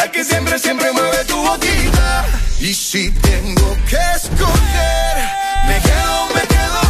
la que siempre, siempre mueve tu boquita. Y si tengo que escoger, me quedo, me quedo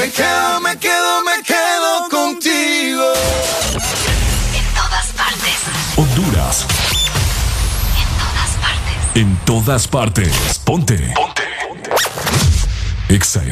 Me quedo, me quedo, me quedo contigo. En todas partes. Honduras. En todas partes. En todas partes. Ponte. Ponte. Ponte. Exa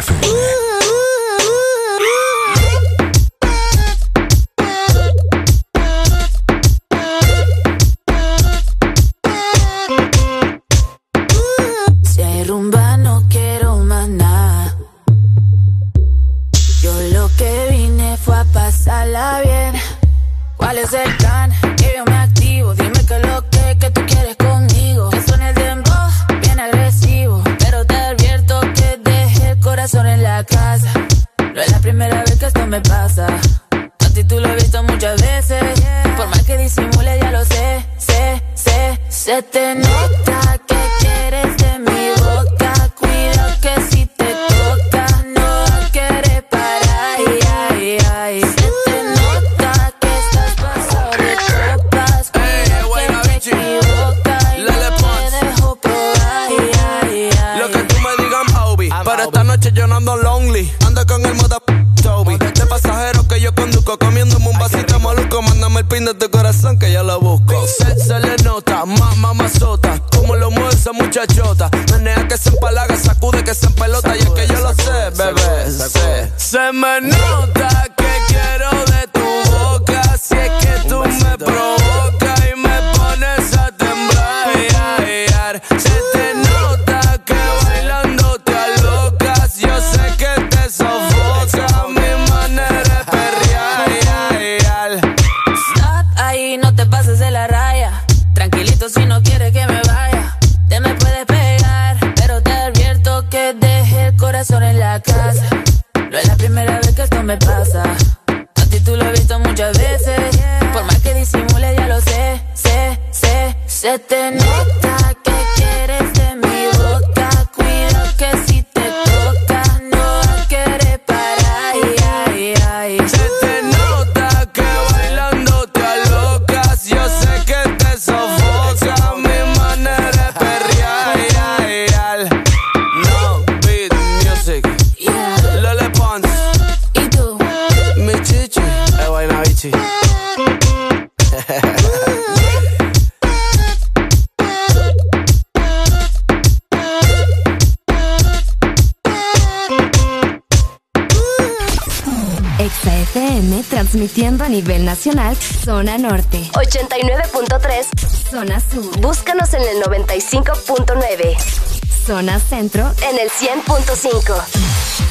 centro en el 100.5.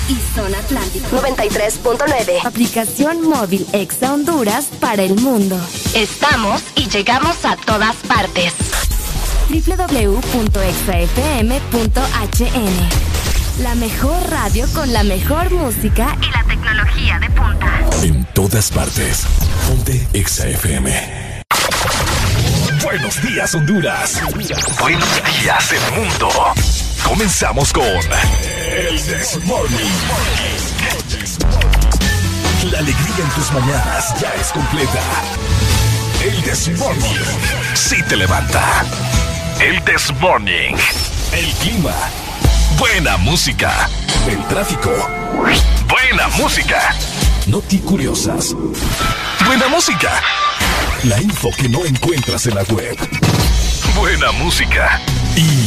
Y zona atlántico 93.9. Aplicación móvil Exa Honduras para el mundo. Estamos y llegamos a todas partes. www.exafm.hn la mejor radio con la mejor música y la tecnología de punta. En todas partes. Ponte XAFM. Buenos días, Honduras. Buenos días, el mundo. Comenzamos con El Desmorning. La alegría en tus mañanas ya es completa. El Desmorning. Sí te levanta. El Desmorning. El clima. Buena música. El tráfico. Buena música. Noti curiosas. Buena música. La info que no encuentras en la web. Buena música. Y.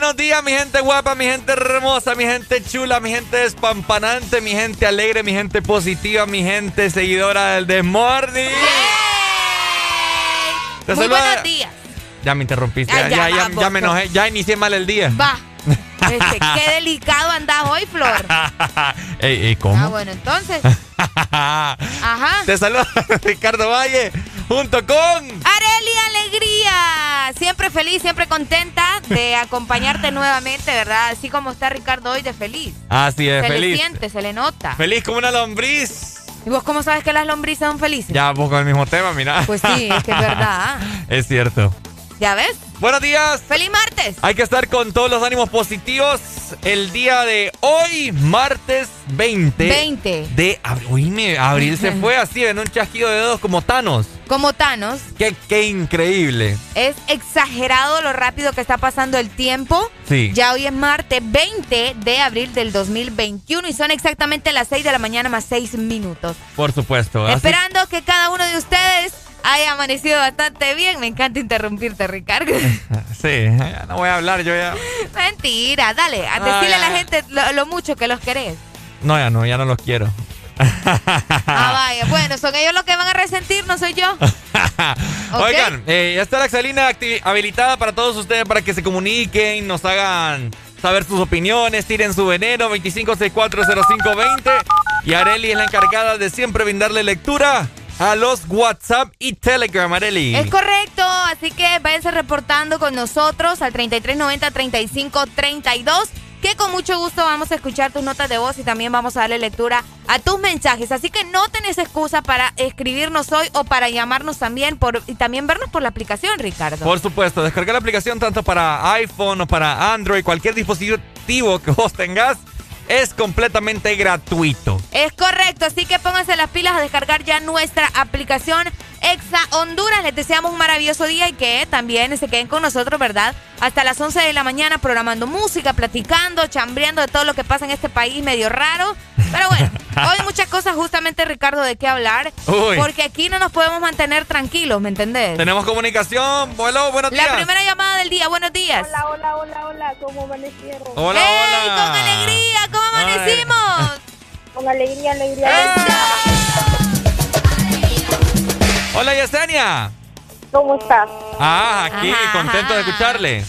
Buenos días, mi gente guapa, mi gente hermosa, mi gente chula, mi gente despampanante, mi gente alegre, mi gente positiva, mi gente seguidora del. Te Muy saluda- buenos días. Ya me interrumpiste, ya, ya, ya, ya, vamos, ya me enojé, ya inicié mal el día. Va. Este, qué delicado andás hoy, Flor. ey, ey, ¿cómo? Ah, bueno, entonces. Ajá. Te saluda Ricardo Valle junto con... Areli Alegría, siempre feliz, siempre contenta de acompañarte nuevamente, ¿verdad? Así como está Ricardo hoy de feliz. Así es, se le feliz. siente, se le nota. Feliz como una lombriz. ¿Y vos cómo sabes que las lombrices son felices? Ya, vos con el mismo tema, mira. Pues sí, es que es verdad. es cierto. ¿Ya ves? Buenos días. ¡Feliz martes! Hay que estar con todos los ánimos positivos el día de hoy, martes 20. 20. De abril. Oíme, abril se fue así en un chasquido de dedos como Thanos. Como Thanos, Qué, qué increíble. es exagerado lo rápido que está pasando el tiempo. Sí. Ya hoy es martes 20 de abril del 2021 y son exactamente las 6 de la mañana más 6 minutos. Por supuesto. así- Esperando que cada uno de ustedes haya amanecido bastante bien. Me encanta interrumpirte, Ricardo. Sí, ya no voy a hablar, yo ya. Mentira, dale, a Ah, decirle a la gente lo, lo mucho que los querés. No, ya no, ya no los quiero. Ah, vaya. Bueno, son ellos los que van a resentir, no soy yo. Oigan, eh, ya está la acti- habilitada para todos ustedes para que se comuniquen, nos hagan saber sus opiniones, tiren su veneno 25640520 y Areli es la encargada de siempre brindarle lectura a los WhatsApp y Telegram, Areli. Es correcto, así que váyanse reportando con nosotros al 3390-3532, que con mucho gusto vamos a escuchar tus notas de voz y también vamos a darle lectura a tus mensajes. Así que no tenés excusa para escribirnos hoy o para llamarnos también por, y también vernos por la aplicación, Ricardo. Por supuesto, descargar la aplicación tanto para iPhone o para Android, cualquier dispositivo que vos tengas, es completamente gratuito. Es correcto, así que pónganse las pilas a descargar ya nuestra aplicación Exa Honduras. Les deseamos un maravilloso día y que también se queden con nosotros, ¿verdad? Hasta las 11 de la mañana programando música, platicando, chambreando de todo lo que pasa en este país medio raro. Pero bueno, hoy muchas cosas justamente, Ricardo, de qué hablar. Uy. Porque aquí no nos podemos mantener tranquilos, ¿me entendés? Tenemos comunicación. Hello, buenos días. La primera llamada del día, buenos días. Hola, hola, hola, hola, ¿cómo amanecieron? Hola, ¡Ey, hola. con alegría! ¿Cómo Ay. amanecimos? Con alegría, alegría. Hola, Yesenia. ¿Cómo estás? Ah, aquí, Ajá, contento de escucharle.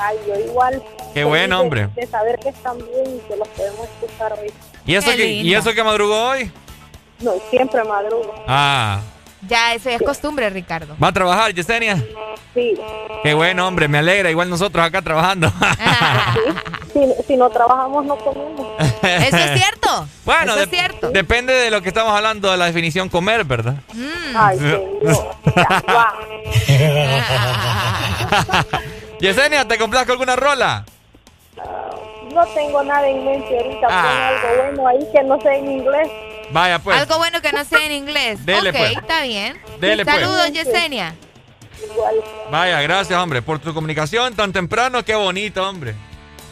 Ay, yo igual. Qué Feliz buen hombre. De saber que están bien y que los podemos escuchar hoy. ¿Y eso, Qué que, ¿Y eso que madrugó hoy? No, siempre madrugo. Ah, Ya, eso ya es costumbre, Ricardo. ¿va a trabajar, Yesenia? Sí. Qué buen hombre, me alegra. Igual nosotros acá trabajando. Si, si no trabajamos, no comemos. Eso es cierto. bueno, Eso es de- cierto. depende de lo que estamos hablando de la definición comer, ¿verdad? Mm. Ay. Ya, va. Yesenia, ¿te complazco alguna rola? No tengo nada en mente ahorita. Ah. algo bueno ahí que no sé en inglés. Vaya, pues. Algo bueno que no sé en inglés. Dele, ok, pues. está bien. Dele, pues. Saludos, Yesenia. Igual. Vaya, gracias, hombre, por tu comunicación tan temprano. Qué bonito, hombre.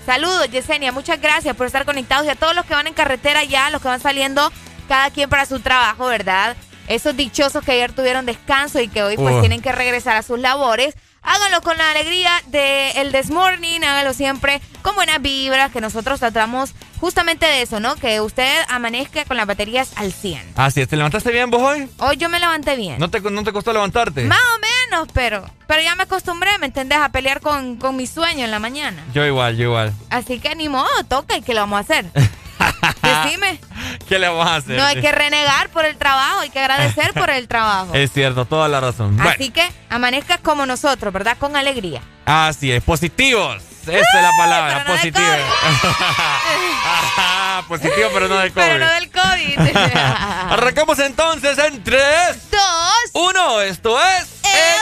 Saludos, Yesenia. Muchas gracias por estar conectados y a todos los que van en carretera ya, los que van saliendo cada quien para su trabajo, ¿verdad? Esos dichosos que ayer tuvieron descanso y que hoy pues tienen que regresar a sus labores. Háganlo con la alegría del el This Morning, háganlo siempre con buenas vibras, que nosotros tratamos justamente de eso, ¿no? Que usted amanezca con las baterías al 100. Así es, ¿te levantaste bien vos hoy? Hoy yo me levanté bien. ¿No te, no te costó levantarte? Más o menos, pero, pero ya me acostumbré, ¿me entendés? A pelear con, con mi sueño en la mañana. Yo igual, yo igual. Así que ni modo, toca y que lo vamos a hacer. Decime. ¿Qué le vamos a hacer? No hay que renegar por el trabajo, hay que agradecer por el trabajo. Es cierto, toda la razón. Así que amanezcas como nosotros, ¿verdad? Con alegría. Así es, positivos. Esa es la palabra, positivo. positivo, pero no del COVID. Pero no del COVID. Arrancamos entonces en 3, 2, 1. Esto es El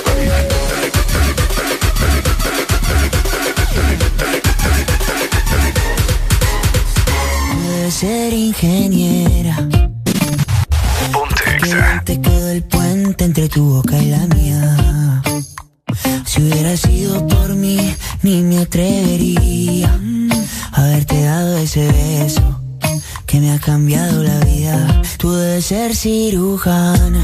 Ser ingeniera. Que te quedó el puente entre tu boca y la mía. Si hubiera sido por mí, ni me atrevería a haberte dado ese beso que me ha cambiado la vida. Tú debes ser cirujana,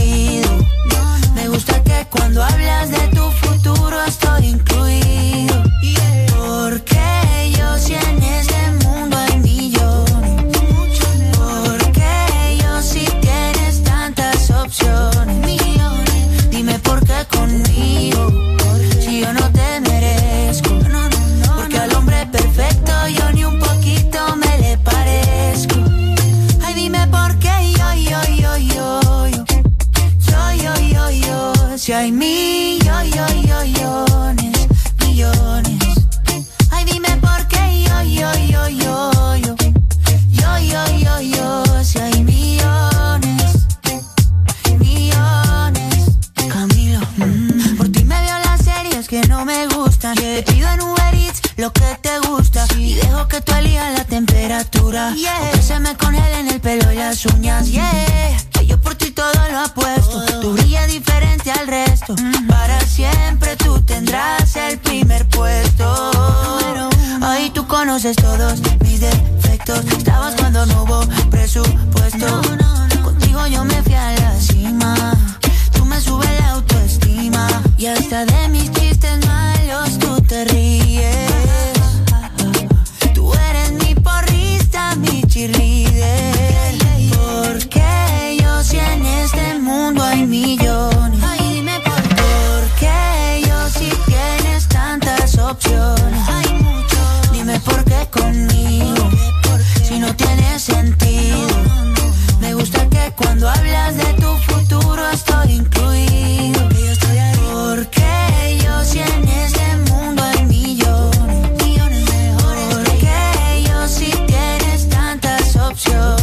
Cuando hablas de tu futuro estoy incluido. Si hay millones, millones. Ay, dime por qué yo, yo, yo, yo, yo. Yo, yo, yo, yo. Si hay millones, millones. Camilo, mm, por ti me veo las series que no me gustan. Te pido en Uber Eats lo que te gusta. Y dejo que tú elijas la temperatura. Que se me congelen el pelo y las uñas. Yeah. Yo por ti todo lo apuesto. Tú brillas diferente al resto. Para siempre tú tendrás el primer puesto. Ahí tú conoces todos mis defectos. Estabas cuando no hubo presupuesto. Contigo yo me fui a la cima. Tú me subes la autoestima. Y hasta de mis chistes malos tú te ríes. Tú eres mi porrista, mi cheerleader. Yo si en este mundo hay millones. Ay, dime por qué. Yo si tienes tantas opciones. Hay. Dime por qué conmigo. Si no tiene sentido. Me gusta que cuando hablas de tu futuro estoy incluido. Porque yo si en este mundo hay millones. Millones mejores. Porque yo si tienes tantas opciones.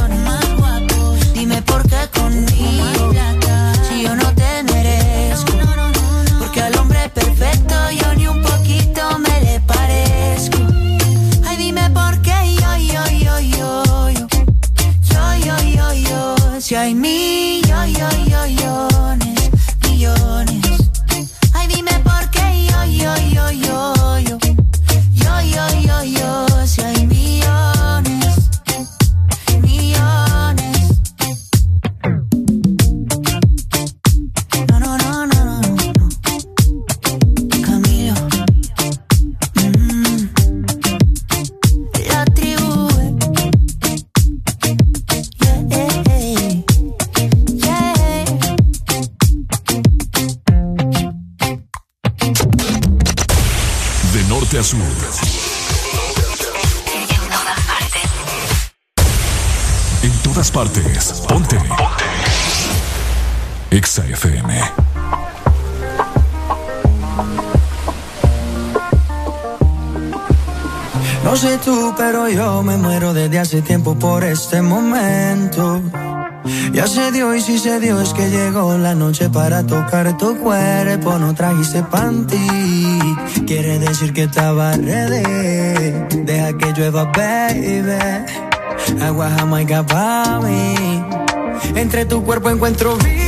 Yo. Si No sé tú, pero yo me muero desde hace tiempo por este momento. Ya se dio y si se dio es que llegó la noche para tocar tu cuerpo. No trajiste panty, quiere decir que estaba ready. Deja que llueva, baby. Agua jamaica para mí. Entre tu cuerpo encuentro vida.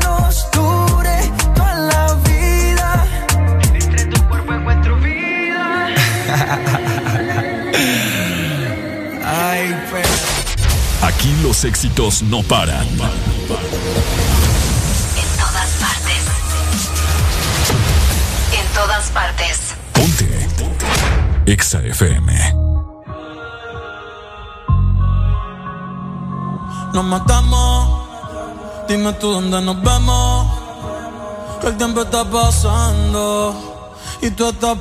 los éxitos no paran. En todas partes. En todas partes. Ponte. Exa FM. Nos matamos. Dime tú dónde nos vemos. Que el tiempo está pasando. Y tú estás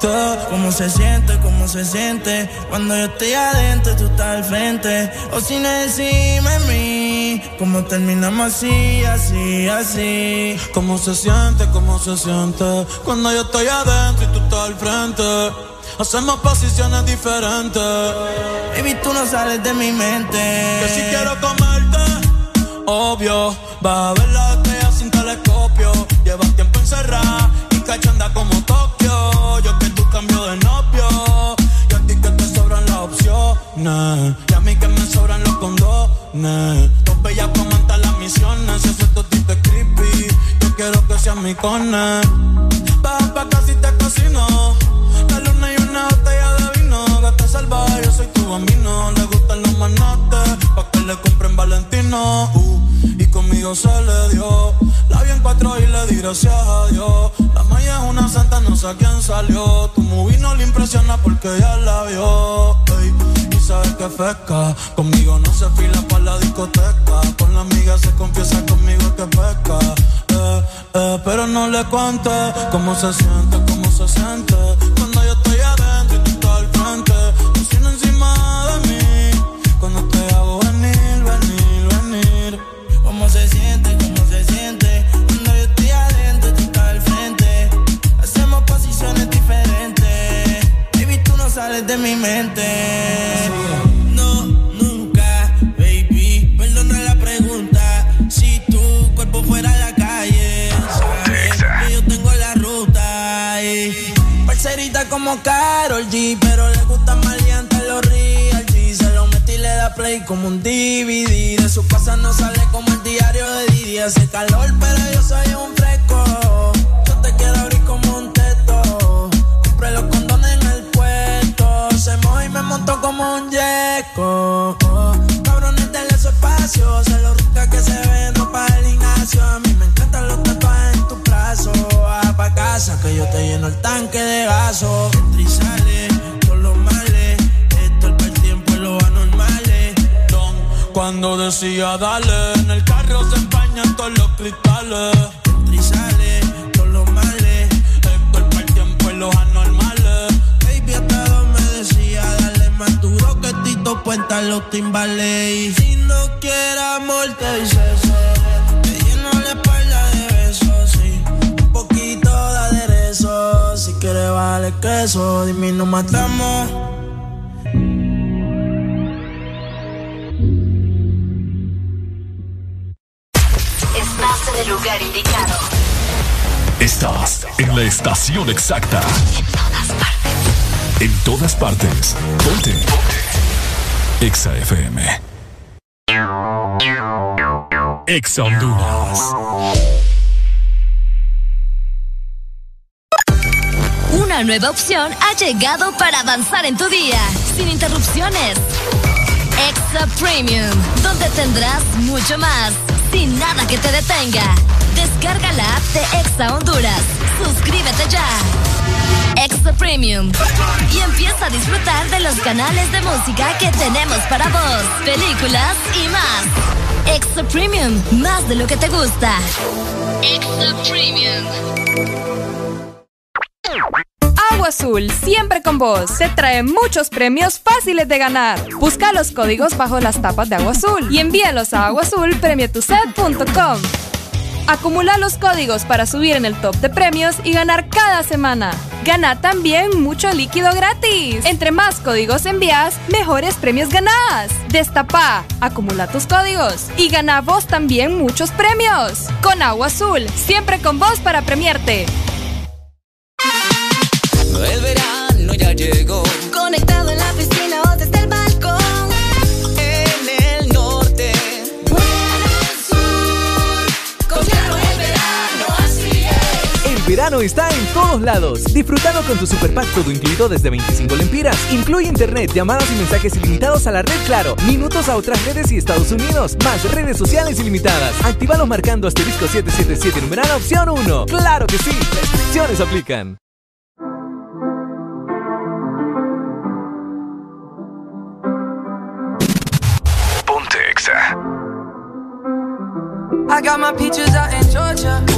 ¿Cómo se siente? ¿Cómo se siente? Cuando yo estoy adentro, tú estás al frente. O si no encima de mí. ¿Cómo terminamos así, así, así? ¿Cómo se siente? ¿Cómo se siente? Cuando yo estoy adentro y tú estás al frente. Hacemos posiciones diferentes. Baby, tú no sales de mi mente. Que si quiero comerte, obvio. Vas a ver la estrella sin telescopio. Llevas tiempo encerrada y cachanda como. Yo que tú cambio de novio. Y a ti que te sobran las opciones. Y a mí que me sobran los condones. Dos bellas comentan las misiones. Si ese totito es creepy, yo quiero que seas mi cone. Baja pa' casi te cocino. La luna y una botella de vino. Gata salvaje, yo soy tu bambino. Le gustan los manotes, pa' que le compren Valentino. Uh, conmigo se le dio. La vi en cuatro y le di gracias a Dios. La maya es una santa, no sé a quién salió. Tu movie no le impresiona porque ya la vio. Y sabes que pesca. Conmigo no se fila pa' la discoteca. Con la amiga se confiesa conmigo que pesca. Eh, eh, pero no le cuente cómo se siente, cómo se siente. Como un DVD. De su casa no sale como el diario de Didi. Hace calor, pero yo soy un fresco. Yo te quiero abrir como un teto. Compré los condones en el puesto. Se mojó y me montó como un yeco. Cabrones, denle su espacio. Se lo rica que se ve, no para el Ignacio. A mí me encantan los tatuajes en tu brazo. A pa' casa que yo te lleno el tanque de gaso. Cuando decía dale, en el carro se empañan todos los cristales. Sale, todos los males. Esto es el tiempo y los anormales. Baby, hasta dos me decía, dale más duro que Tito Puenta los timbales. Y si no quieres amor, te dice. Te lleno la espalda de besos, sí. Un poquito de aderezo. Si quieres vale queso, dime y nos matamos. En la estación exacta. En todas partes. En todas partes. Ponte. Exa FM. Exa Honduras. Una nueva opción ha llegado para avanzar en tu día, sin interrupciones. Extra Premium, donde tendrás mucho más, sin nada que te detenga. Descarga la app de Exa Honduras. Suscríbete ya. Extra Premium. Y empieza a disfrutar de los canales de música que tenemos para vos, películas y más. Extra Premium, más de lo que te gusta. Extra Premium. Agua Azul, siempre con vos. Te trae muchos premios fáciles de ganar. Busca los códigos bajo las tapas de Agua Azul y envíalos a aguazulpremietuset.com. Acumula los códigos para subir en el top de premios y ganar cada semana. Gana también mucho líquido gratis. Entre más códigos envías, mejores premios ganás. Destapa, acumula tus códigos y gana vos también muchos premios. Con Agua Azul, siempre con vos para premiarte. El verano ya llegó. Conectado en la piscina verano está en todos lados. Disfrutando con tu super pack todo incluido desde 25 lempiras. Incluye internet, llamadas y mensajes ilimitados a la red Claro, minutos a otras redes y Estados Unidos, más redes sociales ilimitadas. Actívalos marcando asterisco 777 numeral opción 1. ¡Claro que sí! Restricciones aplican. Ponte Exa. I got my peaches out in Georgia.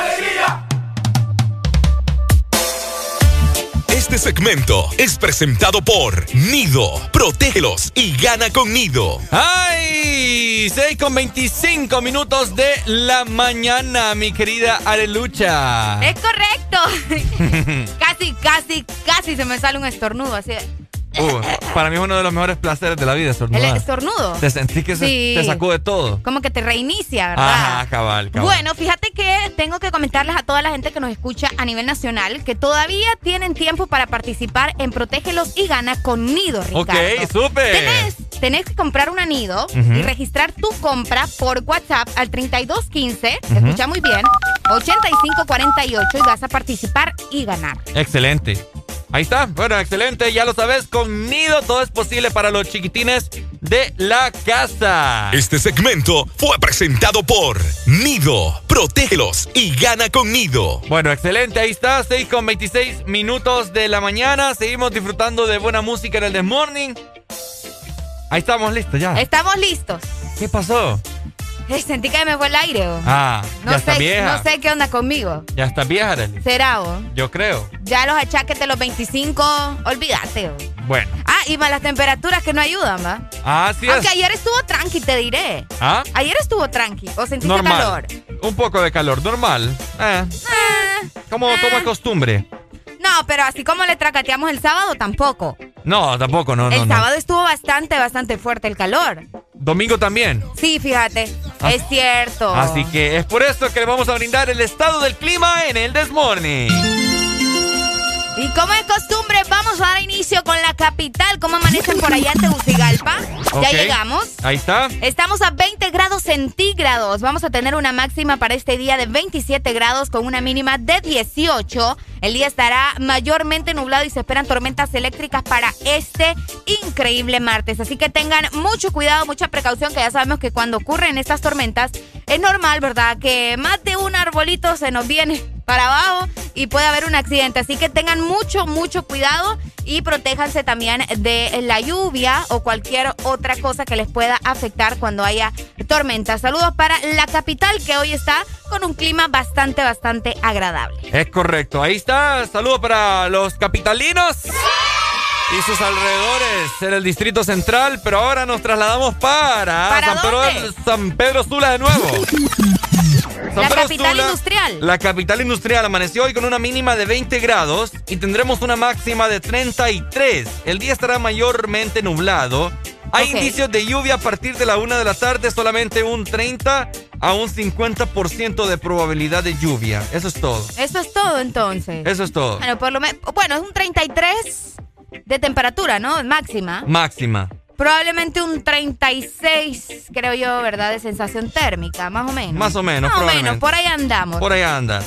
segmento es presentado por Nido. Protégelos y gana con Nido. ¡Ay! 6 con 25 minutos de la mañana, mi querida Arelucha. Es correcto. casi, casi, casi se me sale un estornudo así Uh, para mí es uno de los mejores placeres de la vida, estornudar. El estornudo. Te sentí que se, te sacude todo. Como que te reinicia, ¿verdad? Ajá, cabal, cabal. Bueno, fíjate que tengo que comentarles a toda la gente que nos escucha a nivel nacional que todavía tienen tiempo para participar en Protégelos y Gana con Nido, Ricardo. Ok, súper. Tenés, que comprar un anido y registrar tu compra por WhatsApp al 3215, escucha muy bien, 8548 y vas a participar y ganar. Excelente. Ahí está. Bueno, excelente. Ya lo sabes, con Nido todo es posible para los chiquitines de la casa. Este segmento fue presentado por Nido. Protégelos y gana con Nido. Bueno, excelente. Ahí está. 6 con 26 minutos de la mañana. Seguimos disfrutando de buena música en el The Morning. Ahí estamos listos ya. Estamos listos. ¿Qué pasó? sentí que me fue el aire. Ah, no ya sé, vieja. No sé qué onda conmigo. Ya está vieja, Arely. ¿Será vos? Yo creo. Ya los achaques de los 25, olvídate. Bueno. Ah, y más las temperaturas que no ayudan, ¿va? Ah, sí Aunque ayer estuvo tranqui, te diré. ¿Ah? Ayer estuvo tranqui. ¿O sentiste normal. calor? Un poco de calor, normal. Eh. Eh. Como, como es costumbre. No, pero así como le tracateamos el sábado, tampoco. No, tampoco, no, el no. sábado estuvo bastante, bastante fuerte el calor. Domingo también. Sí, fíjate. Ah. es cierto. Así que es por eso que le vamos a brindar el estado del clima en el Desmorning. Y como es costumbre, vamos a dar inicio con la capital. ¿Cómo amanecen por allá en Tegucigalpa? Ya llegamos. Ahí está. Estamos a 20 grados centígrados. Vamos a tener una máxima para este día de 27 grados con una mínima de 18. El día estará mayormente nublado y se esperan tormentas eléctricas para este increíble martes. Así que tengan mucho cuidado, mucha precaución, que ya sabemos que cuando ocurren estas tormentas es normal, ¿verdad? Que más de un arbolito se nos viene para abajo y puede haber un accidente. Así que tengan mucho, mucho cuidado y protéjanse también de la lluvia o cualquier otra cosa que les pueda afectar cuando haya tormentas. Saludos para la capital que hoy está con un clima bastante, bastante agradable. Es correcto. Ahí está. Saludos para los capitalinos. Y sus alrededores en el Distrito Central, pero ahora nos trasladamos para, ¿Para San, Pedro, San Pedro Sula de nuevo la capital industrial. La capital industrial amaneció hoy con una mínima de 20 grados y tendremos una máxima de 33. El día estará mayormente nublado. Hay indicios de lluvia a partir de la una de la tarde, solamente un 30 a un 50% de probabilidad de lluvia. Eso es todo. Eso es todo entonces. Eso es todo. Bueno, por lo bueno, es un 33 de temperatura, ¿no? Máxima. Máxima. Probablemente un 36, creo yo, ¿verdad? De sensación térmica, más o menos. Más o menos, Más o menos, por ahí andamos. Por ahí anda.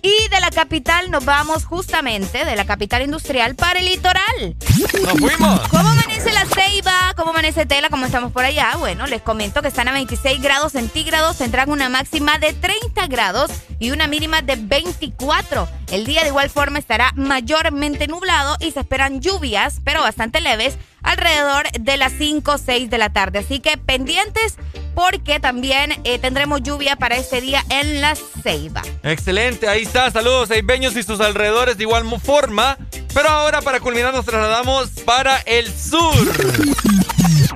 Y de la capital nos vamos justamente, de la capital industrial, para el litoral. ¡Nos fuimos! ¿Cómo amanece la ceiba? ¿Cómo amanece Tela? ¿Cómo estamos por allá? Bueno, les comento que están a 26 grados centígrados, tendrán una máxima de 30 grados y una mínima de 24. El día de igual forma estará mayormente nublado y se esperan lluvias, pero bastante leves, alrededor de las 5 o 6 de la tarde. Así que pendientes porque también eh, tendremos lluvia para este día en la Ceiba. Excelente, ahí está. Saludos ceibeños y sus alrededores de igual forma. Pero ahora para culminar nos trasladamos para el sur.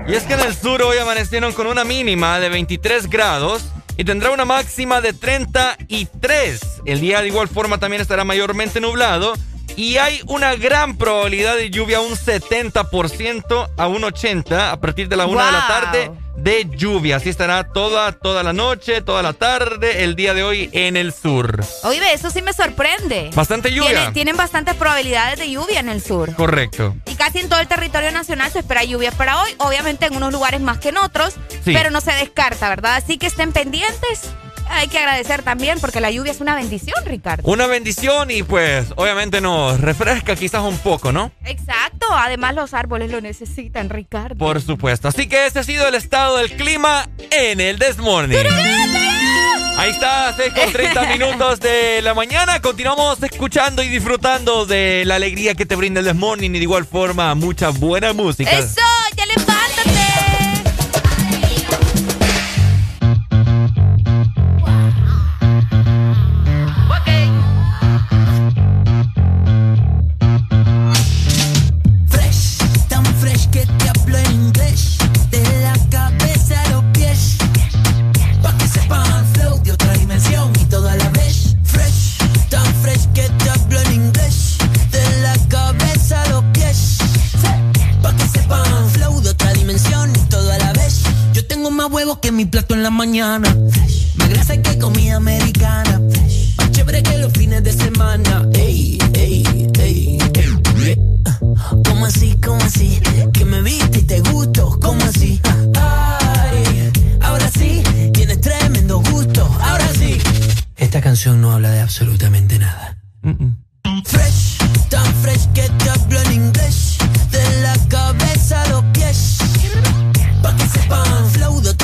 Y es que en el sur hoy amanecieron con una mínima de 23 grados y tendrá una máxima de 33. El día de igual forma también estará mayormente nublado y hay una gran probabilidad de lluvia, un 70% a un 80% a partir de la 1 de la tarde de lluvia. Así estará toda, toda la noche, toda la tarde, el día de hoy en el sur. Oye, eso sí me sorprende. Bastante lluvia. Tienen, bastantes probabilidades de lluvia en el sur. Correcto. Y casi en todo el territorio nacional se espera lluvia para hoy. Obviamente en unos lugares más que en otros, pero no se descarta, ¿verdad? Así que estén pendientes hay que agradecer también porque la lluvia es una bendición, Ricardo. Una bendición y pues obviamente nos refresca quizás un poco, ¿no? Exacto, además los árboles lo necesitan, Ricardo. Por supuesto. Así que ese ha sido el estado del clima en el Desmorning. Ahí está, 6 con 30 minutos de la mañana. Continuamos escuchando y disfrutando de la alegría que te brinda el Desmorning y de igual forma mucha buena música. ¡Eso! Que mi plato en la mañana. Más grasa que comida americana. Más chévere que los fines de semana. Ey, ey, ey, ey. ¿Cómo así, cómo así? Que me viste y te gusto. ¿Cómo así? Ay, ahora sí, tienes tremendo gusto. Ahora sí. Esta canción no habla de absolutamente nada. Fresh, tan fresh que te hablo en inglés. De la cabeza a los pies. Pa' que sepan otra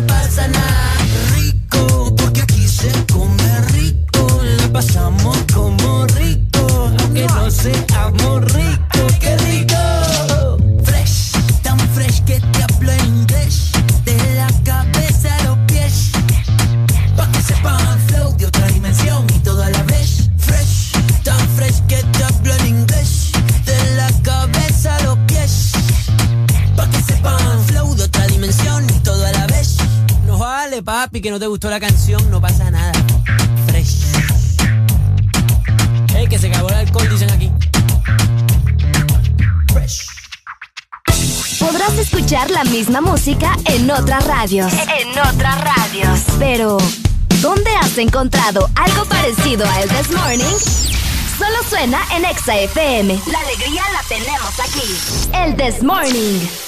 Me pasa. Papi, que no te gustó la canción, no pasa nada. Fresh. Ey, que se acabó el alcohol, dicen aquí. Fresh. Podrás escuchar la misma música en otras radios. En otras radios. Pero, ¿dónde has encontrado algo parecido a El This Morning? Solo suena en Exa FM. La alegría la tenemos aquí. El This Morning.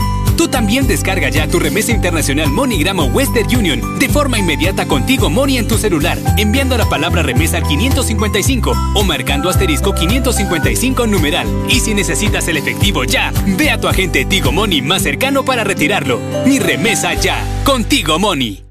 Tú también descarga ya tu remesa internacional MoneyGram o Western Union de forma inmediata contigo Money en tu celular, enviando la palabra remesa al 555 o marcando asterisco 555 numeral. Y si necesitas el efectivo ya, ve a tu agente Tigo Money más cercano para retirarlo. Mi remesa ya, contigo Money.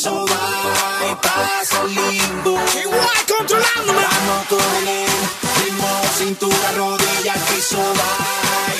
eso va y pasa lindo. Igual controlándome. Vamos todo en el ritmo, cintura, rodilla, piso, va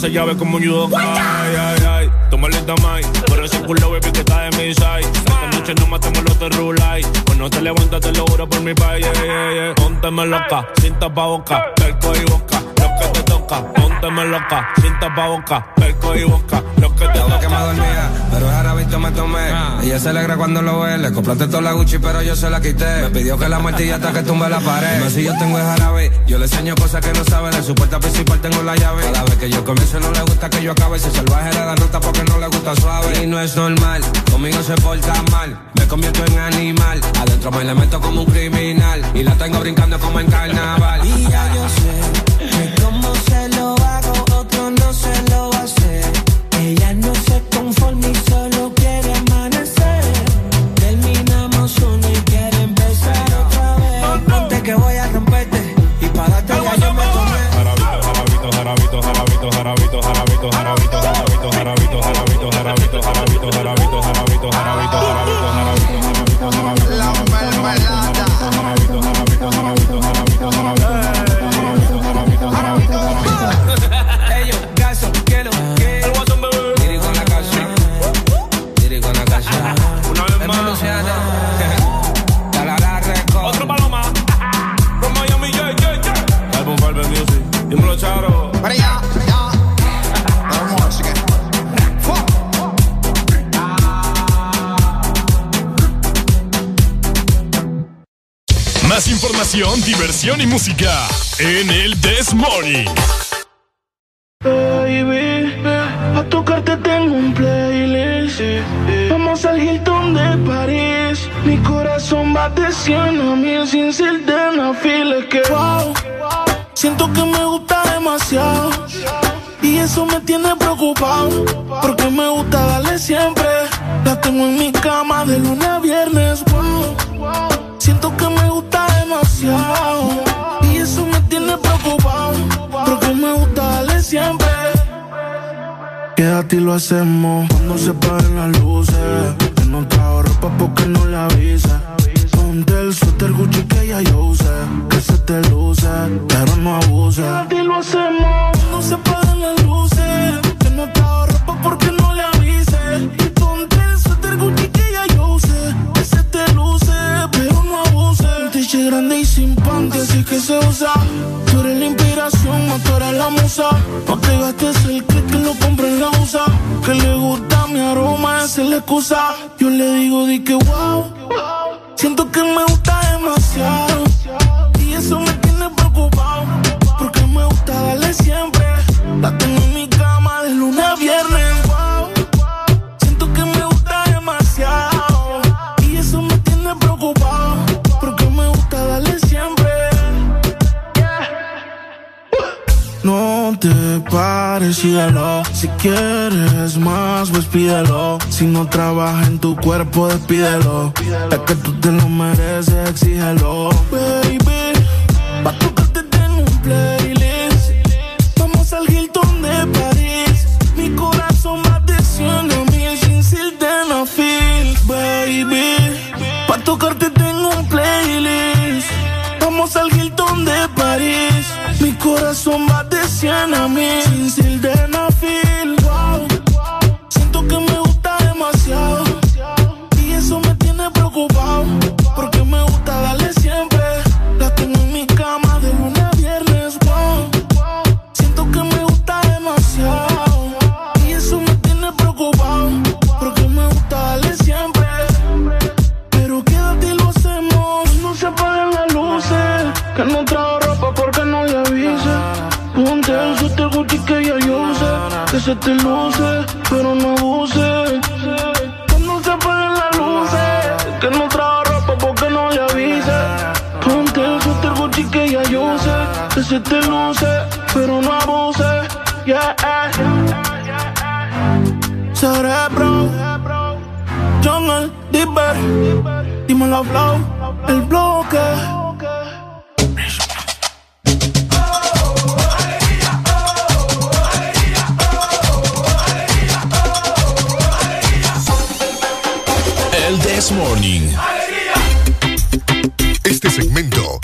se llave como un judoka. Ay, ay, ay, toma lenta mai. Por ese culo baby que está de mi side. Esta noche no matamos los terrulay. Pues no te levantas, te lo juro por mi país. Yeah, yeah, yeah. Pónteme loca, sin tapaboca, perco y boca. Lo que te toca, pónteme loca, sin tapa boca. Compraste toda la Gucci, pero yo se la quité. Me pidió que la martilla hasta que tumbe la pared. No, si yo tengo el jarabe, yo le enseño cosas que no sabe. De su puerta principal tengo la llave. Cada vez que yo comienzo no le gusta que yo acabe. Se salvaje le da nota porque no le gusta suave. Y no es normal, conmigo se porta mal. Me convierto en animal. Adentro me le meto como un criminal. Y la tengo brincando como en carnaval. Y ya yo sé diversión y música en el This Morning. hacemos cuando se paren las luces.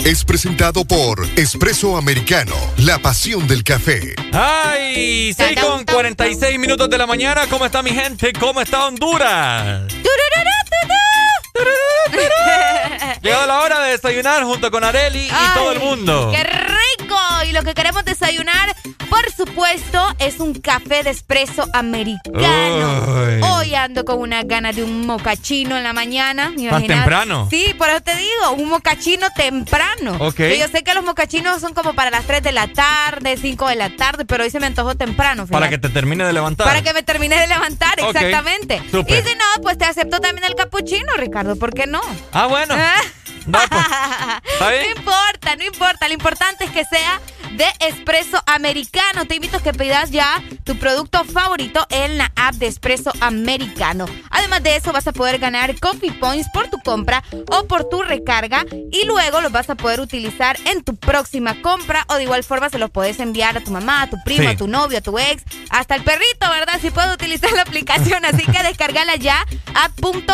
Es presentado por Espresso Americano, la pasión del café. ¡Ay! 6 con 46 minutos de la mañana. ¿Cómo está mi gente? ¿Cómo está Honduras? Llegado la hora de desayunar junto con Areli y Ay, todo el mundo. ¡Qué! Y lo que queremos desayunar, por supuesto, es un café de espresso americano. Hoy ando con una gana de un mocachino en la mañana. ¿me ¿Más temprano? Sí, por eso te digo, un mocachino temprano. Ok. Que yo sé que los mocachinos son como para las 3 de la tarde, 5 de la tarde, pero hoy se me antojó temprano. Para fíjate. que te termine de levantar. Para que me termine de levantar, exactamente. Y si no, pues te acepto también el capuchino, Ricardo, ¿por qué no? Ah, bueno. Pues. ¿Está bien? No importa, no importa. Lo importante es que sea de espresso americano. Te invito a que pidas ya tu producto favorito en la app de espresso americano. Además de eso, vas a poder ganar coffee points por tu compra o por tu recarga y luego los vas a poder utilizar en tu próxima compra o de igual forma se los puedes enviar a tu mamá, a tu primo, Sí. a tu novio, a tu ex, hasta el perrito, ¿verdad? Si puedes utilizar la aplicación. Así que descargala ya a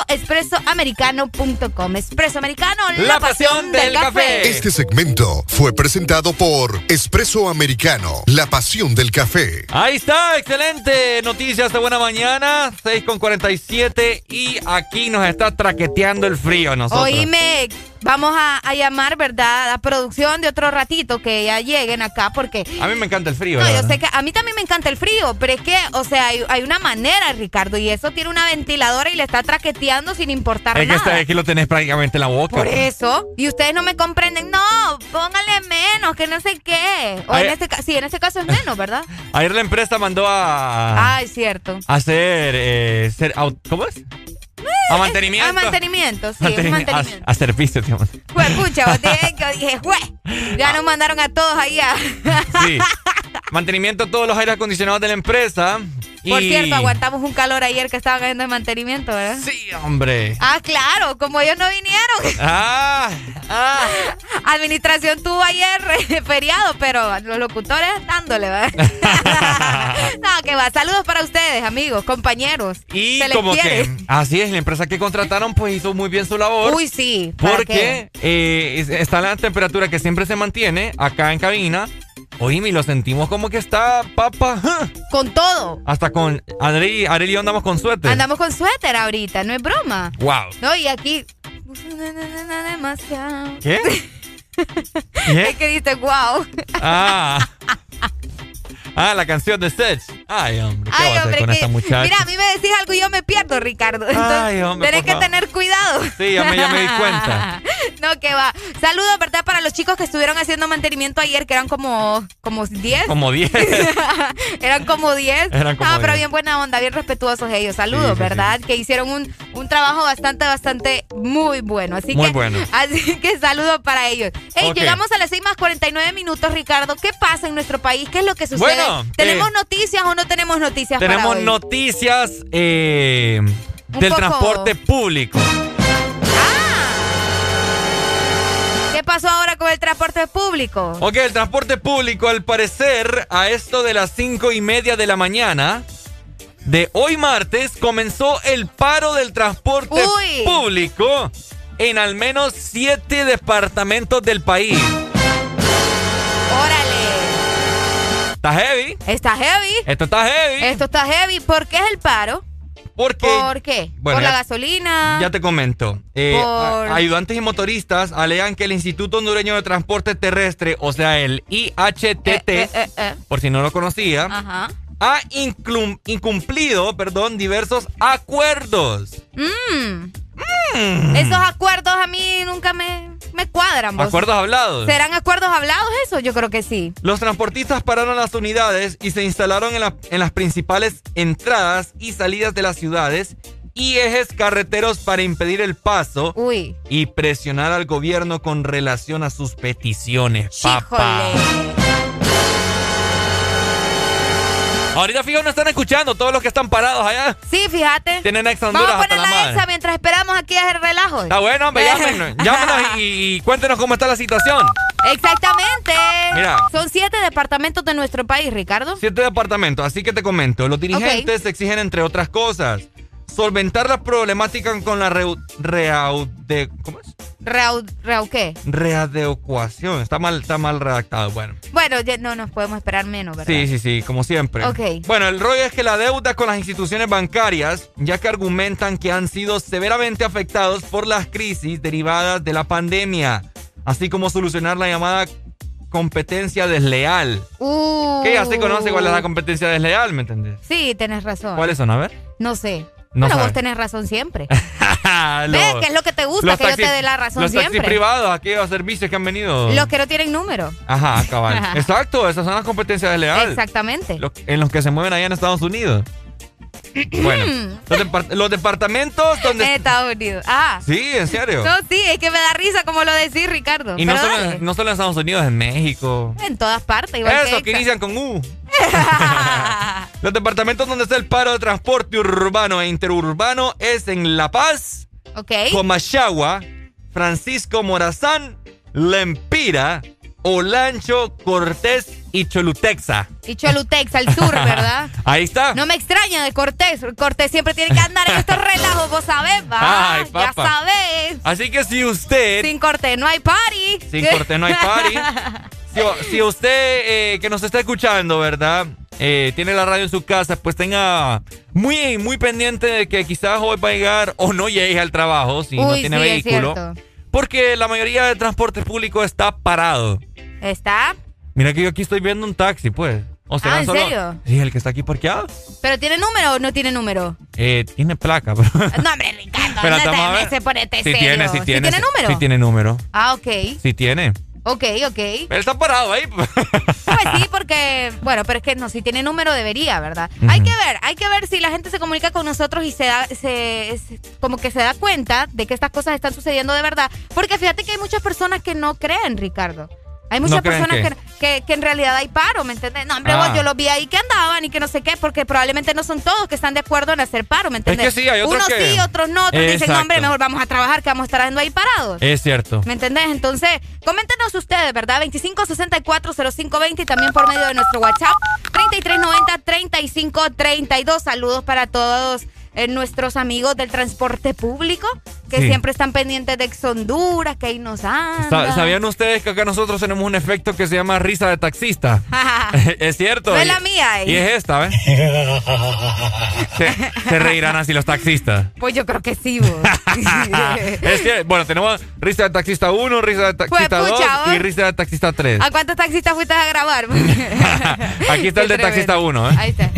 .espressoamericano.com. Espresso Americano, la, pasión del café. Este segmento fue presentado por Espresso Americano, la pasión del café. Ahí está, excelente. Noticias de buena mañana, 6 con 47 y aquí nos está traqueteando el frío nosotros. Oíme, vamos a, a llamar, ¿verdad? A producción de otro ratito que ya lleguen acá porque... A mí me encanta el frío. No, yo sé que a mí también me encanta el frío, pero es que, o sea, hay, hay una manera, Ricardo, y eso tiene una ventiladora y le está traqueteando sin importar Es que, está- es que lo tenés prácticamente en la boca. Por eso. Y ustedes no me comprenden. No, póngale menos, que no sé qué. O en este caso, sí, en este caso es menos, ¿verdad? Ayer la empresa mandó a, Ay, cierto. a hacer, eh, ser ¿cómo es? A mantenimiento. A mantenimiento, sí, es Manteni- mantenimiento. A, a servicio, digamos. Pues, pucha, vos dije, que dije, "Jue". Ya nos mandaron a todos ahí a... Sí. Mantenimiento de todos los aire acondicionados de la empresa. Por y- cierto, aguantamos un calor ayer que estaba cayendo de mantenimiento, ¿verdad? Sí, hombre. Ah, claro, como ellos no vinieron. Ah, ah. Administración tuvo ayer feriado, pero los locutores dándole, ¿verdad? no, que va. Saludos para ustedes, amigos, compañeros. Y Se les como quiere. que, así es, la empresa que contrataron pues hizo muy bien su labor. Uy, sí. ¿para Porque eh, es- está la temperatura que siempre se mantiene acá en cabina. Oíme, y lo sentimos como que está, papa. Con todo. Hasta con Adri, Arely y yo andamos con suerte. Andamos con suéter ahorita, no es broma. Wow. No, y aquí. Demasiado. ¿Qué? ¿Qué? Es que dice, wow. Ah. Ah, la canción de Sech. Ay, hombre, ¿qué Ay, hombre, con esta muchacha? Mira, a mí me decís algo y yo me pierdo, Ricardo. Ay, hombre, tenés que tener cuidado. Sí, ya me, ya me di cuenta. no, que va. Saludos, ¿verdad? Para los chicos que estuvieron haciendo mantenimiento ayer, que eran como, como 10. Como 10. eran como 10. Eran como Ah, pero bien buena onda, bien respetuosos ellos. Saludos, ¿verdad? Que hicieron un, un trabajo bastante, bastante muy bueno. Así muy que, bueno. Así que saludos para ellos. Hey, llegamos a las 6 más 49 minutos, Ricardo. ¿Qué pasa en nuestro país? ¿Qué es lo que sucede? Bueno, ¿Tenemos eh, noticias o no tenemos noticias? Tenemos noticias eh, del transporte público. ¿Qué pasó ahora con el transporte público? Ok, el transporte público, al parecer, a esto de las cinco y media de la mañana de hoy martes, comenzó el paro del transporte público en al menos siete departamentos del país. ¡Órale! Está heavy. Está heavy. Esto está heavy. Esto está heavy. ¿Por qué es el paro? Porque, ¿Por qué? ¿Por la gasolina? Ya te comento. Eh, ayudantes y motoristas alegan que el Instituto Hondureño de Transporte Terrestre, o sea, el IHTT, eh, eh, por si no lo conocía, ha incumplido perdón, diversos acuerdos. Mm. Mm. Esos acuerdos a mí nunca me, me cuadran. ¿Acuerdos hablados? ¿Serán acuerdos hablados eso? Yo creo que sí. Los transportistas pararon las unidades y se instalaron en, en las principales entradas y salidas de las ciudades y ejes carreteros para impedir el paso y presionar al gobierno con relación a sus peticiones. Papá. Ahorita fijo no están escuchando todos los que están parados allá. Sí, fíjate. Tienen ex Honduras Vamos a poner la, EXA mientras esperamos aquí a hacer relajo. Está bueno, hombre, llámenos, llámenos y, cuéntenos cómo está la situación. Exactamente. Mira. Son siete departamentos de nuestro país, Ricardo. Siete departamentos, así que te comento. Los dirigentes exigen, entre otras cosas, solventar la problemática con la re, de, ¿cómo es? Reau, qué? Readecuación. Está mal, está mal redactado. Bueno. Bueno, ya no nos podemos esperar menos, ¿verdad? Sí, sí, sí, como siempre. Ok. Bueno, el rollo es que la deuda con las instituciones bancarias, ya que argumentan que han sido severamente afectados por las crisis derivadas de la pandemia, así como solucionar la llamada competencia desleal. Uh. Que ya se conoce cuál es la competencia desleal, ¿me entendés? Sí, tenés razón. ¿Cuáles son? A ver. No sé. No Pero vos tenés razón siempre. ¿Ves? ¿Qué es lo que te gusta? Que yo te dé la razón siempre. Los taxis privados, aquellos servicios que han venido. Los que no tienen número. Ajá, cabal. Exacto, esas son las competencias desleales. Exactamente. en los que se mueven allá en Estados Unidos. Bueno, los, departamentos donde... En Estados Unidos. Ah. Sí, en serio. No, sí, es que me da risa como lo decís, Ricardo. Y no solo, no solo, en Estados Unidos, en México. En todas partes, igual Eso, que, inician con U. los departamentos donde está el paro de transporte urbano e interurbano es en La Paz, okay. Comachagua, Francisco Morazán, Lempira, Olancho, Cortés y Cholutexa. Y Cholutexa, el sur, ¿verdad? Ahí está. No me extraña de Cortés. Cortés siempre tiene que andar en estos relajos, vos sabés, va. Ay, ya sabés. Así que si usted. Sin Cortés no hay party. Sin Cortés no hay party. si, usted eh, que nos está escuchando, ¿verdad? Eh, tiene la radio en su casa, pues tenga muy, muy pendiente de que quizás hoy va a llegar o no llegue al trabajo si no tiene vehículo. Porque la mayoría del transporte público está parado. ¿Está? Mira que yo aquí estoy viendo un taxi, pues. O ah, ¿en serio? Sí, el que está aquí parqueado. ¿Pero tiene número o no tiene número? Eh, tiene placa, pero... No, hombre, Ricardo, Pero no te, ponete sí Tiene, sí tiene, ¿Sí tiene número? Sí tiene número. Ah, ok. Sí tiene. Ok, ok. Pero está parado ahí. Pues sí, porque, bueno, pero es que no, si tiene número debería, ¿verdad? Hay que ver, hay que ver si la gente se comunica con nosotros y se da, se, como que se da cuenta de que estas cosas están sucediendo de verdad. Porque fíjate que hay muchas personas que no creen, Ricardo. Hay muchas personas que, que, en realidad hay paro, ¿me entiendes? No, hombre, vos, ah. yo los vi ahí que andaban y que no sé qué, porque probablemente no son todos que están de acuerdo en hacer paro, ¿me entiendes? Es que sí, hay otros Unos sí, otros no. Otros dicen, hombre, mejor vamos a trabajar que vamos a estar ahí parados. Es cierto. ¿Me entendés? Entonces, coméntenos ustedes, ¿verdad? 25640520 y también por medio de nuestro WhatsApp 3390-3532. Saludos para todos eh, nuestros amigos del transporte público, que siempre están pendientes de Ex Honduras, que ahí nos anda. ¿Sabían ustedes que acá nosotros tenemos un efecto que se llama risa de taxista? es cierto. No es la mía. Eh. Y es esta, ¿ves? se, reirán así los taxistas. Pues yo creo que sí, vos. es que, bueno, tenemos risa de taxista 1, risa de taxista 2 y risa de taxista 3. ¿A cuántos taxistas fuiste a grabar? Aquí está el de taxista 1, ¿eh? Ahí está.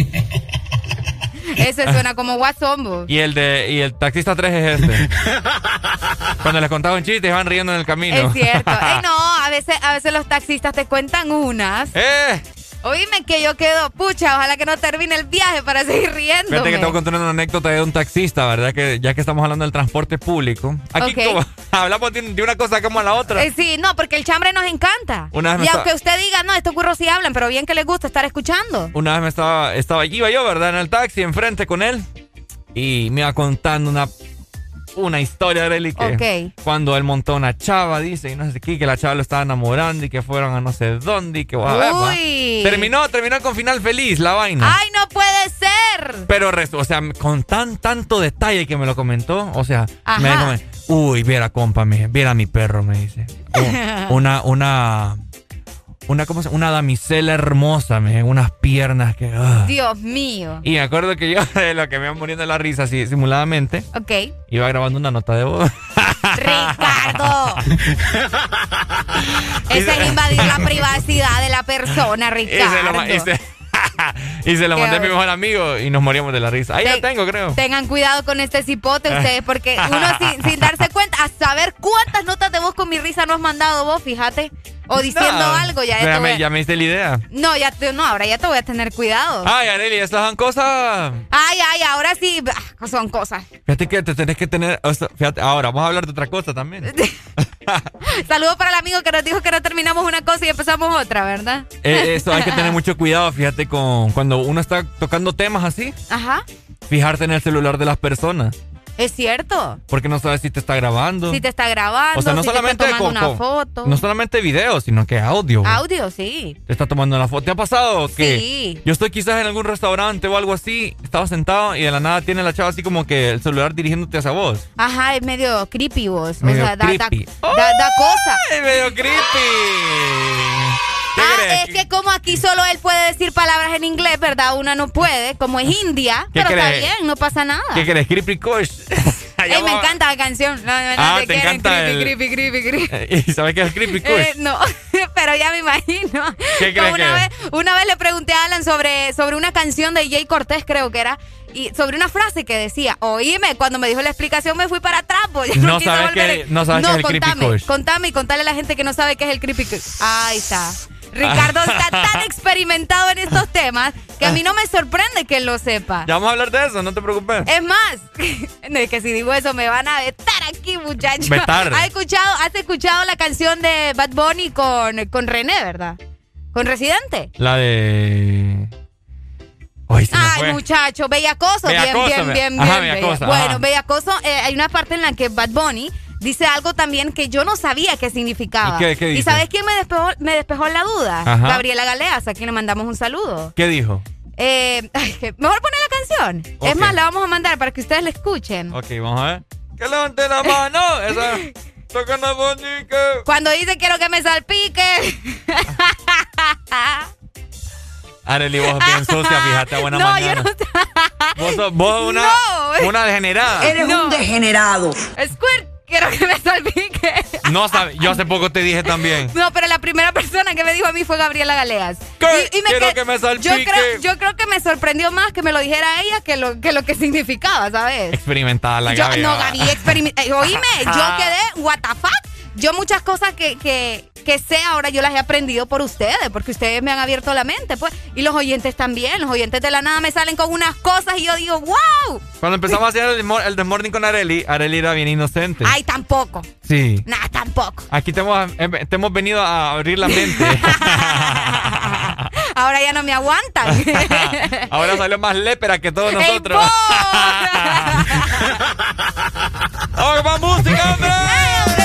Ese suena como WhatsApp. Y el de y el taxista 3 es este. Cuando les contaba un chiste, van riendo en el camino. Es cierto. Ey, no, a veces, a veces los taxistas te cuentan unas. ¡Eh! Oíme que yo quedo, pucha, ojalá que no termine el viaje para seguir riendo. Fíjate que tengo que contar una anécdota de un taxista, ¿verdad? Que ya que estamos hablando del transporte público. Aquí como, hablamos de, una cosa como a la otra. Eh, sí, no, porque el chambre nos encanta. y aunque usted diga, no, estos curros sí hablan, pero bien que les gusta estar escuchando. Una vez me estaba, estaba, iba yo, ¿verdad? En el taxi, enfrente con él. Y me iba contando una una historia, de que cuando él montó una chava, dice, y no sé qué, que la chava lo estaba enamorando y que fueron a no sé dónde y que... Uy. Terminó, terminó con final feliz la vaina. ¡Ay, no puede ser! Pero, o sea, con tan tanto detalle que me lo comentó, o sea, me dijo, uy, viera, compa, me, viera mi perro, me dice. una, una una, ¿cómo se, una damisela hermosa, me unas piernas que... Ah. Dios mío. Y me acuerdo que yo, de lo que me iban muriendo la risa así simuladamente, ok iba grabando una nota de voz. ¡Ricardo! Ese es invadir la privacidad de la persona, Ricardo. y se lo mandé a mi mejor amigo y nos moríamos de la risa. Ahí ya tengo, creo. Tengan cuidado con este cipote ustedes, porque uno sin, darse cuenta, a saber cuántas notas de voz con mi risa no has mandado vos, fíjate. O diciendo algo, ya, ya, me, ya me diste la idea. No, ya te, no, ahora ya te voy a tener cuidado. Ay, Areli, estas son cosas. Ay, ay, ahora sí son cosas. Fíjate que te tenés que tener. Fíjate, ahora vamos a hablar de otra cosa también. Saludos para el amigo que nos dijo que no terminamos una cosa y empezamos otra, ¿verdad? Eh, eso hay que tener mucho cuidado, fíjate, con cuando uno está tocando temas así. Ajá. Fijarte en el celular de las personas. Es cierto. Porque no sabes si te está grabando. Si te está grabando, o sea, no si solamente te está tomando una foto. No solamente video, sino que audio. Audio, sí. Te está tomando una foto. ¿Te ha pasado que sí. yo estoy quizás en algún restaurante o algo así, estaba sentado y de la nada tiene la chava así como que el celular dirigiéndote hacia vos? Ajá, es medio creepy vos. o sea, da, da, da, cosa. Es medio creepy. Ah, es que como aquí solo él puede decir palabras en inglés, ¿verdad? Una no puede, como es India, pero está bien, no pasa nada. ¿Qué crees? Creepy Kush. Ey, me encanta la canción. No, ah, te, encanta creepy, el... creepy, creepy, creepy, ¿Y sabes qué es Creepy Kush? Eh, no, pero ya me imagino. ¿Qué crees una, vez, una vez le pregunté a Alan sobre, sobre una canción de Jay Cortés, creo que era, y sobre una frase que decía, oíme, cuando me dijo la explicación me fui para atrás, pues no, sabes que, no sabes qué es el contame, Creepy Kush. Contame y contale a la gente que no sabe qué es el Creepy Kush. Ahí está. Ricardo está tan experimentado en estos temas que a mí no me sorprende que lo sepa. Ya vamos a hablar de eso, no te preocupes. Es más, es que si digo eso me van a vetar aquí, muchachos. ¿Has escuchado, ¿Has escuchado la canción de Bad Bunny con, con René, verdad? ¿Con Residente? La de... Ay, muchacho, Bellacoso. bien, bien, bien, bien, Bueno, Bellacoso, eh, hay una parte en la que Bad Bunny dice algo también que yo no sabía qué significaba. ¿Y, qué, ¿Y sabes quién me despejó, me despejó la duda? Gabriela Galeas, a quien le mandamos un saludo. ¿Qué dijo? Eh, mejor poner la canción. Es más, la vamos a mandar para que ustedes la escuchen. Ok, vamos a ver. Que levante la mano. Esa. Toca la Cuando dice quiero que me salpique. Arely, vos bien sucia, fíjate, buena no, mañana. Yo no... Vos, vos una, una degenerada. Eres un degenerado. Squirt, quiero que me salpique. No sabe, yo hace poco te dije también. No, pero la primera persona que me dijo a mí fue Gabriela Galeas. ¿Qué? Y, me quiero que, me salpique. Yo creo, yo creo, que me sorprendió más que me lo dijera ella que lo que, lo que significaba, ¿sabes? Experimentada la yo, No, Gaby, experimentada. Eh, oíme, yo quedé, what the fuck? Yo muchas cosas que, que, que, sé ahora yo las he aprendido por ustedes, porque ustedes me han abierto la mente, pues. Y los oyentes también, los oyentes de la nada me salen con unas cosas y yo digo, wow. Cuando empezamos a hacer el, el Morning con Areli, Areli era bien inocente. Ay, tampoco. Sí. Nada, tampoco. Aquí te hemos, em, te hemos venido a abrir la mente. ahora ya no me aguantan. ahora salió más lépera que todos nosotros. ¡Oh, más música, hombre! Exa.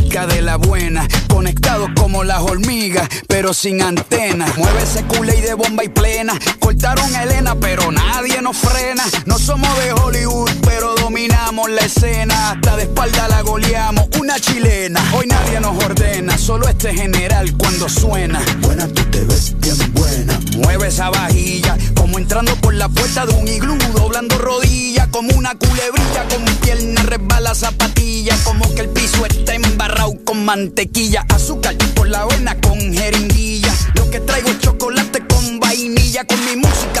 música de la buena, conectados como las hormigas, pero sin antena. Mueve ese culé de bomba y plena. Cortaron a Elena, pero nadie nos frena. No somos de Hollywood, pero dominamos la escena. Hasta de espalda la goleamos, una chilena. Hoy nadie nos ordena, solo este general cuando suena. Buena, tú te ves bien buena. Mueve esa vajilla, como entrando por la puerta de un iglú, doblando rodillas, como una culebrilla, con pierna resbala zapatilla, como que el piso está embarrado con mantequilla, azúcar por la avena con jeringuilla. Lo que traigo es chocolate con vainilla, con mi música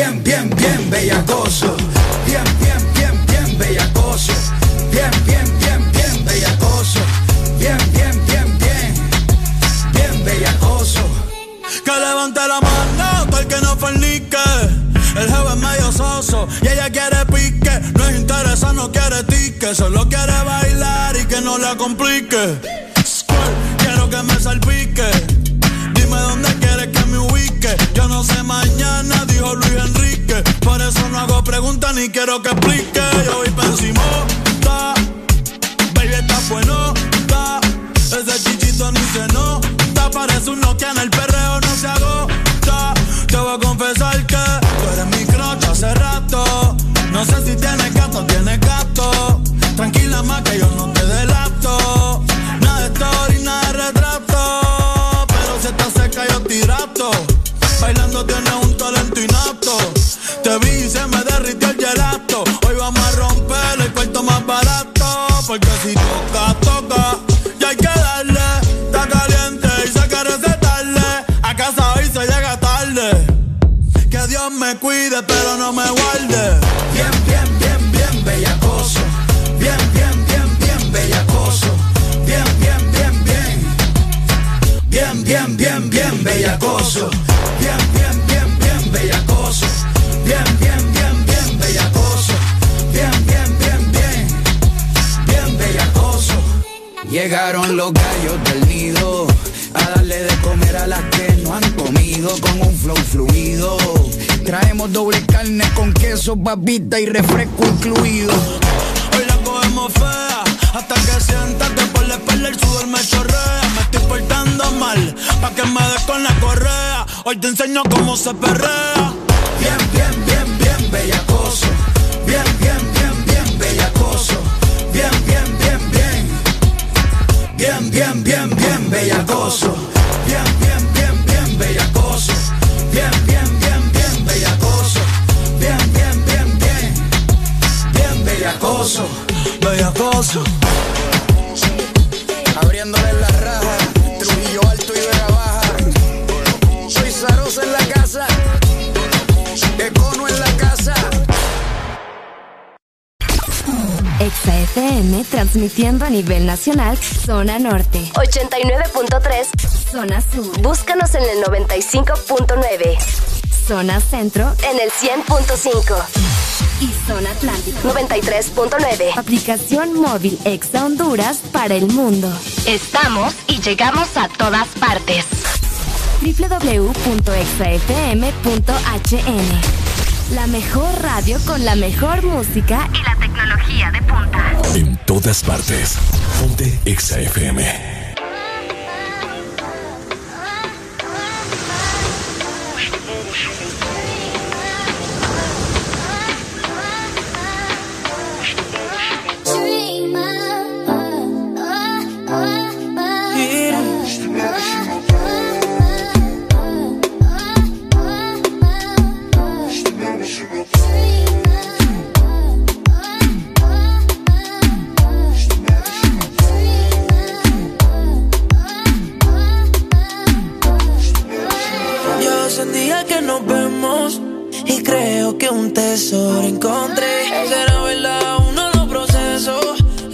Bien, bien, bien, bellacoso. Bien, bien, bien, bien bellacoso. Bien, bien, bien, bien bellacoso. Bien, bien, bien, bien. Bien bellacoso. Que levante la mano, todo el que no fornique. El jefe es medio soso y ella quiere pique. No es interesa, no quiere tique. Solo quiere bailar y que no la complique. Quiero que me salpique. Yo sé mañana, dijo Luis Enrique. Por eso no hago preguntas ni quiero que explique. Yo voy pa' encima, ta. Baby, está bueno, ta. Ese chichito ni se nota. Parece un Nokia en el perreo, no se agota. Te voy a confesar que tú eres mi crocha hace rato. No sé si tienes gato tienes gato. Tranquila más bellacoso. Bien, bien, bien, bien bellacoso. Bien, bien, bien, bien bellacoso. Bien, bien, bien, bien. Bien bellacoso. Llegaron los gallos del nido a darle de comer a las que no han comido con un flow fluido. Traemos doble carne con queso, babita y refresco incluido. Hoy la cogemos fea hasta que sientas que por la espalda el sudor me chorrea. Mal pa' que me des con la correa. Hoy te enseño cómo se perrea. Bien, bien, bien, bien bellacoso. Bien, bien, bien, bien bellacoso. Bien, bien, bien, bien. Bien, bien, bien, bien bellacoso. Bien, bien, bien, bien bellacoso. Bien, bien, bien, bien bellacoso. Bien, bien, bien, bien. Bien bellacoso. Bellacoso. Abriéndole la En la casa, Econo en la casa. Exa FM transmitiendo a nivel nacional, zona norte. 89.3, zona sur. Búscanos en el 95.9. Zona centro en el 100.5. Y zona atlántico 93.9. Aplicación móvil Exa Honduras para el mundo. Estamos y llegamos a todas partes. www.exafm.hn La mejor radio con la mejor música y la tecnología de punta. En todas partes. Ponte Exa FM. y creo que un tesoro encontré. Será verdad, uno lo proceso.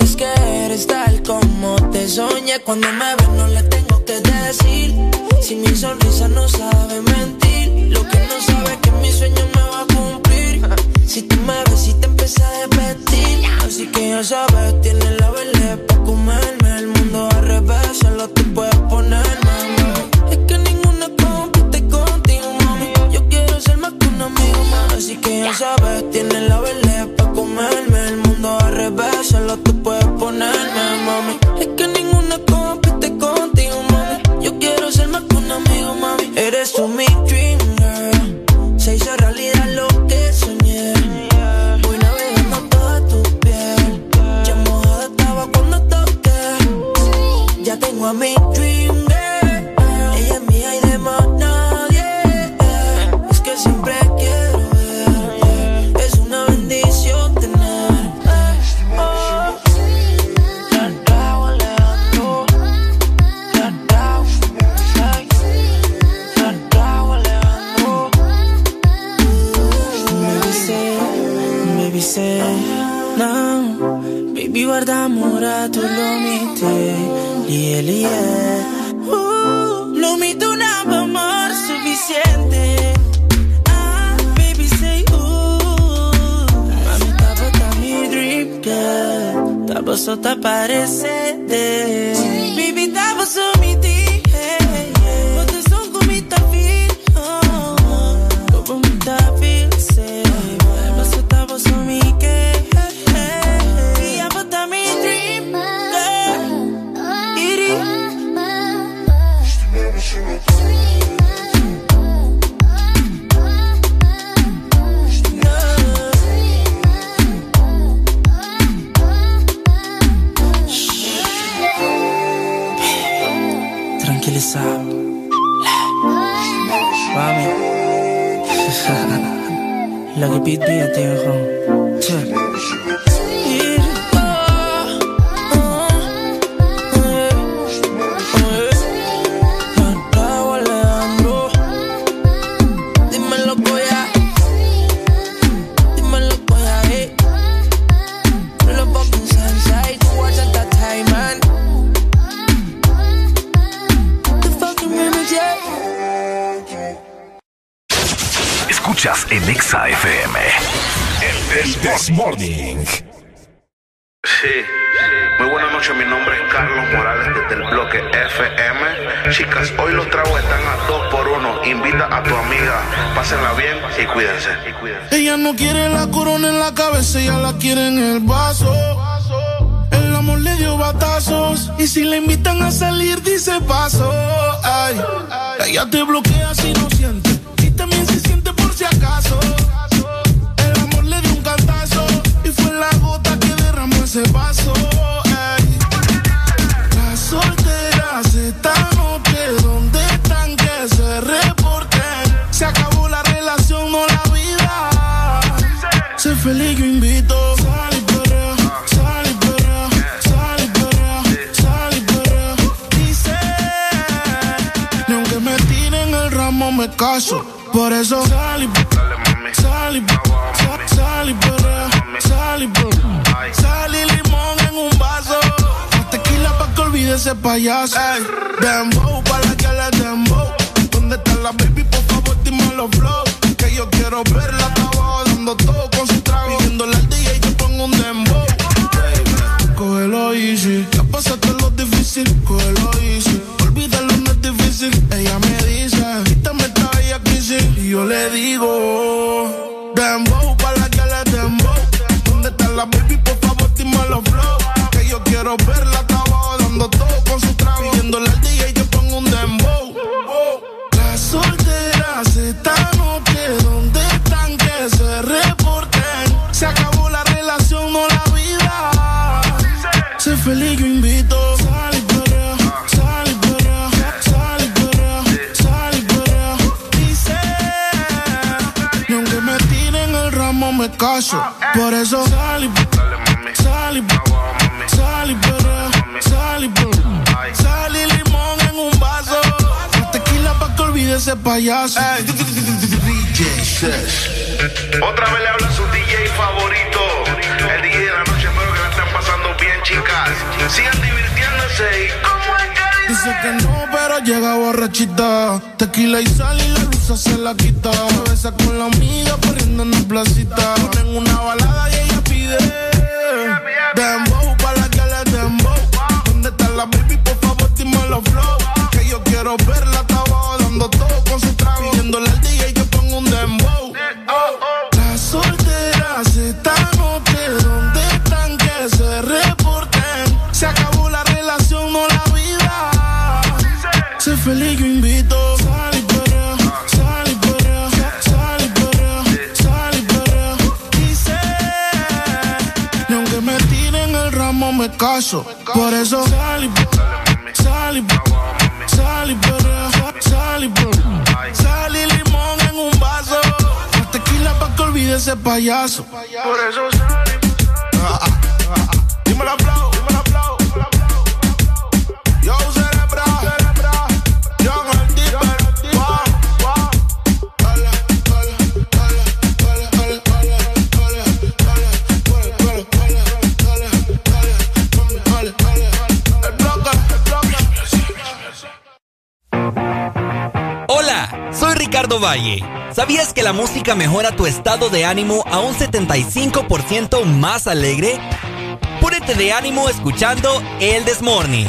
Es que eres tal como te soñé. Cuando me ves no le tengo que decir. Si mi sonrisa no sabe mentir, lo que no sabe es que mi sueño me va a cumplir. Si tú me ves y te empiezas a repetir, así que ya sabes, tienes la vela para comerme. El mundo al revés, solo te puedes poner Así que ya sabes, tienes la vele pa' comerme. El mundo al revés, solo tú puedes ponerme, mami. Es que ninguna compite contigo, mami. Yo quiero ser más que un amigo, mami. Eres tú mi dream girl. Se hizo realidad lo que soñé. Voy navegando toda tu piel. Ya mojada estaba cuando toqué. Ya tengo a mi guarda murato l'omite Lie, lie uh, L'omite un amor suficiente. Ah, baby say uh, Mami tava tá mi dream girl Tava só tá Baby 今后 te bloqueé. Ánimo a un 75% más alegre? Púrete de ánimo escuchando El Desmorning.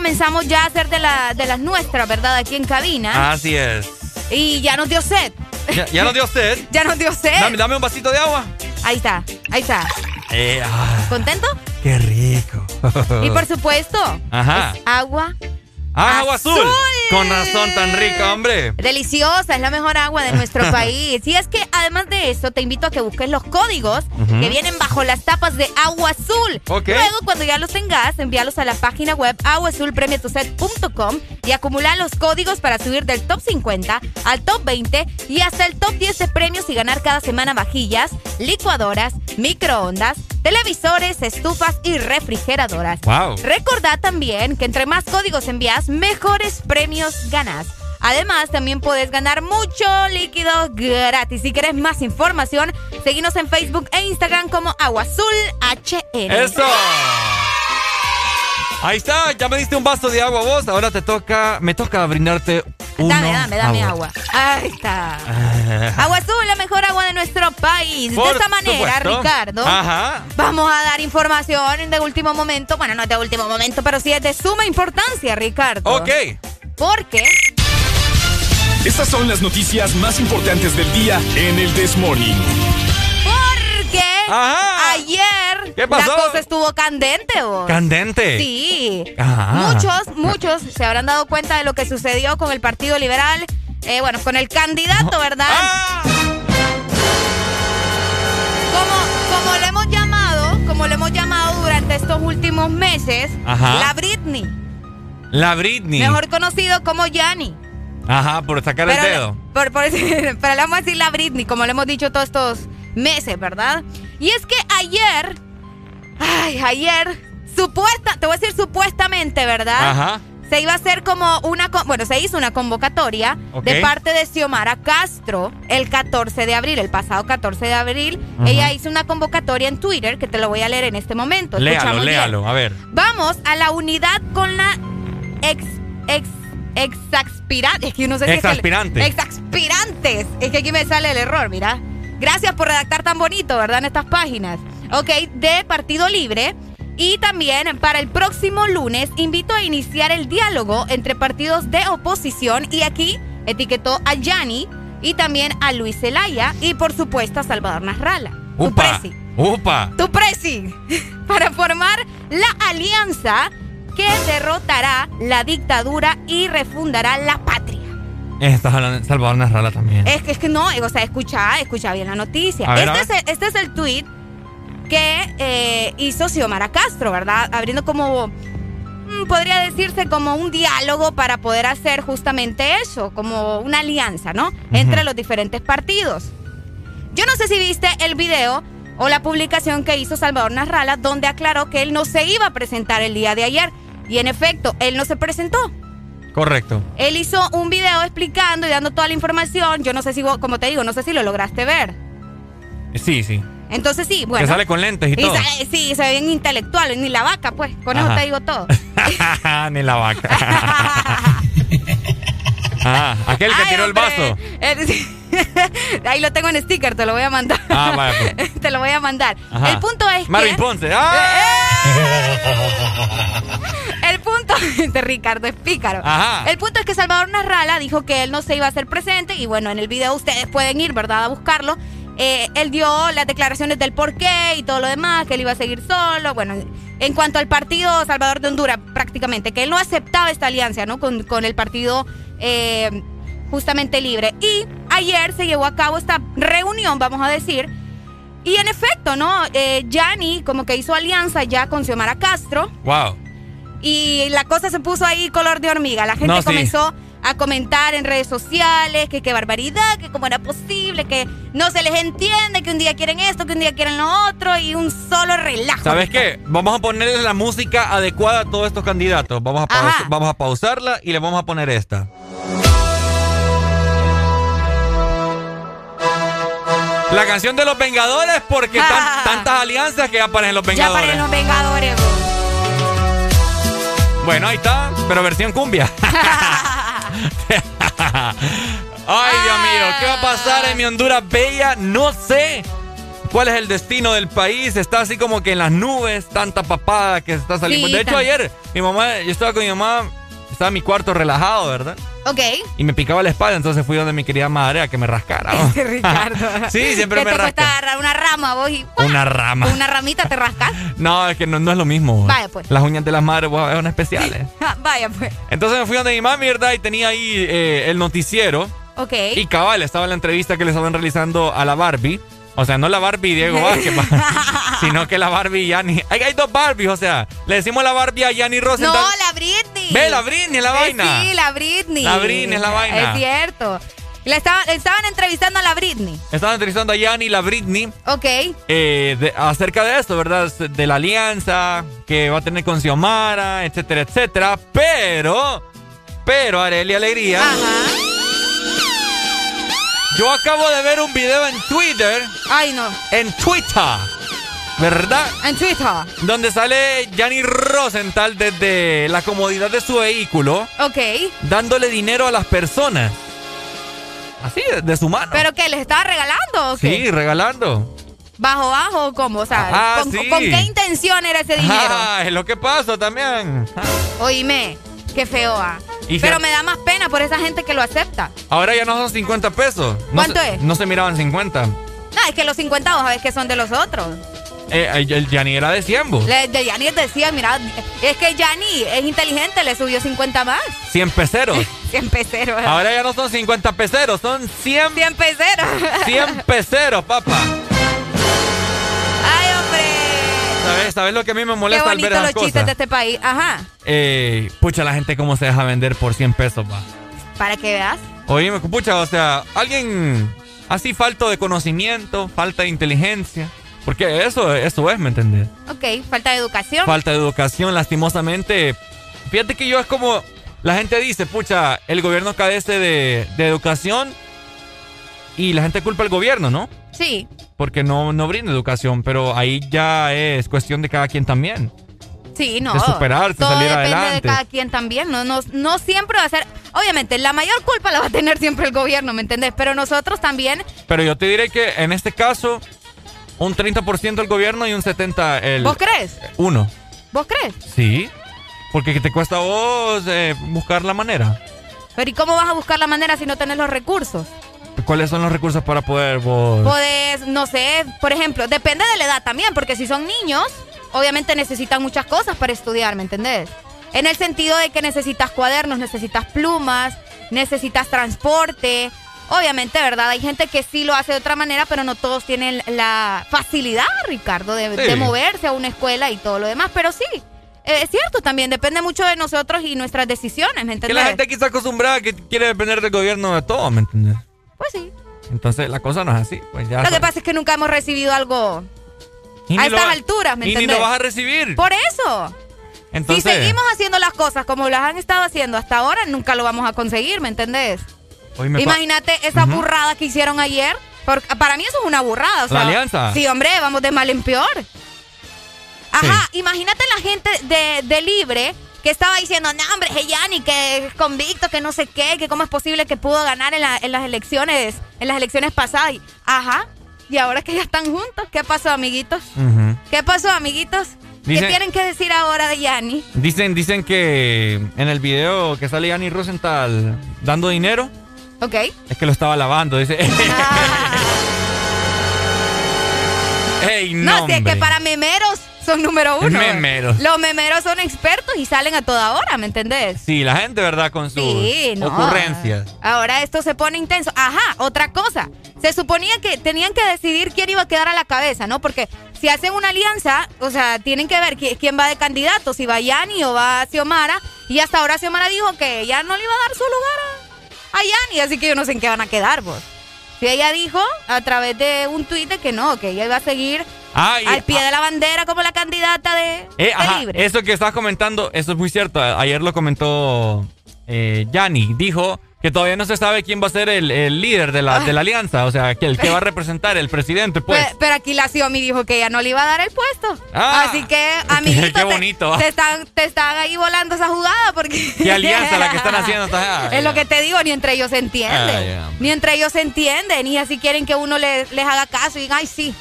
Comenzamos ya a hacer de, la, de las nuestras, ¿verdad? Aquí en cabina. Así es. Y ya nos dio sed. ¿Ya, ya nos dio sed? Ya nos dio sed. Dame, dame un vasito de agua. Ahí está, ahí está. Eh, ah, ¿Contento? qué rico. Y por supuesto, Ajá. es agua Ah, agua azul. Con razón tan rica, hombre. Deliciosa, es la mejor agua de nuestro país. Y es que además de eso, te invito a que busques los códigos que vienen bajo las tapas de Agua Azul. Luego, cuando ya los tengas, envíalos a la página web aguazulpremiotuset.com y acumula los códigos para subir del top 50 al top 20 y hasta el top 10 de premios y ganar cada semana vajillas, licuadoras, microondas, televisores, estufas y refrigeradoras. Wow. Recordad también que entre más códigos envías, mejores premios ganas. Además, también puedes ganar mucho líquido gratis. Si quieres más información, seguinos en Facebook e Instagram como AguazulHN. ¡Eso! Ahí está, ya me diste un vaso de agua vos. Ahora te toca, me toca brindarte uno. Dame, dame, dame agua. Ahí está. Agua Azul, la mejor agua de nuestro país. Por de esta manera, supuesto. Ricardo, Ajá. vamos a dar información de último momento. Bueno, no es de último momento, pero sí es de suma importancia, Ricardo. Ok. Porque Estas son las noticias más importantes del día en el This Morning. Porque ayer ¿Qué pasó? la cosa estuvo candente, vos. ¿Candente? Sí. Ajá. Muchos, muchos se habrán dado cuenta de lo que sucedió con el Partido Liberal. eh, bueno, con el candidato, ¿verdad? Ah. Como, como le hemos llamado, como le hemos llamado durante estos últimos meses, Ajá. la Britney, La Britney. mejor conocido como Yanni. Ajá, por sacar el Pero, dedo. por- por- pero le vamos a decir la Britney, como le hemos dicho todos estos meses, ¿verdad? Y es que ayer, ay, ayer, supuesta, te voy a decir supuestamente, ¿verdad? Ajá. Se iba a hacer como una, bueno, se hizo una convocatoria de parte de Xiomara Castro el 14 de abril, el pasado 14 de abril. Ella hizo una convocatoria en Twitter que te lo voy a leer en este momento. Léalo, Escuchamos bien. léalo, a ver. Vamos a la unidad con la ex ex exaspirante. Es que yo no sé si es que le- Exaspirante. Exaspirantes. Es que aquí me sale el error, mira. Gracias por redactar tan bonito, ¿verdad? En estas páginas. Ok, de Partido Libre. Y también para el próximo lunes invito a iniciar el diálogo entre partidos de oposición y aquí etiquetó a Yanni y también a Luis Zelaya y por supuesto a Salvador Nasralla. Tu ¡Upa! presi ¡Upa! tu presi para formar la alianza que derrotará la dictadura y refundará la patria. Estás hablando de Salvador Narrala también. Es que, es que no, o sea, escucha, escucha bien la noticia. Ver, a este, es el, este es el tweet que eh, hizo Xiomara Castro, ¿verdad? Abriendo como, mm, podría decirse como un diálogo para poder hacer justamente eso, como una alianza, ¿no? Entre los diferentes partidos. Yo no sé si viste el video o la publicación que hizo Salvador Narrala, donde aclaró que él no se iba a presentar el día de ayer. Y en efecto, él no se presentó. Correcto. Él hizo un video explicando y dando toda la información. Yo no sé si, como te digo, no sé si lo lograste ver. Sí, sí. Entonces sí, bueno. Que sale con lentes y, todo. sí, se ve bien intelectual, ni la vaca, pues. Con eso te digo todo. ni la vaca. ah, aquel que tiró el vaso. Ahí lo tengo en sticker, te lo voy a mandar. Ah, vaya, pues. te lo voy a mandar. El punto es Marvin Ponce. ¡Ah! El punto de Ricardo es pícaro. El punto es que Salvador Narrala dijo que él no se iba a hacer presente y bueno, en el video ustedes pueden ir, ¿verdad? A buscarlo eh, él dio las declaraciones del por qué y todo lo demás, que él iba a seguir solo. Bueno, en cuanto al partido Salvador de Honduras, prácticamente, que él no aceptaba esta alianza, ¿no? Con, el partido eh, justamente libre. Y ayer se llevó a cabo esta reunión, vamos a decir. Y en efecto, ¿no? Eh, Yanni como que hizo alianza ya con Xiomara Castro. Wow. Y la cosa se puso ahí color de hormiga. La gente comenzó a comentar en redes sociales que qué barbaridad, que cómo era posible, que no se les entiende, que un día quieren esto, que un día quieren lo otro y un solo relajo. ¿Sabes qué? Vamos a ponerle la música adecuada a todos estos candidatos. Vamos a, vamos a pausarla y le vamos a poner esta. La canción de los Vengadores porque tantas alianzas que aparecen los Vengadores. Ya aparecen los Vengadores. Bueno, ahí está, pero versión cumbia. Ay, Dios mío, ¿qué va a pasar en mi Honduras Bella? No sé. ¿Cuál es el destino del país? Está así como que en las nubes, tanta papada que se está saliendo. de hecho, ayer mi mamá, yo estaba con mi mamá, estaba en mi cuarto relajado, ¿verdad? Ok. Y me picaba la espalda, entonces fui donde mi querida madre a que me rascara. Ricardo. sí, siempre me rasca. te agarrar una rama vos y Una rama. Una ramita te rascas. no, es que no, es lo mismo. Vaya pues. Las uñas de las madres son especiales. Vaya pues. Entonces me fui donde mi mami, ¿verdad? Y tenía ahí eh, el noticiero. Ok. Y cabal, estaba en la entrevista que le estaban realizando a la Barbie. O sea, no la Barbie Diego Vázquez, sino que la Barbie Yanni. Hay, hay dos Barbies, o sea, le decimos la Barbie a Yanni Rosenthal. No, la Britney. Ve, la Britney, la vaina. Sí, la Britney. La Britney es la vaina. Es cierto. Le estaban, estaban entrevistando a la Britney. Estaban entrevistando a Yanni, la Britney. Ok. Eh, acerca de esto, ¿verdad? De la alianza que va a tener con Xiomara, etcétera, etcétera. Pero, pero, Arelia Alegría. Ajá. Yo acabo de ver un video en Twitter. Ay, no. En Twitter. ¿Verdad? En Twitter. Donde sale Gianni Rosenthal desde la comodidad de su vehículo. Ok. Dándole dinero a las personas. Así, de, su mano. ¿Pero qué? ¿Les estaba regalando o qué? Sí, regalando. ¿Bajo, bajo cómo? O sea, ¿con, qué intención era ese dinero? Ah, es lo que pasó también. Oíme, qué feo, ah. Pero me da más pena por esa gente que lo acepta. Ahora ya no son 50 pesos. ¿Cuánto es? No se miraban 50. No, es que los 50 vos sabés que son de los otros. Eh, el Yanni era de 100, vos. de Yanni decía, mira, es que Yanni es inteligente, le subió 50 más. 100 peceros. 100 peceros. Ahora ya no son 50 peceros, son 100. 100 peceros. 100 peceros, papá. ¿Sabes, ¿Sabes lo que a mí me molesta Qué al ver esas los chistes de este país. Ajá. Eh, pucha, la gente cómo se deja vender por 100 pesos, va. Para que veas. Oye, pucha, o sea, alguien así falto de conocimiento, falta de inteligencia porque eso, eso es, ¿me entendés? Ok, falta de educación. Falta de educación, lastimosamente. Fíjate que yo es como, la gente dice, pucha, el gobierno carece de, educación y la gente culpa al gobierno, ¿no? Sí. Porque no, no brinda educación, pero ahí ya es cuestión de cada quien también. Sí, no. De superarse, Todo salir depende adelante. de cada quien también. No, no, no siempre va a ser. Obviamente, la mayor culpa la va a tener siempre el gobierno, ¿me entendés? Pero nosotros también. Pero yo te diré que en este caso, un 30% el gobierno y un 70% el... ¿Vos crees? Uno. ¿Vos crees? Sí. Porque te cuesta a vos eh, buscar la manera. Pero ¿y cómo vas a buscar la manera si no tenés los recursos? ¿Cuáles son los recursos para poder vos? Podés, no sé, por ejemplo, depende de la edad también, porque si son niños, obviamente necesitan muchas cosas para estudiar, ¿me entendés? En el sentido de que necesitas cuadernos, necesitas plumas, necesitas transporte, Obviamente, ¿verdad? Hay gente que sí lo hace de otra manera, pero no todos tienen la facilidad, Ricardo, de, moverse a una escuela y todo lo demás. Pero sí, eh, es cierto también, depende mucho de nosotros y nuestras decisiones, ¿me entiendes? Que la gente aquí está acostumbrada que quiere depender del gobierno de todo, ¿me entiendes? Pues sí. Entonces la cosa no es así. Pues ya lo que pasa es que nunca hemos recibido algo a estas alturas, ¿me entiendes? Y ni lo vas a recibir. Por eso. Entonces, si seguimos haciendo las cosas como las han estado haciendo hasta ahora, nunca lo vamos a conseguir, ¿me entendés? Imagínate esa burrada que hicieron ayer. para mí eso es una burrada. la alianza. Sí, hombre, vamos de mal en peor. Ajá, imagínate la gente de, Libre que estaba diciendo, no, hombre, Yanni, que es convicto, que no sé qué, que cómo es posible que pudo ganar en, las elecciones, en las elecciones pasadas. Ajá, y ahora que ya están juntos, ¿qué pasó, amiguitos? ¿Qué pasó, amiguitos? ¿Qué tienen que decir ahora de Yanni? Dicen, dicen que en el video que sale Yanni Rosenthal dando dinero. Ok. Es que lo estaba lavando, dice. no, si es que para memeros son número uno. Memeros. Los memeros son expertos y salen a toda hora, ¿me entendés? Sí, la gente, ¿verdad? Con sus ocurrencias. Ahora esto se pone intenso. Ajá, otra cosa. Se suponía que tenían que decidir quién iba a quedar a la cabeza, ¿no? Porque si hacen una alianza, o sea, tienen que ver quién va de candidato, si va Yanni o va Xiomara. Y hasta ahora Xiomara dijo que ya no le iba a dar su lugar a, a Yanni, así que yo no sé en qué van a quedar, vos. Si ella dijo a través de un tuit que no, que ella iba a seguir al pie de la bandera como la candidata de, eh, Libre. Eso que estás comentando, eso es muy cierto. Ayer lo comentó eh, Yanni. Dijo que todavía no se sabe quién va a ser el, líder de la, de la, alianza, o sea, que el que va a representar, el presidente, pues. Pero, aquí la Xiaomi dijo que ella no le iba a dar el puesto. Ah, Así que, amiguito, qué bonito. Te, están, te están ahí volando esa jugada porque... ¿Qué alianza la que están haciendo? es lo que te digo, ni entre ellos se entienden. Ah, ni entre ellos se entienden, y así quieren que uno les, les haga caso y digan, ay, sí,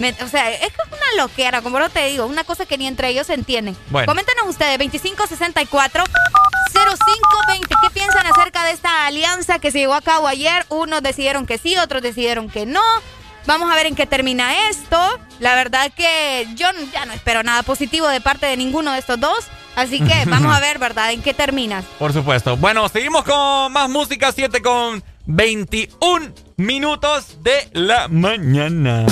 o sea, es una loquera, como no te digo, una cosa que ni entre ellos se entienden. Coméntenos ustedes, 2564 0520, ¿qué piensan acerca de esta alianza que se llevó a cabo ayer? Unos decidieron que sí, otros decidieron que no. Vamos a ver en qué termina esto. La verdad que yo ya no espero nada positivo de parte de ninguno de estos dos. Así que vamos a ver, ¿verdad? ¿En qué terminas? Por supuesto. Bueno, seguimos con más música, 7 con 21 minutos de la mañana.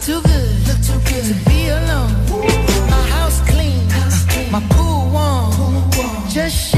Too good, look too good to be alone. My house clean, my pool warm. Just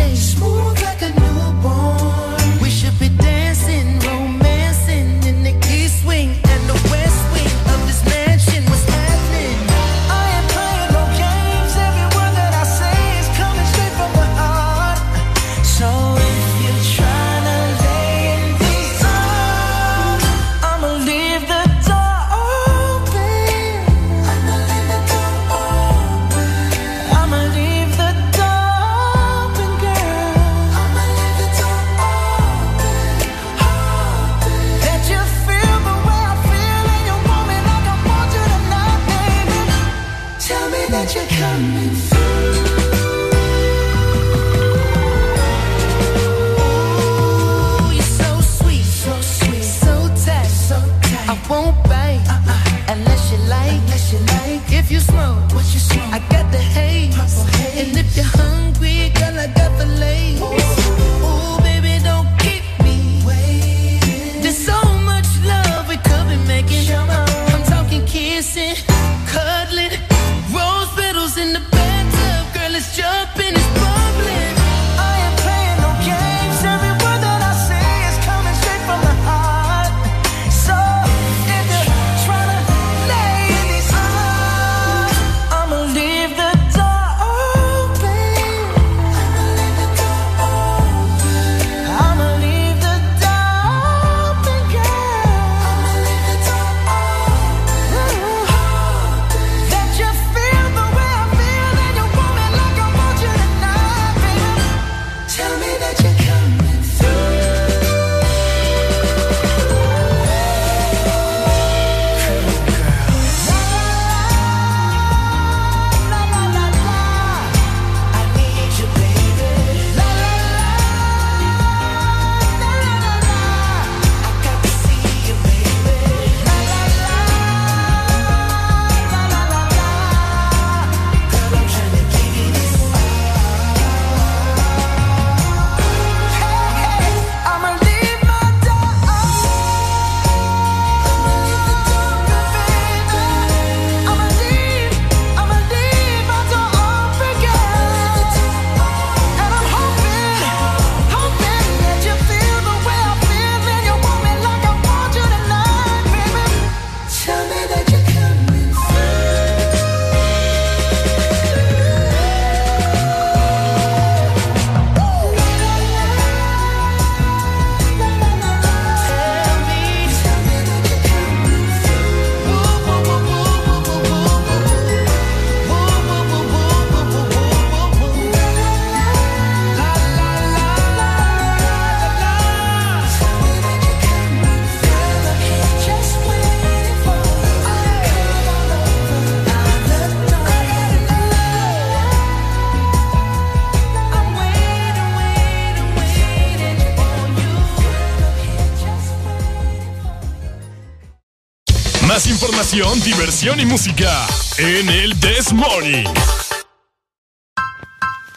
información, diversión y música en el This Morning.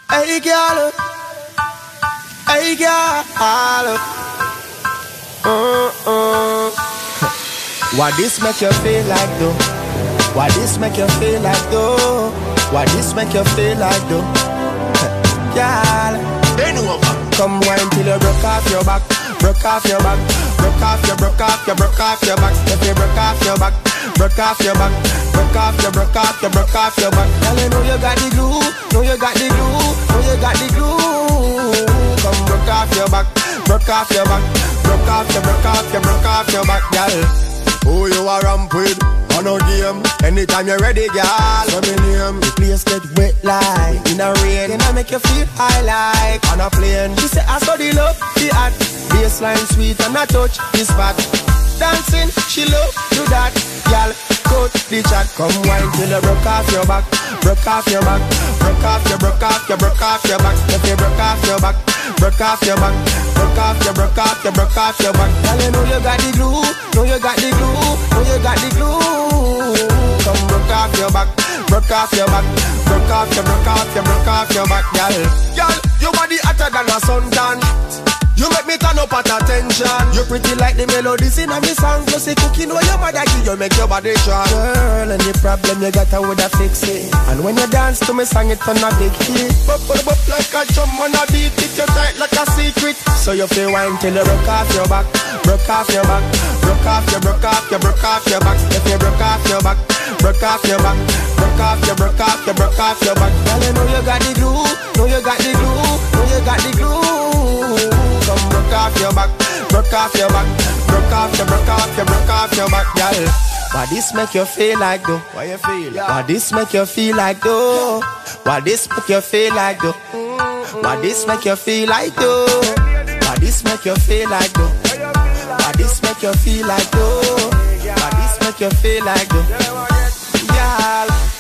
Hey, girl. Hey, girl. Uh, uh. What this make you feel like though? What this make you feel like though? What this make you feel like though? Girl. Come wine till you broke off your back, broke off your back, broke off your, broke off your, broke off your back. If you broke off your back, broke off your back, broke off your, broke off your, broke off your back. Girl, you know you got the glue, know you got the glue, know you got the glue. Come broke off your back, broke off your back, broke off your, broke off your, broke off your back, girl. Who you are ramp with? On a game. Anytime you're ready, girl. Let me name. The place get wet like in a rain. And I make you feel high like on a plane. She say I saw the love, the hot. Baseline sweet and I touch the spot. Dancing, she love do that. Girl, coach the chat. Come wine till you broke off your back. Broke off your back. Broke off your, broke off your, broke off your back. If you broke off your back. Broke off your back. Broke off your, broke off your, broke off your back. Girl, you know you got the glue. Know you got the glue. Know you got the glue. Come broke off your back. Broke off your back. Broke off your, broke off your, broke off your back, girl. Girl, your body hotter than a suntan. You make me turn up at attention. You pretty like the melodies in a me song. Plus the cooking where your mother give you make your body strong. Girl, any problem you got, I woulda fix it. And when you dance to me song, it turn a big hit. Bop, bop, bop like a drum on a beat. It you tight like a secret. So you feel wine till you broke off your back, broke off your back, broke off your, broke off your, broke off your back. If you broke off your back, broke off your back, broke off your, broke off your, broke off your back. Girl, you know you got the glue, know you got the glue, know you got the glue. Broke off your back, broke off your back, broke off your, broke off your, broke off your back, girl. Why this make you feel like though? Why you feel? Why this make you feel like though? Why this make you feel like though? Why this make you feel like though? Why this make you feel like though? Why this make you feel like though? Why this make you feel like though? Girl,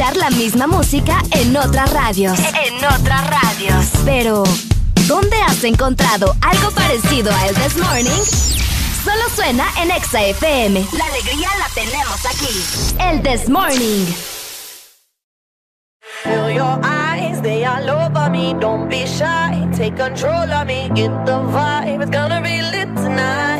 Escuchar la misma música en otras radios. En otras radios. Pero, ¿dónde has encontrado algo parecido a El This Morning? Solo suena en Exa FM. La alegría la tenemos aquí. El This Morning. Feel your eyes, they all over me. Don't be shy, take control of me. Get the vibe, it's gonna be lit tonight.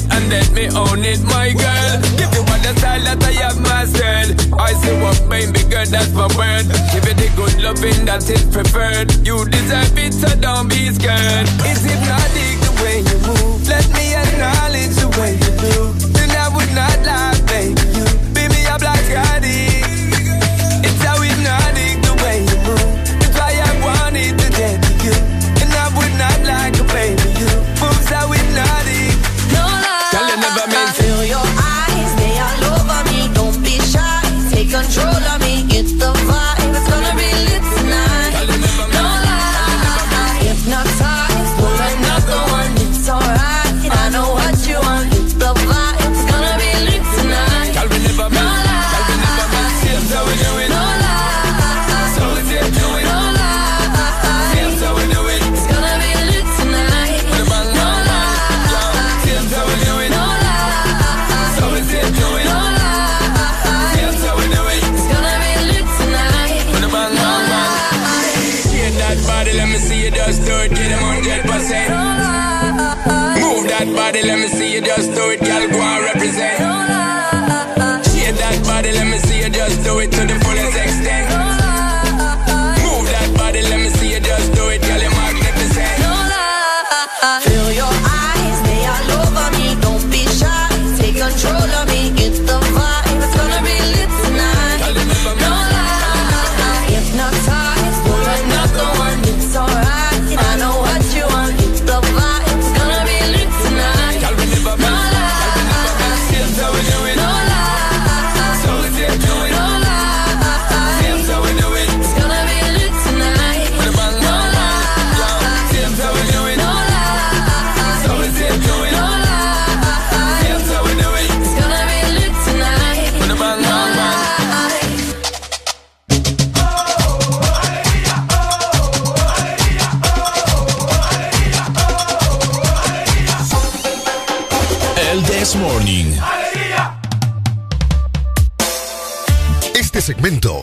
it and let me own it, my girl. Give you all the style that I have mastered. I say what baby girl, that's my word. Give it the good loving that is it preferred. You deserve it, so don't be scared. It's hypnotic the way you move. Let me acknowledge the way you do. Then I would not lie, baby. You,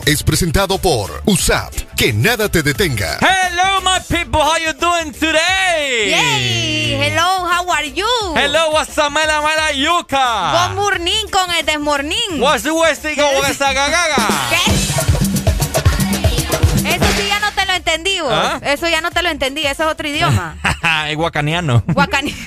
es presentado por USAP. Que nada te detenga. Hello, my people. How you doing today? Yay! Hello, how are you? Hello, what's up, mela, mela, yuca? Good morning con el desmorning. What's the West what's gaga? ¿Qué? Eso sí ya no te lo entendí, vos. ¿Ah? Eso ya no te lo entendí. Eso es otro idioma. es guacaniano. Guacani.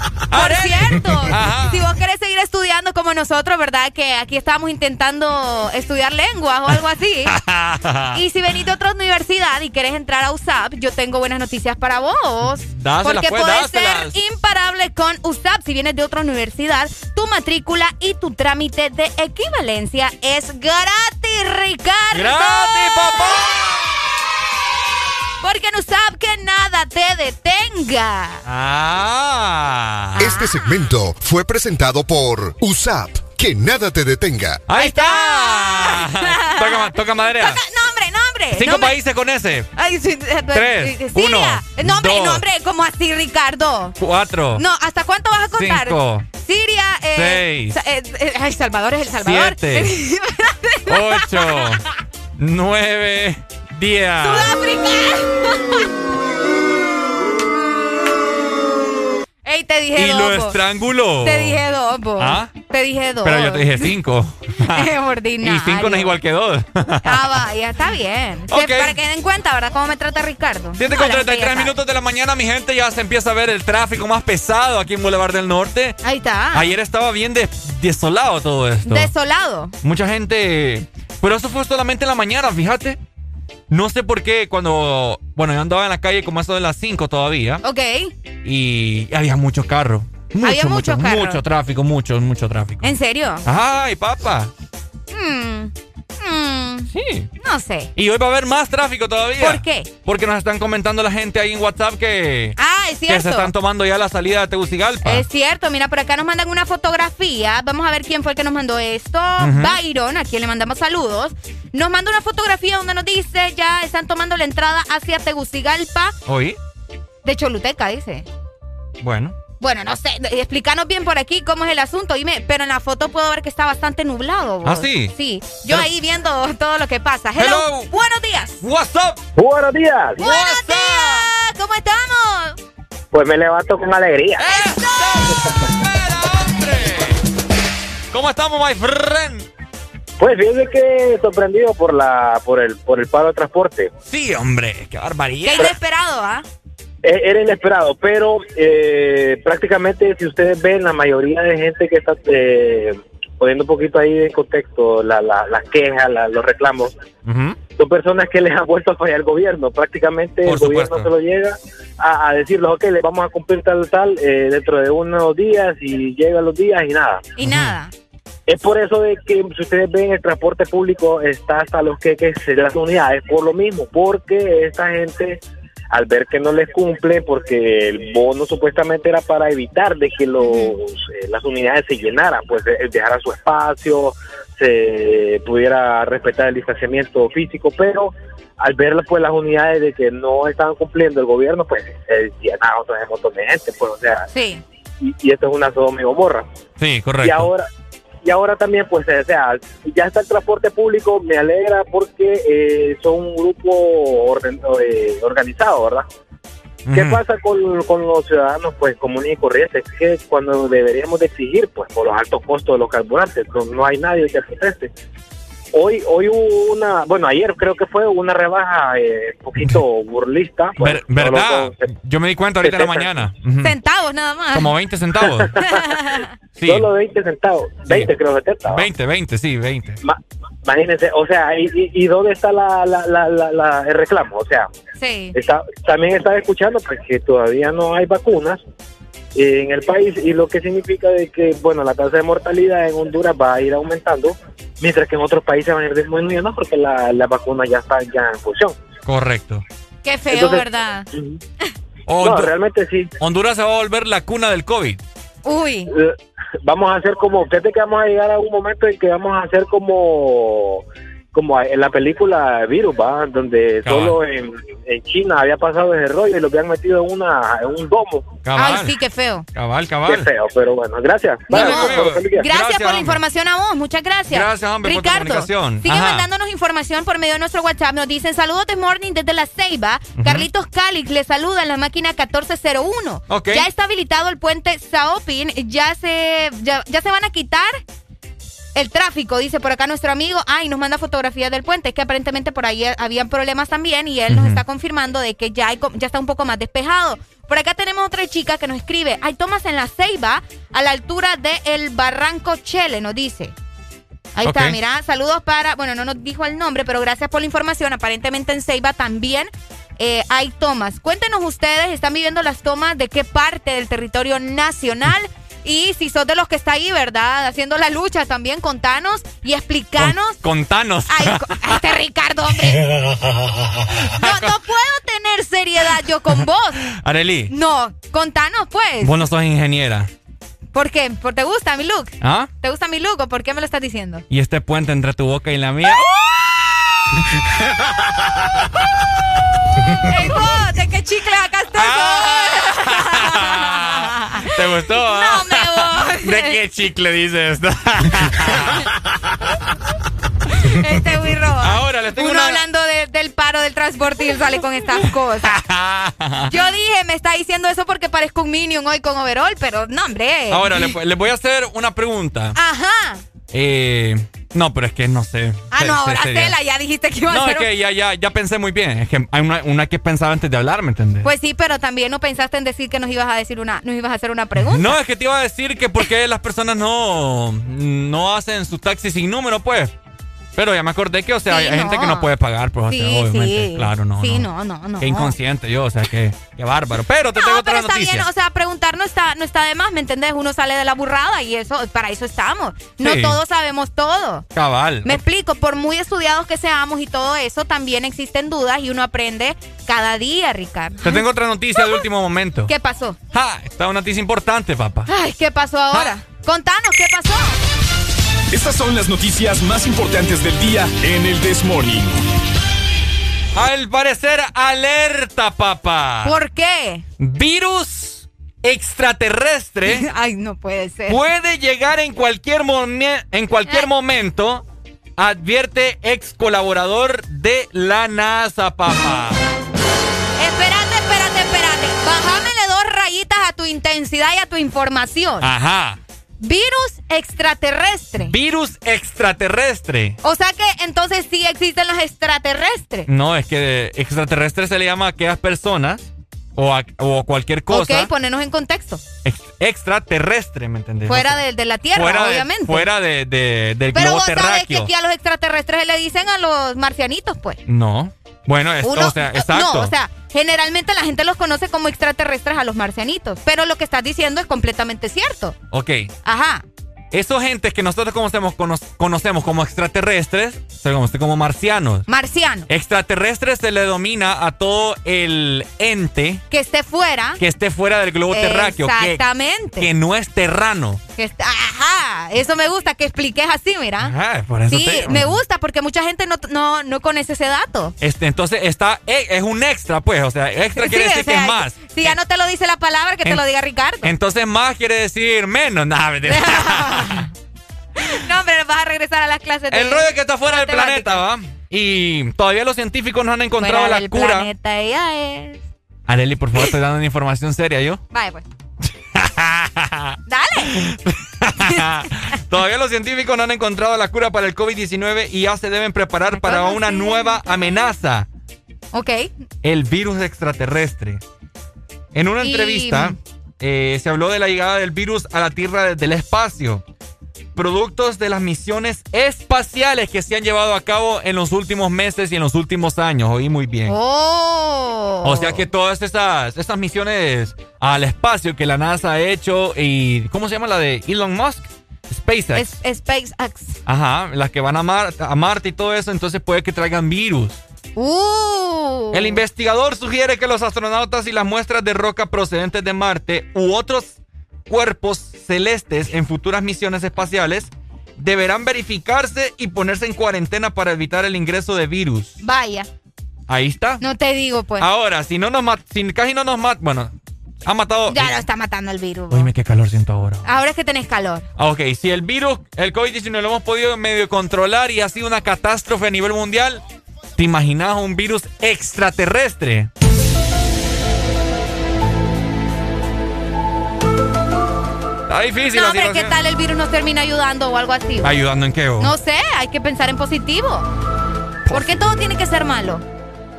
Por cierto, Ajá. si vos querés seguir estudiando como nosotros, ¿verdad? Que aquí estamos intentando estudiar lenguas o algo así. Y si venís de otra universidad y querés entrar a USAP, yo tengo buenas noticias para vos. Dáselas, porque pues, puedes dáselas. ser imparable con USAP. Si vienes de otra universidad, tu matrícula y tu trámite de equivalencia es gratis, Ricardo. ¡Gratis, papá! Porque en USAP que nada te detenga. Ah. Este segmento fue presentado por USAP. Que nada te detenga. Ahí está. toca, toca madera. Toca- nombre, nombre. Cinco nombre. países con ese. Ay, sí, eh, Tres, eh, uno, Siria. Nombre, dos. nombre, como así, Ricardo. Cuatro. No, ¿hasta cuánto vas a contar? Cinco. Siria, eh, Seis. eh, eh, ay, Salvador es El Salvador. Siete. Ocho. Nueve. Diez. Ey, te dije Y dos. lo po. estranguló. Te dije dos, po. ¿Ah? Te dije dos. Pero yo te dije cinco. Es y ordinario. cinco no es igual que dos. Ah, vaya, está bien. Para que den cuenta, ¿verdad? ¿Cómo me trata Ricardo? 7 No, con la gente 33 ya sabe. minutos de la mañana, mi gente, ya se empieza a ver el tráfico más pesado aquí en Boulevard del Norte. Ahí está. Ayer estaba bien de- desolado todo esto. Desolado. Mucha gente. Pero eso fue solamente en la mañana, fíjate. No sé por qué cuando. Bueno, yo andaba en la calle como eso de las 5 todavía. Ok. Y había muchos carros. Mucho, Había mucho, carros. mucho tráfico, mucho, mucho tráfico. ¿En serio? Ay, papá. Hmm. Hmm. Sí. No sé. Y hoy va a haber más tráfico todavía. ¿Por qué? Porque nos están comentando la gente ahí en WhatsApp que. Ah, es Que cierto. se están tomando ya la salida de Tegucigalpa. Es cierto, mira, por acá nos mandan una fotografía. Vamos a ver quién fue el que nos mandó esto. Byron, a quien le mandamos saludos. Nos manda una fotografía donde nos dice ya están tomando la entrada hacia Tegucigalpa ¿Oí? de Choluteca, dice. Bueno. Bueno, no sé, explícanos bien por aquí cómo es el asunto, dime, pero en la foto puedo ver que está bastante nublado. vos. ¿Ah, sí? Sí, yo Pero- ahí viendo todo lo que pasa. Hello, Hello. buenos días. What's up? Buenos días. Buenos días, ¿cómo estamos? Pues me levanto con alegría. ¿Cómo estamos, my friend? Pues fíjese que sorprendido por la por el por el paro de transporte. Sí, hombre, qué barbaridad. Qué inesperado, ¿ah? Era inesperado, pero eh, prácticamente si ustedes ven la mayoría de gente que está eh, poniendo un poquito ahí en contexto las la, la quejas, los reclamos, son personas que les ha vuelto a fallar el gobierno. Prácticamente el gobierno se lo llega a, a decirles, ok, le vamos a cumplir tal tal eh, dentro de unos días y llegan los días y nada. Y nada. Es por eso de que si ustedes ven el transporte público está hasta los que, que las unidades, por lo mismo, porque esta gente al ver que no les cumple, porque el bono supuestamente era para evitar de que los, eh, las unidades se llenaran, pues dejara su espacio, se pudiera respetar el distanciamiento físico, pero al ver pues las unidades de que no estaban cumpliendo el gobierno, pues se llenaron un montón de gente, pues o sea, sí. y, esto es una Sodoma y Gomorra. Sí, correcto. Y ahora, y ahora también, pues, o sea, ya está el transporte público, me alegra porque eh, son un grupo eh, organizado, ¿verdad? ¿Qué pasa con, los ciudadanos, pues, comunes y corrientes? Que cuando deberíamos de exigir, pues, por los altos costos de los carburantes, no, hay nadie que proteste. Hoy, hoy hubo una, bueno, ayer creo que fue una rebaja eh, un poquito burlista. Pues, ¿Verdad? Yo me di cuenta ahorita en la mañana. Centavos nada más. Como 20 centavos. sí. Solo 20 centavos. 20 creo que está. 20, 20, sí, 20. imagínense, o sea, ¿y, y, dónde está la, la, la, el reclamo? O sea, sí. está, también estaba escuchando pues, que todavía no hay vacunas en el país y lo que significa de que, bueno, la tasa de mortalidad en Honduras va a ir aumentando, mientras que en otros países van a ir disminuyendo porque la, la vacuna ya está ya en función. Correcto. Qué feo, ¿verdad? no, realmente sí. Honduras se va a volver la cuna del COVID. Uy. Eh, vamos a hacer como, fíjate que vamos a llegar a un momento en que vamos a hacer como como en la película Virus, ¿va? Donde solo en, China había pasado ese rollo y lo habían metido en, una, en un domo. Ay, sí, qué feo. Cabal, cabal. Qué feo, pero bueno, gracias. gracias, por la información a vos, muchas gracias. Gracias, hombre, Ricardo, sigue mandándonos información por medio de nuestro WhatsApp. Nos dicen, saludos de Morning desde La Ceiba. Carlitos Calix le saluda en la máquina 1401. Ya está habilitado el puente Saopin, ya se, ya, ya se van a quitar el tráfico, dice por acá nuestro amigo. Ay, nos manda fotografías del puente. Es que aparentemente por ahí habían problemas también y él nos está confirmando de que ya, hay, ya está un poco más despejado. Por acá tenemos otra chica que nos escribe. Hay tomas en la Ceiba a la altura del el Barranco Chele, nos dice. Ahí está, mira, saludos para, bueno, no nos dijo el nombre, pero gracias por la información. Aparentemente en Ceiba también eh, hay tomas. Cuéntenos ustedes, ¿están viviendo las tomas de qué parte del territorio nacional? Y si sos de los que está ahí, ¿verdad? Haciendo la lucha también, contanos y explicanos. contanos. Ay, este Ricardo, hombre. No, no puedo tener seriedad yo con vos. Areli. No, contanos pues. Vos no sos ingeniera. ¿Por qué? ¿Por te gusta mi look? ¿Ah? ¿Te gusta mi look o por qué me lo estás diciendo? Y este puente entre tu boca y la mía. ¡Ey, vos! ¿De qué chicle acá estás? Ah. ¿Te gustó? No voy. ¿De qué chicle dices esto? Este muy robo. Ahora le tengo Uno hablando del paro del transporte y sale con estas cosas. Yo dije, me está diciendo eso porque parezco un Minion hoy con overall, pero no, hombre. Ahora, le voy a hacer una pregunta. Ajá. Eh, no, pero es que no sé. Ah, no, ahora Tela, ya dijiste que iba a ser. No, es que ya, ya, ya pensé muy bien. Es que hay una, una que pensaba antes de hablar, ¿me entiendes? Pues sí, pero también no pensaste en decir que nos ibas a decir una, nos ibas a hacer una pregunta. No, es que te iba a decir que por qué las personas no, no hacen sus taxis sin número, pues. Pero ya me acordé que, o sea, hay gente que no puede pagar, pues, sí, obviamente. Sí. Claro, no. Sí, no, no, no. Qué inconsciente yo, o sea, qué, qué bárbaro. Pero te tengo otra pero está noticia. bien, o sea, preguntar no está, no está de más, ¿me entendés? Uno sale de la burrada y eso, para eso estamos. No todos sabemos todo. Cabal. Me explico, por muy estudiados que seamos y todo eso, también existen dudas y uno aprende cada día, Ricardo. Te tengo otra noticia de último momento. ¿Qué pasó? Ja, esta es una noticia importante, papá. Ay, ¿qué pasó ahora? Contanos, ¿qué pasó? Estas son las noticias más importantes del día en el This Morning. Al parecer, alerta, papá. ¿Por qué? Virus extraterrestre. Ay, no puede ser. Puede llegar en cualquier, en cualquier momento. Advierte ex colaborador de la NASA, papá. Espérate, espérate, espérate. Bájamele dos rayitas a tu intensidad y a tu información. Ajá. Virus extraterrestre. Virus extraterrestre. O sea que entonces sí existen los extraterrestres. No, es que extraterrestre se le llama a aquellas personas o, o cualquier cosa. Ok, ponernos en contexto. extraterrestre, ¿me entendés? Fuera de, la Tierra, obviamente. fuera de, de, del Pero globo vos sabés que aquí a los extraterrestres le dicen a los marcianitos, pues. No. Bueno, o sea, exacto. No, o sea, generalmente la gente los conoce como extraterrestres a los marcianitos. Pero lo que estás diciendo es completamente cierto. Ok. Ajá. Esos gentes que nosotros conocemos, conocemos como extraterrestres, se como marcianos. Marcianos. Extraterrestres se le domina a todo el ente. Que esté fuera. Que esté fuera del globo terráqueo. Exactamente. Que, no es terrano. Que ajá, eso me gusta que expliques así, mira. Ajá, por eso Sí, me gusta porque mucha gente no, no, no conoce ese dato. Este, entonces está, e, es un extra, pues, o sea, extra quiere decir que es más. Si ya no te lo dice la palabra, que te lo diga Ricardo. Entonces más quiere decir menos. Nada, no, hombre, vas a regresar a las clases de El rollo que está fuera del planeta, ¿va? Y todavía los científicos no han encontrado la cura. planeta ella es. Areli, por favor, estoy dando una información seria, ¿yo? Vale, pues. Dale. Todavía los científicos no han encontrado la cura para el COVID-19 y ya se deben preparar para una nueva amenaza. Ok. El virus extraterrestre. En una entrevista eh, se habló de la llegada del virus a la Tierra desde el espacio productos de las misiones espaciales que se han llevado a cabo en los últimos meses y en los últimos años. Oí muy bien. Oh. O sea que todas esas, esas misiones al espacio que la NASA ha hecho y ¿cómo se llama la de Elon Musk? SpaceX. SpaceX. Ajá, las que van a, a Marte y todo eso, entonces puede que traigan virus. Uh. El investigador sugiere que los astronautas y las muestras de roca procedentes de Marte u otros cuerpos celestes en futuras misiones espaciales deberán verificarse y ponerse en cuarentena para evitar el ingreso de virus. Vaya. Ahí está. No te digo, pues. Ahora, si no nos si casi no nos mata, bueno, ha matado. Ya lo está matando el virus. Oye, qué calor siento ahora. Ahora es que tenés calor. Ah, ok, si el virus, el COVID-19 lo hemos podido medio controlar y ha sido una catástrofe a nivel mundial, ¿te imaginas un virus extraterrestre? Está difícil. No, hombre, ¿qué tal el virus nos termina ayudando o algo así? ¿Ayudando en qué? No sé, hay que pensar en positivo. ¿Por qué todo tiene que ser malo?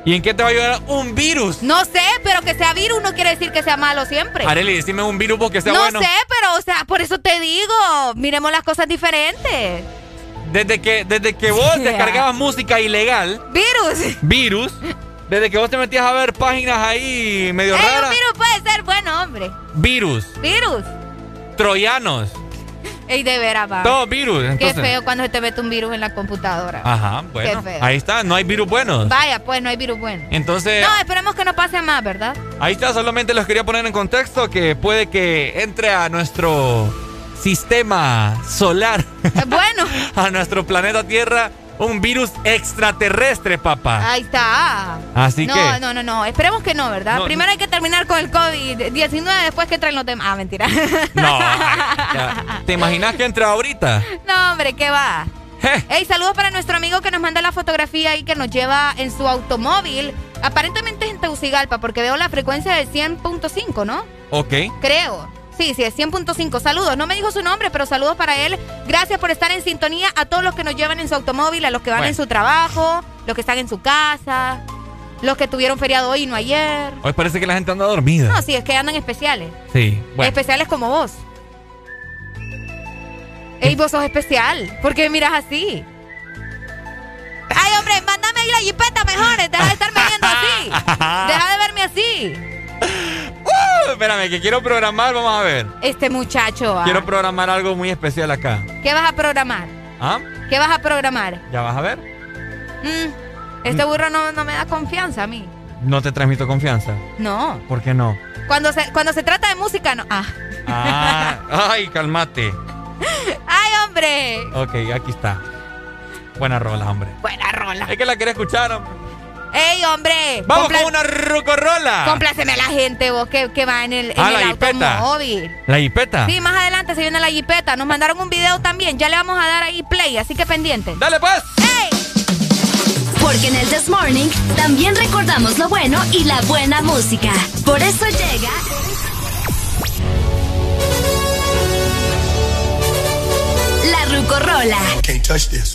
¿Y en qué te va a ayudar un virus? No sé, pero que sea virus no quiere decir que sea malo siempre. Areli, decime un virus porque sea no bueno. No sé, pero, o sea, por eso te digo, miremos las cosas diferentes. Desde que, desde que vos descargabas música ilegal. Virus. Virus. Desde que vos te metías a ver páginas ahí medio raras. Un virus puede ser bueno, hombre. Virus. Virus troyanos. Ey, de veras, va. Todo virus. Qué feo cuando se te mete un virus en la computadora. Ajá, bueno. Ahí está, no hay virus buenos. Vaya, pues no hay virus buenos. Entonces. No, esperemos que no pase más, ¿verdad? Ahí está, solamente les quería poner en contexto que puede que entre a nuestro sistema solar. Bueno. a nuestro planeta Tierra un virus extraterrestre, papá. Ahí está. Así que. No, no, no. Esperemos que no, ¿verdad? Primero hay que terminar con el COVID-19, después que traen los demás. Ah, mentira. No. ¿Te imaginas que entra ahorita? No, hombre, ¿qué va? Hey, saludos para nuestro amigo que nos manda la fotografía y que nos lleva en su automóvil. Aparentemente es en Teucigalpa, porque veo la frecuencia de 100.5, ¿no? Ok. Creo. Sí, sí, es 100.5. Saludos. No me dijo su nombre, pero saludos para él. Gracias por estar en sintonía a todos los que nos llevan en su automóvil, a los que van en su trabajo, los que están en su casa, los que tuvieron feriado hoy y no ayer. Hoy parece que la gente anda dormida. No, sí, es que andan especiales. Sí, bueno. Especiales como vos. Ey, vos sos especial. ¿Por qué miras así? Ay, hombre, mándame ahí la jipeta mejor. Deja de estarme viendo así. Deja de verme así. Uh, espérame, que quiero programar, vamos a ver. Este muchacho. Ah. Quiero programar algo muy especial acá. ¿Qué vas a programar? ¿Ah? ¿Qué vas a programar? Ya vas a ver. Mm, este burro no, no, me da confianza a mí. ¿No te transmito confianza? No. ¿Por qué no? Cuando se, cuando se trata de música, no. Ah. ah ay, cálmate. ¡Ay, hombre! Ok, aquí está. Buena rola, hombre. Buena rola. Es que la quería escuchar, hombre. ¡Ey, hombre! ¡Vamos con una rucorrola! Compláceme a la gente, vos, que, que va en el, en ah, el la automóvil. ¿La jipeta? Sí, más adelante se viene la jipeta. Nos mandaron un video también. Ya le vamos a dar ahí play, así que pendiente. ¡Dale, pues! ¡Ey! Porque en el This Morning también recordamos lo bueno y la buena música. Por eso llega... La Rucorola. Can't touch this.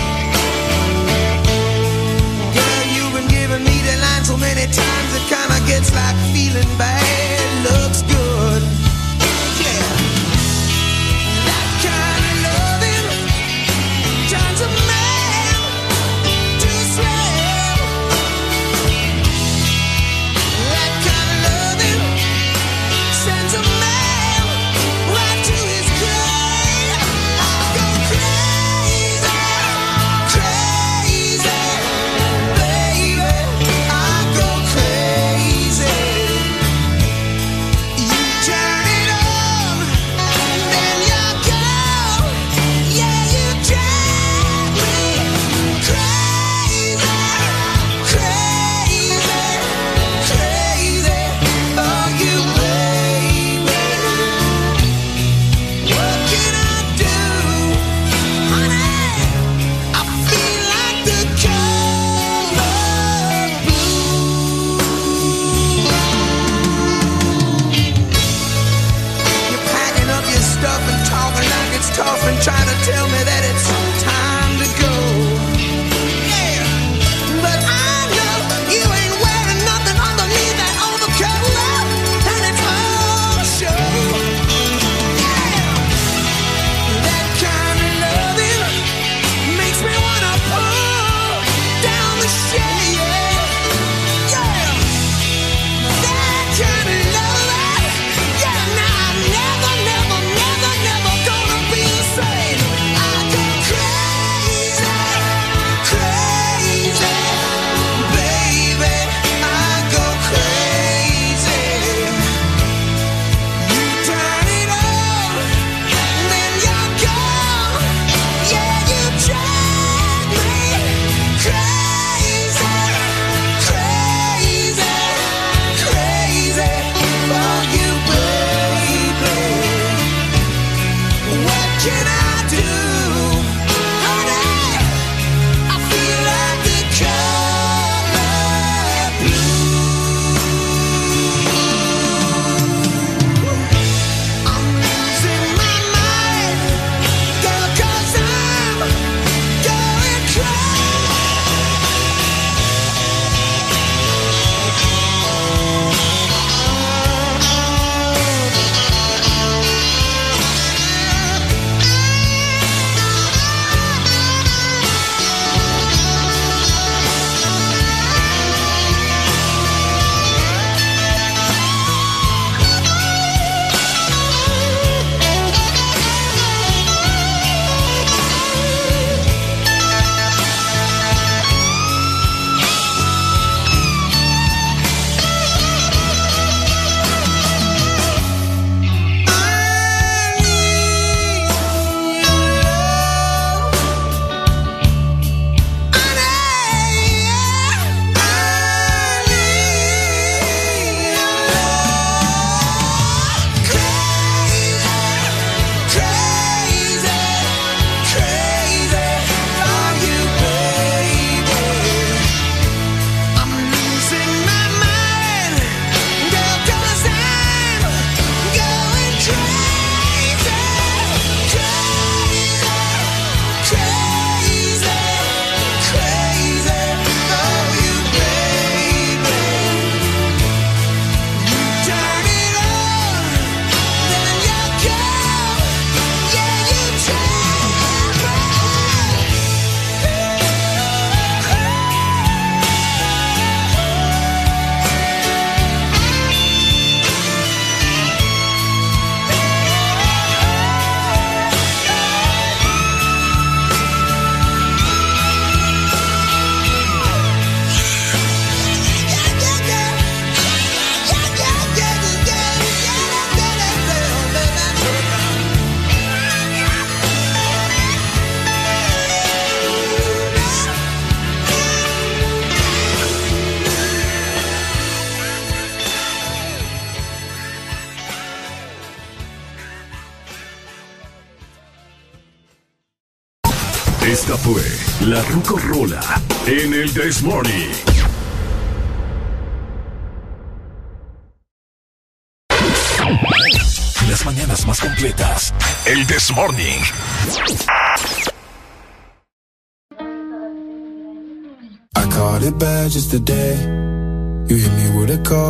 Many times it kinda gets like feeling bad looks good.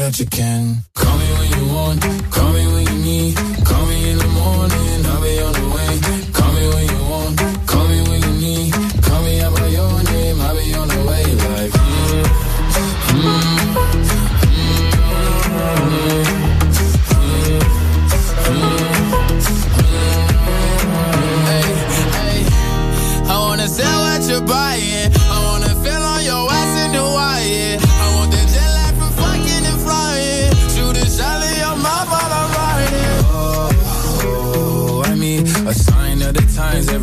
that you can. Call me when you want, call me when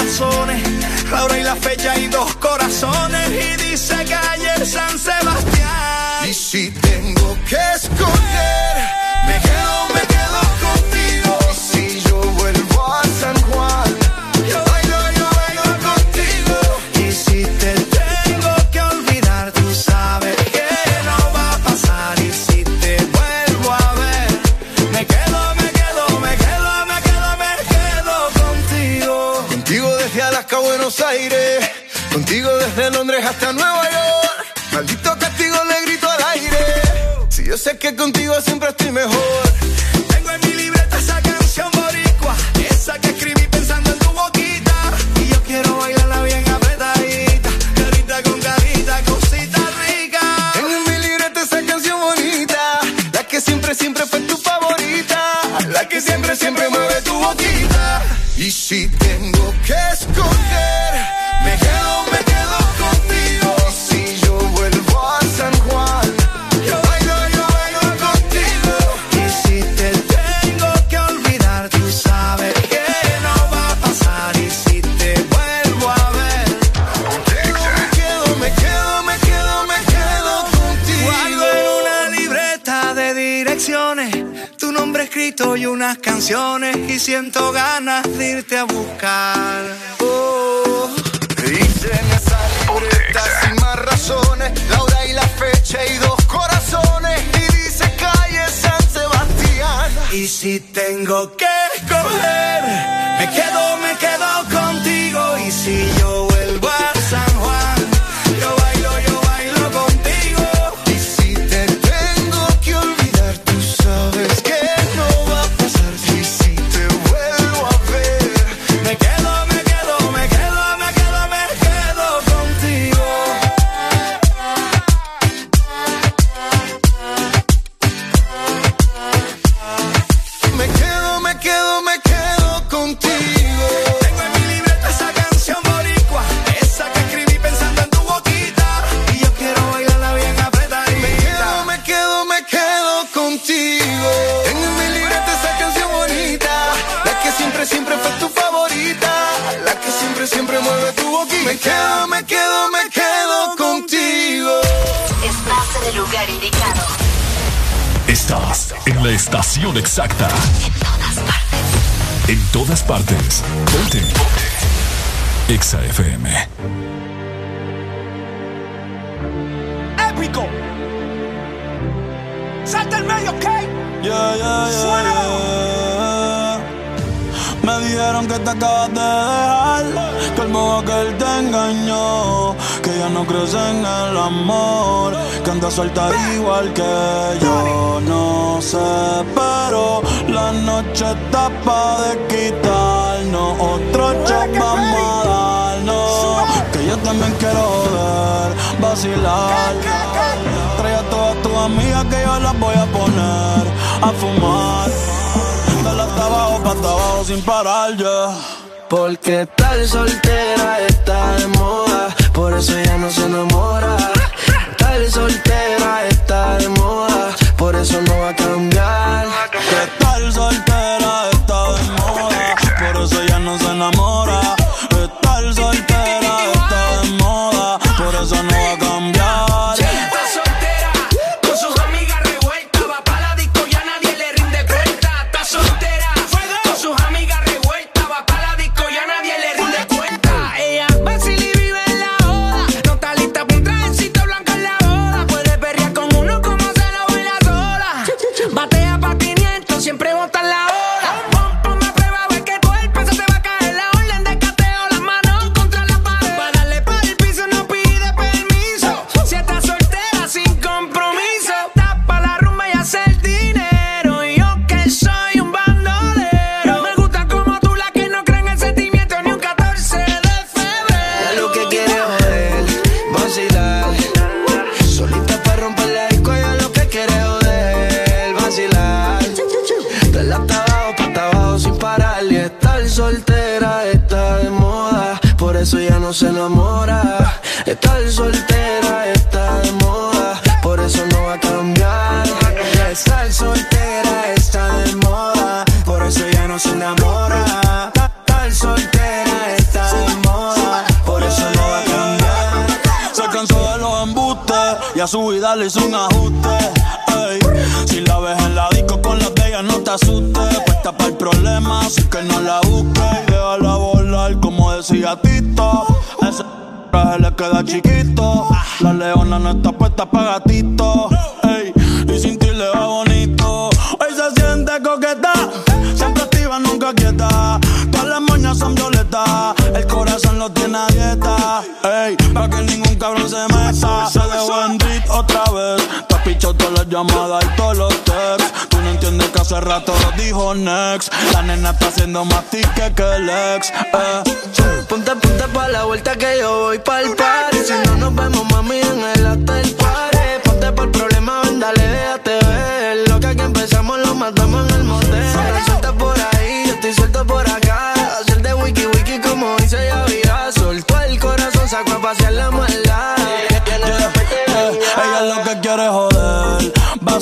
Sin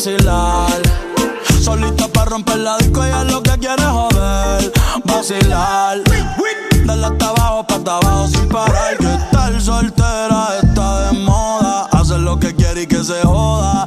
vacilar. Solita para romper la disco, ella lo que quiere joder, vacilar. Dale hasta abajo, pa' hasta abajo sin parar. Que estar soltera está de moda. Hacer lo que quiere y que se joda.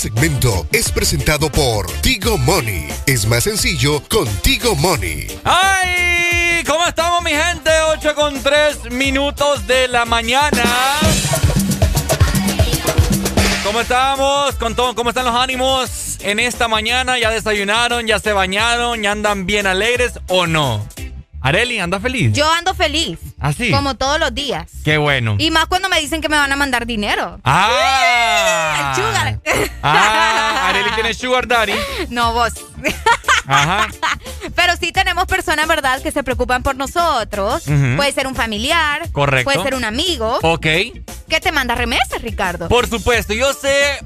Segmento es presentado por Tigo Money. Es más sencillo con Tigo Money. ¡Ay! ¿Cómo estamos, mi gente? 8 con 3 minutos de la mañana. ¿Cómo estamos? ¿Con? ¿Cómo están los ánimos en esta mañana? ¿Ya desayunaron? ¿Ya se bañaron? ¿Ya andan bien alegres o no? Areli, ¿anda feliz? Yo ando feliz. ¿Así? Como todos los días. Qué bueno. Y más cuando me dicen que me van a mandar dinero. ¡Ah! Sugar. Ah, Areli tiene Sugar Daddy. No, vos. Ajá. Pero sí tenemos personas, ¿verdad?, que se preocupan por nosotros. Puede ser un familiar. Correcto. Puede ser un amigo. Ok. Que te manda remesas, Ricardo. Por supuesto, yo sé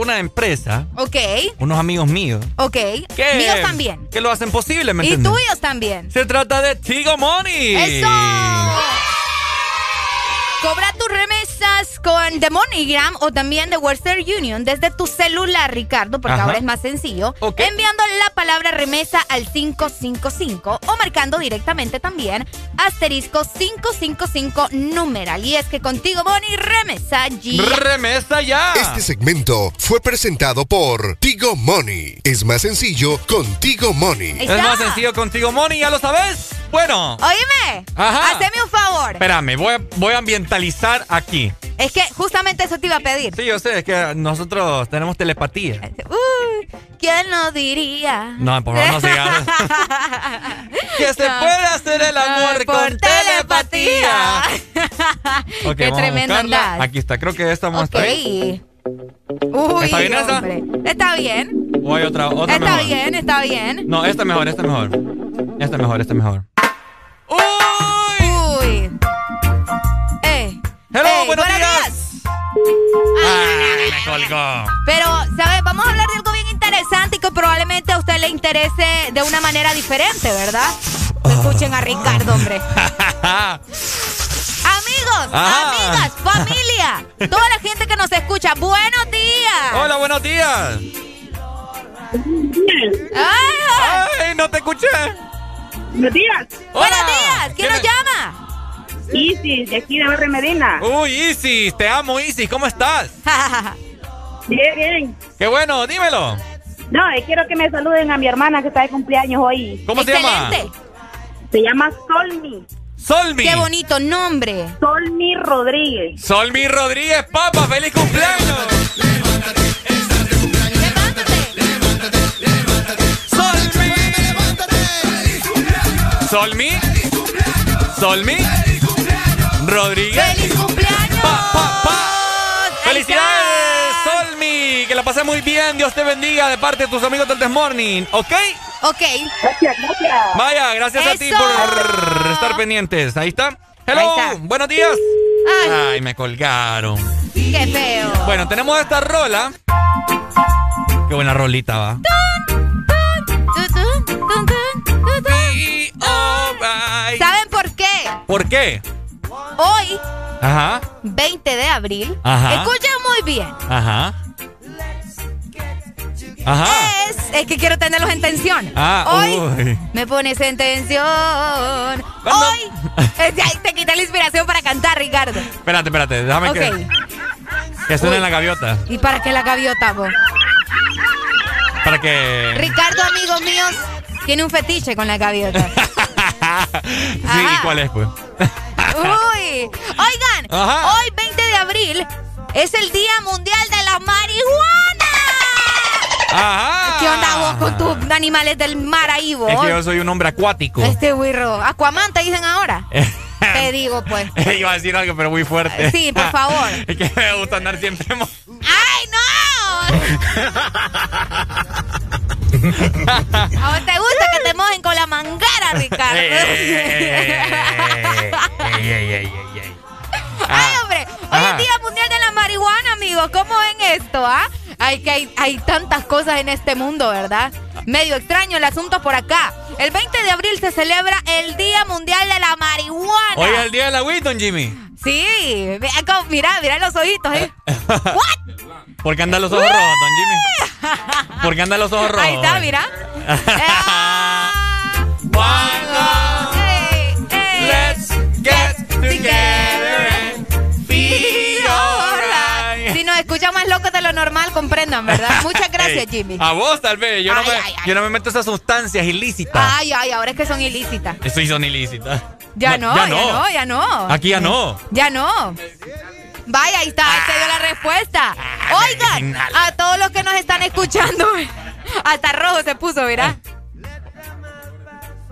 una empresa, Ok, unos amigos míos, ok. que, Míos también. que lo hacen posible, ¿me Y entiendes? tuyos también. Se trata de Tigo Money. ¡Eso! Cobra tus remesas con The MoneyGram o también de Western Union desde tu celular, Ricardo, porque Ajá. ahora es más sencillo. Enviando la palabra remesa al 555 o marcando directamente también asterisco 555 numeral. Y es que contigo, Money, remesa ya. Remesa ya. Este segmento fue presentado por Tigo Money. Es más sencillo con Tigo Money. Es más sencillo contigo, Money, ya lo sabes. Bueno, Oíme, Ajá. haceme un favor. espérame, voy a, voy a ambientalizar aquí. Es que justamente eso te iba a pedir. Sí, yo sé, es que nosotros tenemos telepatía. Uy, ¿quién lo diría? No, por favor, no sigas. que se No. puede hacer el amor con telepatía. Qué tremendo andás. Aquí está, creo que esta vamos Ok. Uy, ¿Está bien esa? Está bien. O hay otra, otra Está mejor. bien, está bien. No, esta es mejor, esta es mejor. Esta es mejor, esta es mejor. Ay, me colgó. Pero, ¿sabes? Vamos a hablar de algo bien interesante y que probablemente a usted le interese de una manera diferente, ¿verdad? Escuchen a Ricardo, hombre. Amigos, Ajá. amigas, familia, toda la gente que nos escucha, buenos días. Hola, buenos días. Ay, Ay, no te escuché. Buenos días. Buenos días. ¿Quién nos llama? Isis, de aquí de Barrio Medina. Uy, Isis, te amo, Isis, ¿cómo estás? Bien, bien. Qué bueno, dímelo. No, eh, quiero que me saluden a mi hermana que está de cumpleaños hoy. ¿Cómo se llama? Se llama Solmi. Solmi. Qué bonito nombre. Solmi Rodríguez. Solmi Rodríguez, papá, feliz cumpleaños. Solmi. Solmi. Rodríguez. ¡Feliz cumpleaños! Pa, pa, pa. ¡Felicidades, Solmi! Que la pasé muy bien. Dios te bendiga de parte de tus amigos del This Morning. ¿Ok? Ok. Gracias, gracias. Vaya, gracias a ti por estar pendientes. Ahí está. Hello, Ahí está. buenos días. Ay. Ay, me colgaron. Qué feo. Bueno, tenemos esta rola. Qué buena rolita va. ¿Saben por qué? ¿Por qué? Hoy, Ajá, 20 de abril, Ajá. escuchen muy bien. ajá. Ajá. Es, es que quiero tenerlos en tensión. Ah, Hoy uy. me pones en tensión. Hoy te quita la inspiración para cantar, Ricardo. Espérate, espérate, déjame Ok. que, que suene en la gaviota. ¿Y para qué la gaviota, vos? Para que. Ricardo, amigos míos, tiene un fetiche con la gaviota. Sí, Ajá. ¿cuál es, pues? Uy. Oigan, Ajá. hoy 20 de abril es el Día Mundial de la Marihuana. Ajá. ¿Qué onda vos con tus animales del mar ahí, vos? Es que yo soy un hombre acuático. Este wirro. Aquaman te dicen ahora. te digo, pues. Iba a decir algo, pero muy fuerte. Sí, por favor. es que me gusta andar siempre. ¡Ay, no! ¿A vos te gusta que te mojen con la mangara, Ricardo? Ey, ey, ey. ¡Ay, hombre! Hoy es Día Mundial de la Marihuana, amigos. ¿Cómo ven esto, ah? Hay que hay, hay tantas cosas en este mundo, ¿verdad? Medio extraño el asunto por acá. El 20 de abril se celebra el Día Mundial de la Marihuana. Hoy es el día de la Winston, Jimmy. Sí, mira, mira los ojitos, ¿eh? ¿Por qué andan los ojos rojos, don Jimmy? ¿Por qué andan los ojos rojos? Ahí está, mira. Let's get together and feel alright. Si nos escuchan más locos de lo normal, comprendan, ¿verdad? Muchas gracias. Jimmy. A vos, tal vez. Yo, no me, ay, ay. yo no me meto esas sustancias ilícitas. Ay, ay, ahora es que son ilícitas. Eso son ilícitas. Ya no, ya no, ya no. Aquí ya no. Ya no. Vaya, ahí está, ahí te dio la respuesta. Oigan, a todos los que nos están escuchando, hasta rojo se puso, mira.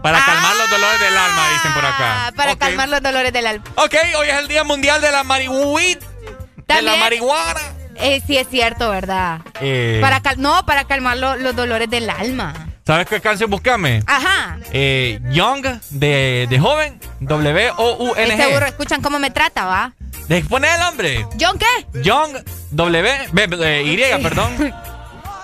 Para calmar los dolores del alma, dicen por acá. Ah, para calmar los dolores del alma. Ok, hoy es el Día Mundial de la Marihuana. De la marihuana. Eh, sí, es cierto, ¿verdad? Eh, Para cal- no, para calmar lo- los dolores del alma. ¿Sabes qué canción buscame? Ajá. Eh, Young, de, de joven, W-O-U-N-G. Este escuchan cómo me trata, ¿va? De poner el nombre. ¿John qué? Young, W, B, B- eh, Y, perdón.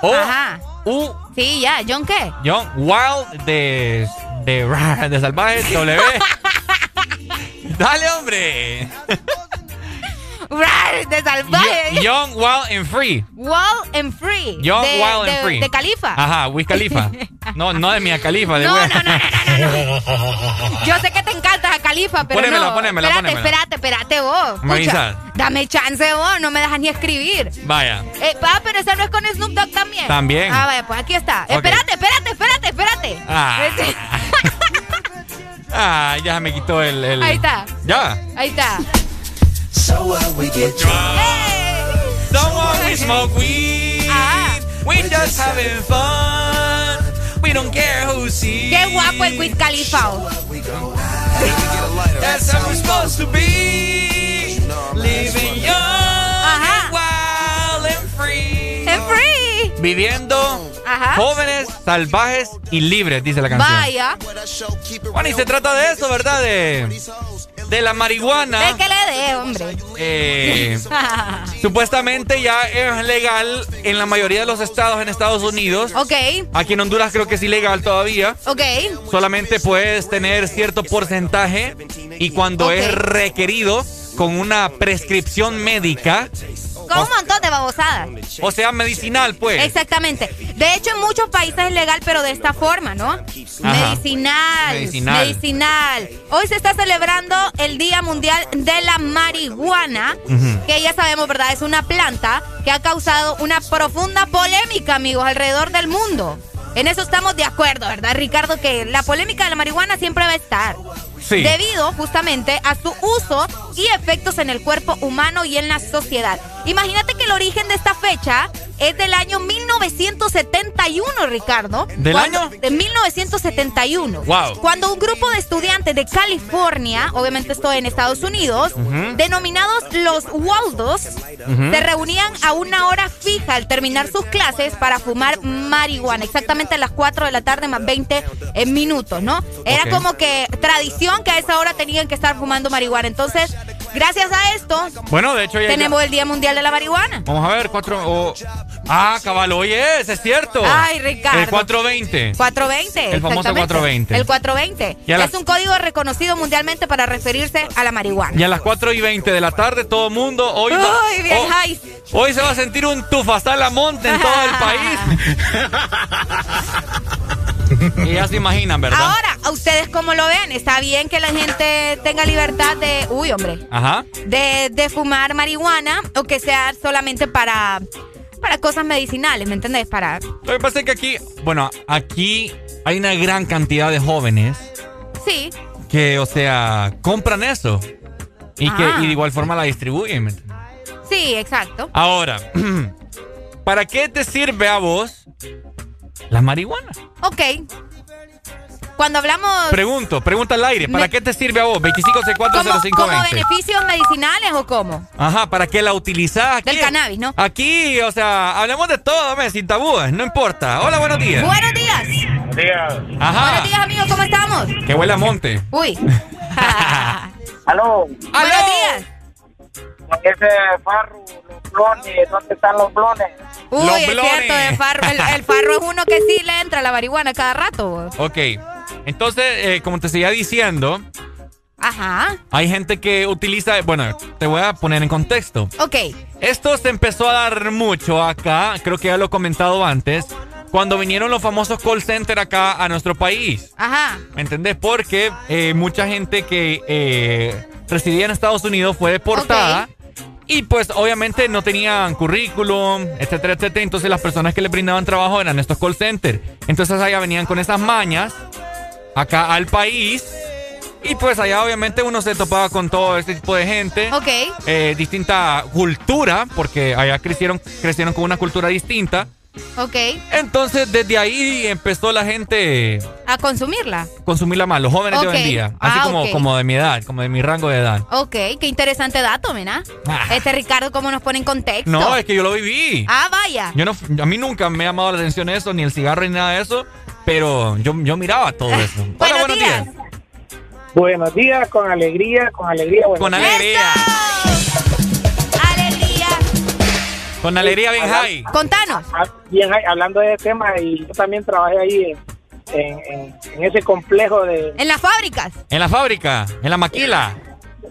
O, Ajá. U, Sí, ya, ¿John qué? Young, Wild, de, de, de salvaje, W. Dale, hombre. De salvaje. Young, Wild and Free. Wild and Free. Young, de, Wild de, and Free. De Califa. Ajá, Wiz Khalifa. No, no de Mia Khalifa, de No, Wiz- no, no, Yo sé que te encanta a Califa, pero Ponémela, no. ponémela, espérate, ponémela. espérate, espérate vos. Avisas. dame chance vos, no me dejas ni escribir. Vaya. Eh, pa, pero esa no es con Snoop Dogg también. También. Ah, vaya, pues aquí está. Espérate, espérate, espérate, espérate. Ah. Este- Ah, ya me quitó el, el- Ahí está. Ya. Ahí está. So what we get drunk. Don't wanna smoke weed. Ah. We just having fun. We don't care who sees. Qué guapo el Wiz Khalifa. oh. That's how we're supposed to be. Living young Ajá. wild and free. En free. Viviendo Ajá. jóvenes, salvajes y libres, dice la canción. Vaya. Bueno, y se trata de eso, ¿verdad? De, de la marihuana. De que le dé, hombre. Eh, supuestamente ya es legal en la mayoría de los estados en Estados Unidos. ok, Aquí en Honduras creo que es ilegal todavía. ok. Solamente puedes tener cierto porcentaje y cuando es requerido con una prescripción médica, Con un montón de babosadas. o sea, medicinal, pues. Exactamente. De hecho, en muchos países es legal, pero de esta forma, ¿no? Medicinal. Medicinal. Medicinal. Hoy se está celebrando el Día Mundial de la Marihuana, que ya sabemos, ¿verdad? Es una planta que ha causado una profunda polémica, amigos, alrededor del mundo. En eso estamos de acuerdo, ¿verdad, Ricardo? Que la polémica de la marihuana siempre va a estar. Debido justamente a su uso y efectos en el cuerpo humano y en la sociedad. Imagínate que el origen de esta fecha es del año 1971, Ricardo. ¿Del Cuando- año? De 1971. Wow. Cuando un grupo de estudiantes de California, obviamente esto en Estados Unidos, denominados los Waldos, se reunían a una hora fija al terminar sus clases para fumar marihuana, exactamente a las 4 de la tarde más 20 minutos, ¿no? Era como que tradición que a esa hora tenían que estar fumando marihuana. Entonces, gracias a esto, Bueno, de hecho ya... tenemos el Día Mundial de la Marihuana. Vamos a ver, cuatro... o- Ah, cabal, oye, ese es cierto. Ay, Ricardo. El 420. 420. El famoso exactamente. 420. El 420. Y Es un código reconocido mundialmente para referirse a la marihuana. Y a las 4 y 20 de la tarde, todo el mundo hoy va- Uy, bien oh, high. Hoy se va a sentir un tufastal a monte en todo el país. y ya se imaginan, ¿verdad? Ahora, ¿a ustedes cómo lo ven? ¿Está bien que la gente tenga libertad de, uy, hombre, Ajá. de, de fumar marihuana o que sea solamente para, para cosas medicinales, ¿me entendés? Para... Lo que pasa es que aquí, bueno, aquí hay una gran cantidad de jóvenes Sí, que, o sea, compran eso. Y que Ah. y de igual forma la distribuyen. sí, exacto. Ahora, ¿para qué te sirve a vos la marihuana? Ok. Cuando hablamos... Pregunto, pregunta al aire. ¿Para Me- qué te sirve a vos? ¿Como, como 25640520. beneficios medicinales o cómo? Ajá, ¿para qué la utilizás? Aquí, Del cannabis, ¿no? Aquí, o sea, hablemos de todo, me, sin tabúes, no importa. Hola, buenos días. Buenos días. Ajá. Buenos días, amigos, ¿cómo estamos? Que huele a monte. Uy. Aló, Buenos días. ese farro, los blones, ¿dónde están los blones? Uy, Los es blones. cierto, el farro, el, el farro es uno que sí le entra la marihuana cada rato. vos. Ok, entonces, eh, como te seguía diciendo, Ajá. hay gente que utiliza, bueno, te voy a poner en contexto. Ok. Esto se empezó a dar mucho acá, creo que ya lo he comentado antes, cuando vinieron los famosos call center acá a nuestro país. Ajá. ¿Me entendés? Porque eh, mucha gente que eh, residía en Estados Unidos fue deportada. Y pues obviamente no tenían currículum, etcétera, etcétera. Entonces las personas que le brindaban trabajo eran estos call centers. Entonces allá venían con esas mañas acá al país. Y pues allá obviamente uno se topaba con todo este tipo de gente. Ok. Eh, distinta cultura, porque allá crecieron, crecieron con una cultura distinta. Ok. Entonces desde ahí empezó la gente A consumirla. consumirla más, los jóvenes de hoy en día. Así Ah, como, ok. como de mi edad, como de mi rango de edad. Ok, qué interesante dato, ¿verdad? Ah. Este Ricardo, ¿cómo nos pone en contexto? No, es que yo lo viví. Ah, vaya. Yo no, a mí nunca me ha llamado la atención eso, ni el cigarro ni nada de eso, pero yo, yo miraba todo eso. Hola, Buenos buenos días. días. Buenos días, con alegría, con alegría. Con días. alegría. Alegría. Con alegría bien Habla- high. Contanos. Ah, Bien, ahí, hablando de ese tema, y yo también trabajé ahí en, en- en- en ese complejo de... En las fábricas. En la fábrica, en la maquila.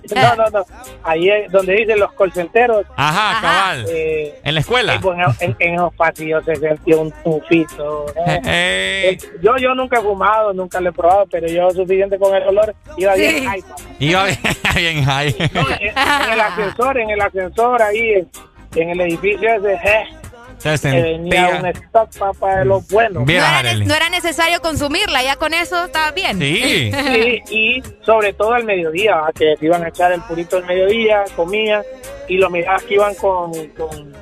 No, no, no. Ahí es donde dicen los colcenteros. Ajá, cabal. Eh, En la escuela. eh, pues, en, en esos pasillos se sentía un tufito. ¿eh? Eh, Eh, Yo, yo nunca he fumado, nunca lo he probado, pero yo suficiente con el olor iba bien. Sí. high, papá. iba bien, bien high. No, en, en el ascensor, en el ascensor ahí, en, en el edificio ese, eh, Se que venía un sentía. stock papá de los buenos. No Viera, era, ne- Arely. no era necesario consumirla, ya con eso estaba bien. Sí. Sí, y sobre todo al mediodía, ¿va? que se iban a echar el purito al mediodía, comían, y los mirabas que iban con, con, Con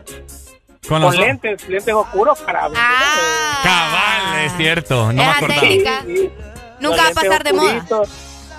con los lentes, lentes oscuros para... Ah. Cabal, es cierto. No me acordaba. técnica. Sí, sí. Nunca va a pasar de moda.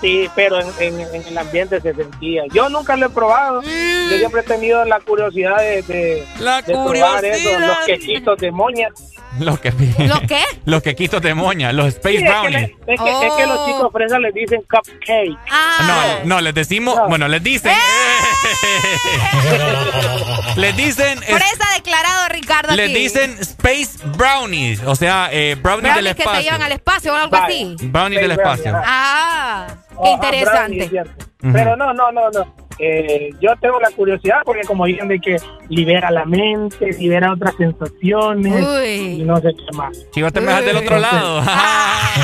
Sí, pero en, en, el ambiente se sentía. Yo nunca lo he probado. Mm. Yo siempre he tenido la curiosidad de, de, La de probar eso, los quequitos de moña. Los que, ¿Lo qué? Los quequitos de moña, los Space Sí, es, que Brownies. le- es que, es que los chicos fresas les dicen cupcake. Ah. No, no, les decimos, bueno, les dicen. les dicen. es- Fresa declarado Ricardo les aquí. dicen Space Brownies. O sea, eh, brownies del Brownies que te espacio. llevan al espacio o algo así. Brownies del espacio. Ah, qué Oh, ah, interesante. brownie, es cierto. Pero no, no, no, no. Eh, yo tengo la curiosidad porque como dicen de que libera la mente, libera otras sensaciones Uy. y no sé qué más. Chivo, te me das del otro lado. Sí,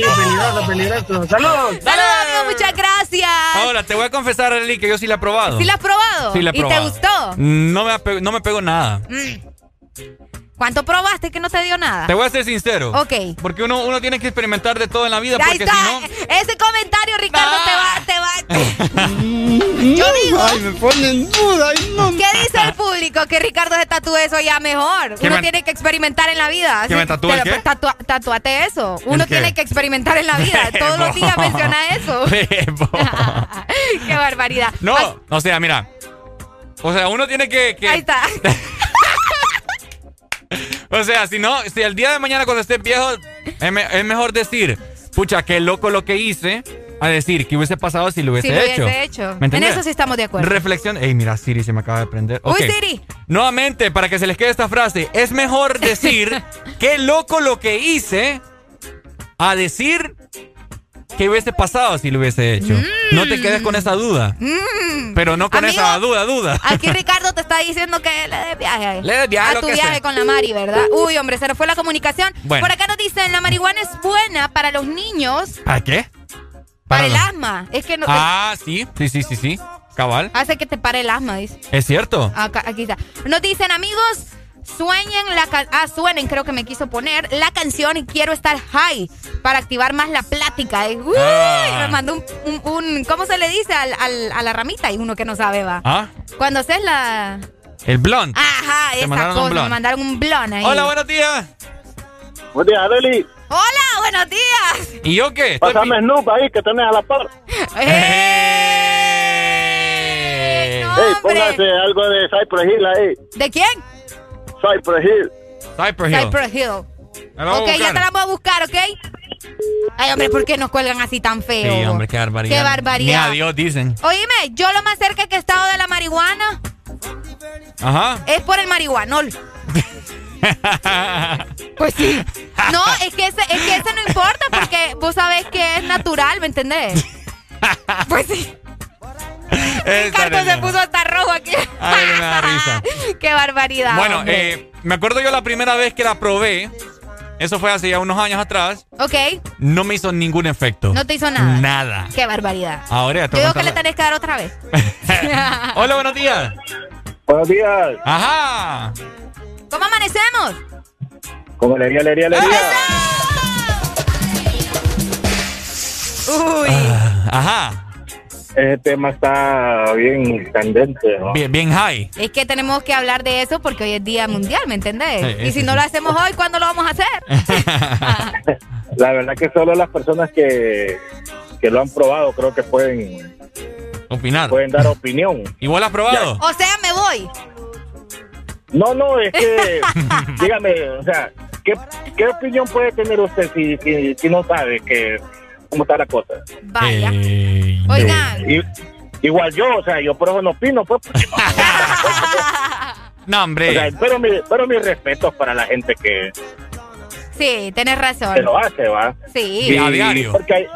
peligroso, peligroso. Saludos. Saludos, amigo, muchas gracias. Ahora, te voy a confesar, Arely, que yo sí la he probado. ¿Sí la has probado? Sí la he ¿Y te probado. gustó? No me, no me pego nada. Mm. ¿Cuánto probaste que no te dio nada? Te voy a ser sincero. Ok. Porque uno, uno tiene que experimentar de todo en la vida. Ahí Porque está. si no. Ese comentario, Ricardo, te va, te va. Yo digo. Ay, me pone en duda. ay, no. ¿Qué dice el público? Que Ricardo se tatúe eso ya mejor. ¿Que Uno me- tiene que experimentar en la vida. ¿Que me tatúe el qué? tatua- eso. Uno tiene que experimentar en la vida. Todos los días menciona eso. Qué barbaridad. No, o sea, mira. O sea, uno tiene que. que- Ahí está. O sea, si no, si el día de mañana cuando estés viejo, es, me- es mejor decir, pucha, qué loco lo que hice, a decir que hubiese pasado si lo hubiese Si lo hecho. hubiese hecho. ¿Me En eso sí estamos de acuerdo. Reflexión. Ey, mira, Siri se me acaba de prender. Uy, Ok. Siri. Nuevamente, para que se les quede esta frase, es mejor decir qué loco lo que hice a decir que hubiese pasado si lo hubiese hecho. No te quedes con esa duda. Mm. Pero no con Amigo, esa duda, duda. Aquí Ricardo te está diciendo que le des viaje. Le des viaje, a lo tu que viaje sea. con la Mari, ¿verdad? Uy, hombre, se nos fue la comunicación. Bueno. Por acá nos dicen, la marihuana es buena para los niños, ¿Para qué? para, el los- asma. Es que no, Ah, sí, sí, sí, sí, sí. Cabal. hace que te pare el asma, dice. Es cierto. Acá, aquí está. Nos dicen, amigos, sueñen la ca- ah, suenen, creo que me quiso poner la canción y quiero estar high para activar más la plática. Y, uy, Ah. Me mandó un, un- un- ¿cómo se le dice al- al- a la ramita? Y uno que no sabe, va. Ah, Cuando haces la... el blond. Ajá, Te esa mandaron un cosa, me blon. mandaron un blon ahí. Hola, buenos días. Buenos días, Adeli. Hola, buenos días. ¿Y yo qué? Estoy Pásame Snoop ahí que tenés a la par. Eh, Ey, póngase algo de Cypress Hill ahí. ¿De quién? Cypress Hill. Cypress Hill. Cypress Hill. Ok, ya te la vamos a buscar, ¿ok? Ay, hombre, ¿por qué nos cuelgan así tan feo? Sí, hombre, qué barbaridad. Qué barbaridad. Ni adiós dicen. Oíme, yo lo más cerca que he estado de la marihuana Ajá. es por el marihuanol. Pues sí. No, es que ese, es que ese no importa porque vos sabés que es natural, ¿me entendés? Pues sí. Ricardo se puso hasta rojo aquí. Ay, me da risa. Qué barbaridad. Bueno, eh, me acuerdo yo la primera vez que la probé. Eso fue hace ya unos años atrás. Ok, No me hizo ningún efecto. no te hizo nada. Nada. Qué barbaridad. Ahora ya te Yo digo que le tenés que dar otra vez. la- Hola, buenos días. Buenos días. Ajá. ¿Cómo amanecemos? Como alegría, alegría, alegría. Uy. Ah, Ajá. Ese tema está bien candente, ¿no? Bien, bien high. Es que tenemos que hablar de eso porque hoy es Día Mundial, ¿me entendés? Sí, y sí, si no lo hacemos hoy, ¿cuándo lo vamos a hacer? La verdad que solo las personas que, que lo han probado creo que pueden, Opinar. pueden dar opinión. ¿Y vos la has probado? O sea, me voy. No, no, es que, dígame, o sea, ¿qué, qué opinión puede tener usted si, si, si no sabe que cómo está la cosa? Vaya. Eh, Oigan. I- igual yo, o sea, yo por eso no opino, pues. porque no- hombre. o sea, pero, mi, pero mis respetos para la gente que, Sí, tenés razón. que lo hace, ¿va? Sí. Y a diario. Porque hay,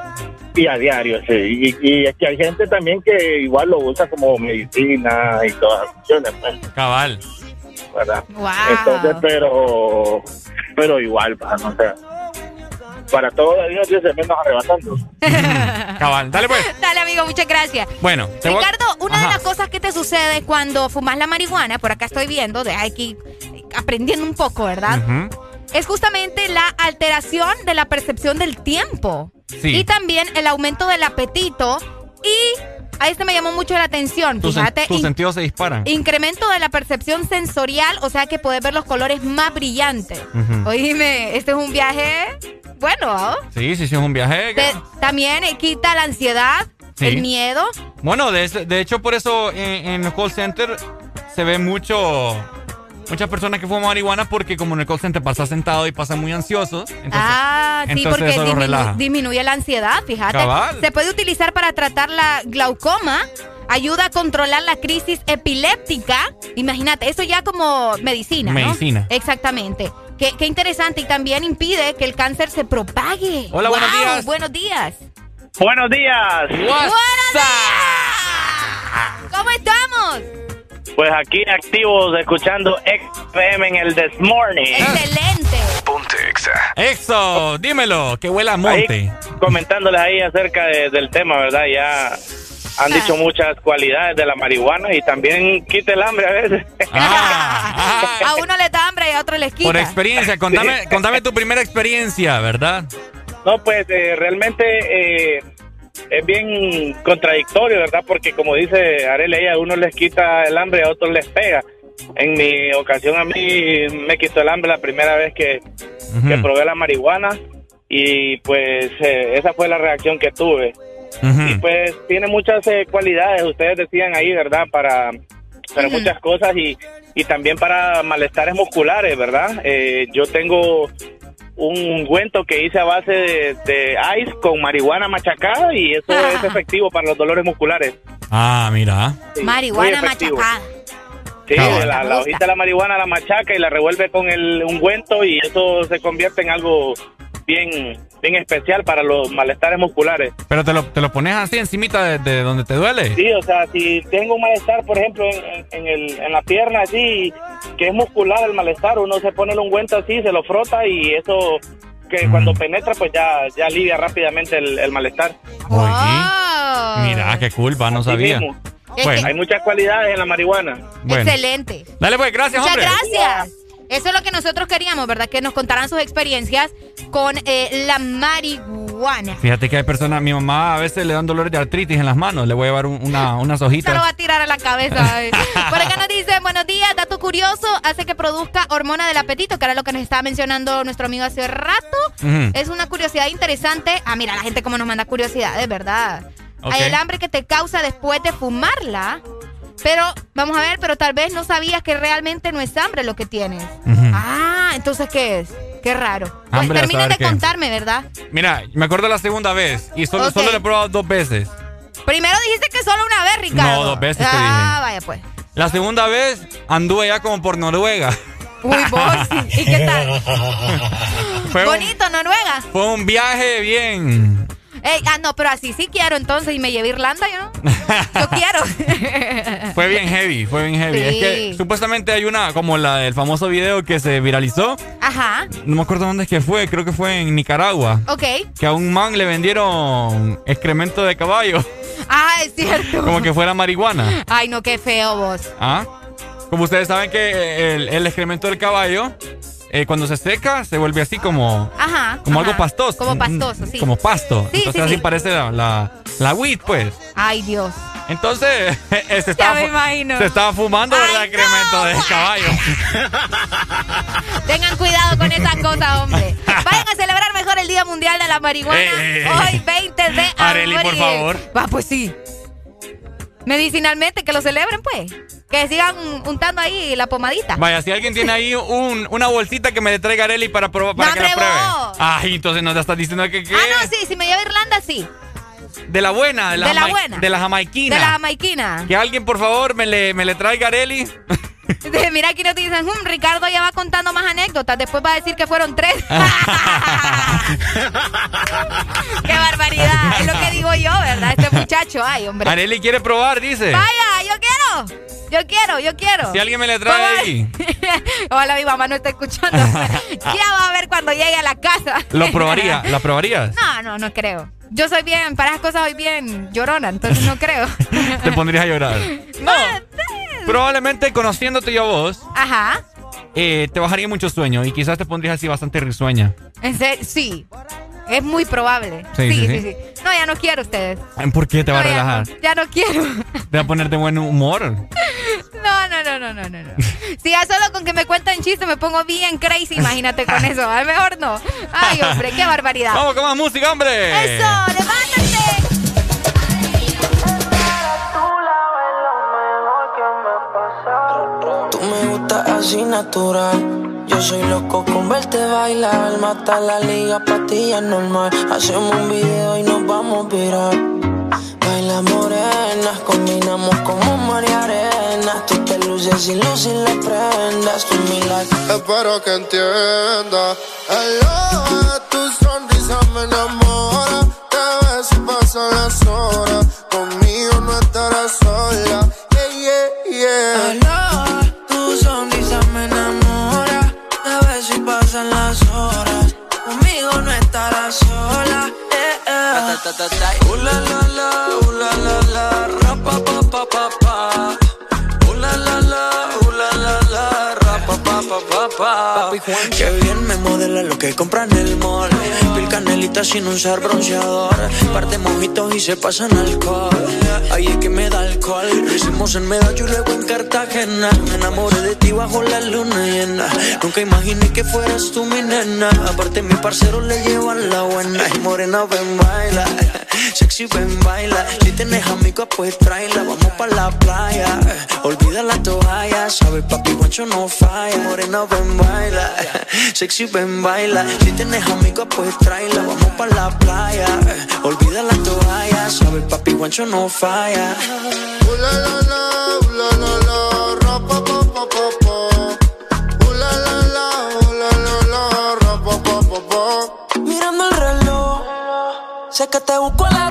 y a diario, sí. Y, y es que hay gente también que igual lo usa como medicina y todas las funciones, pues, Cabal. ¿verdad? Wow. Entonces, pero, pero igual, pa, no sé. Para todo Dios, Dios se menos arrebatando. Cabal. Dale pues. Dale, amigo, muchas gracias. Bueno, te voy- Ricardo, una de las cosas que te sucede cuando fumas la marihuana, por acá estoy viendo, de aquí aprendiendo un poco, ¿verdad? Es justamente la alteración de la percepción del tiempo. Sí. Y también el aumento del apetito y a este me llamó mucho la atención. Tus, Fíjate. tus sentidos se disparan. Incremento de la percepción sensorial, o sea que puedes ver los colores más brillantes. Ujú. Oíme, este es un viaje bueno, ¿ah? Sí, sí, sí, es un viaje. Te- también eh, quita la ansiedad, Sí. el miedo. Bueno, de, ese- de hecho, por eso en, en el call center se ve mucho. Muchas personas que fuman marihuana porque como en el call center pasa sentado y pasan muy ansiosos. Entonces, ah, sí, entonces porque eso disminu- relaja. disminuye la ansiedad, fíjate. Cabal. Se puede utilizar para tratar la glaucoma, ayuda a controlar la crisis epiléptica. Imagínate, eso ya como medicina, ¿no? Medicina. Exactamente. Qué, qué interesante y también impide que el cáncer se propague. Hola, buenos días. Buenos días. Buenos días. ¡Buenos días! ¿Cómo estamos? Pues aquí activos escuchando XPM en el This Morning. Excelente. Ponte Exa. Exo, dímelo, que huela a monte. Ahí, comentándoles ahí acerca de- del tema, ¿verdad? Ya han dicho muchas cualidades de la marihuana y también quita el hambre a veces. A uno le da hambre y a otro les quita. Por experiencia, contame, contame tu primera experiencia, ¿verdad? No, pues eh, realmente eh, es bien contradictorio, ¿verdad? Porque como dice Arely, a unos les quita el hambre a otros les pega. En mi ocasión a mí me quitó el hambre la primera vez que, que probé la marihuana y pues eh, esa fue la reacción que tuve. Y pues tiene muchas eh, cualidades, ustedes decían ahí, ¿verdad? Para, para muchas cosas y, y también para malestares musculares, ¿verdad? Eh, yo tengo un ungüento que hice a base de, de ice con marihuana machacada y eso es efectivo para los dolores musculares. Ah, mira. Sí, Marihuana machacada. Sí, la, la hojita de la marihuana la machaca y la revuelve con el ungüento y eso se convierte en algo bien, bien especial para los malestares musculares. Pero te lo, te lo pones así encimita de, de donde te duele. Sí, o sea, si tengo un malestar, por ejemplo, en, en- en el, en la pierna, así, que es muscular el malestar, uno se pone el ungüento así, se lo frota y eso que cuando penetra, pues ya, ya alivia rápidamente el, el malestar. Mira, qué culpa, no Así sabía. mismo. Bueno, Hay muchas cualidades en la marihuana. bueno. Excelente. Dale pues, gracias, Muchas hombre. gracias. Eso es lo que nosotros queríamos, ¿verdad? Que nos contaran sus experiencias con eh, la marihuana. Fíjate que hay personas, mi mamá a veces le dan dolores de artritis en las manos. Le voy a llevar un- una, unas Se lo va hojitas. a tirar a la cabeza. eh. Por acá nos dicen, buenos días, dato curioso, hace que produzca hormona del apetito, que era lo que nos estaba mencionando nuestro amigo hace rato. Es una curiosidad interesante. Ah, mira, la gente como nos manda curiosidades, ¿verdad? Hay el hambre que te causa después de fumarla. Pero, vamos a ver, pero tal vez no sabías que realmente no es hambre lo que tienes. Ah, entonces, ¿qué es? Qué raro. Pues terminen de qué. contarme, ¿verdad? Mira, me acuerdo la segunda vez y solo, solo le he probado dos veces. Primero dijiste que solo una vez, Ricardo. No, dos veces te Ah, vaya pues. La segunda vez anduve ya como por Noruega. Uy, vos. ¿Y qué tal? Fue un, Bonito, Noruega. fue un viaje bien. Ey, ah, no, pero así sí quiero entonces y me llevé a Irlanda, yo no. Yo quiero. Fue bien heavy, fue bien heavy. Sí. Es que supuestamente hay una, como la del famoso video que se viralizó. Ajá. No me acuerdo dónde es que fue, creo que fue en Nicaragua. Ok. Que a un man le vendieron excremento de caballo, Ah, es cierto. como que fuera marihuana. Ay, no, qué feo vos. ¿Ah? Como ustedes saben que el, el excremento del caballo, eh, cuando se seca, se vuelve así como, Ajá. como ajá. algo pastoso. Como pastoso, sí. Como pasto. Sí, Entonces sí, así sí. parece la, la, la weed, pues. Ay, Dios. Entonces, se, estaba, se estaba fumando el excremento del caballo. Tengan cuidado con esas cosas, hombre. Vayan a celebrar mejor el Día Mundial de la Marihuana. Eh, eh. Hoy, 20 de abril. Arely, por favor. Va, pues sí. Medicinalmente, que lo celebren, pues. Que sigan untando ahí la pomadita. Vaya, si alguien tiene ahí un, una bolsita que me le traiga Arely para, probar, para No, que la pruebe. vos. Ay, entonces no te estás diciendo que, que Ah, no, sí, si me llevo a Irlanda, sí. de la buena, de la, De la buena. de la jamaiquina. De la jamaiquina. Que alguien, por favor, me le, me le traiga Arely. Mira, aquí nos dicen, "Hmm, Ricardo ya va contando más anécdotas. Después va a decir que fueron tres. ¡Qué barbaridad! Es lo que digo yo, ¿verdad? Este muchacho, ay, hombre. Arely quiere probar, dice. Vaya, yo quiero. Yo quiero, yo quiero. Si alguien me le trae ahí, Ojalá mi mamá no esté escuchando. ya va a ver cuando llegue a la casa. lo probaría. ¿La probarías? No, no, no creo. Yo soy bien, para esas cosas soy bien llorona, entonces no creo. Te pondrías a llorar. No. Probablemente conociéndote yo a vos, Ajá. eh, te bajaría mucho sueño y quizás te pondrías así bastante risueña. En serio, sí. Es muy probable. Sí sí, sí, No, ya no quiero ustedes. ¿Por qué te va a relajar? Ya no, quiero. ¿Te va a poner de buen humor? No, no, no, no, no, no. Si ya solo con que me cuentan chistes me pongo bien crazy, imagínate con eso. A lo mejor no. Ay, hombre, qué barbaridad. Vamos con más música, hombre. Eso, levántate. Así natural yo soy loco con verte bailar, mata la liga, patilla normal. Hacemos un video y nos vamos a virar. Baila morena, combinamos como María Arena. Tú te luces y luces las prendas, tú mi like. Espero que entienda. Hello, eh. Uh, la, la, la, la, la, la, ra, pa, pa, pa, pa, pa. Pa, pa, pa. Papi que bien me modela lo que compra en el mall. Pil canelita sin usar bronceador. Parte mojitos y se pasan alcohol. Ahí es que me da alcohol. Lo hicimos en Medallo y luego en Cartagena. Me enamoré de ti bajo la luna llena. Nunca imaginé que fueras tú mi nena. Aparte, mi parcero le llevan la buena. Y morena, ven, baila. Sexy, ven, baila. Si tienes amigos, pues tráela. Vamos pa' la playa. Olvida la toalla. Sabes, papi, guancho no falla. Morena, ven, baila. Sexy, ven, baila. Si tienes amigos, pues tráela. Vamos pa' la playa. Olvida la toalla. Sabes, papi, guancho no falla. Uh, la, la, la, uh, la, la, la, ra, pa, pa, pa, pa, pa. Uh, la, la, la, la, la, la, ra, pa, pa, pa, pa. Mirando el reloj, sé que te busco a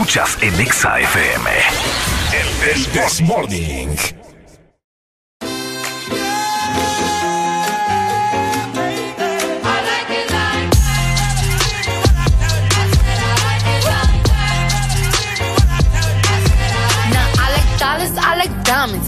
Escuchas en Exa FM. El This Morning.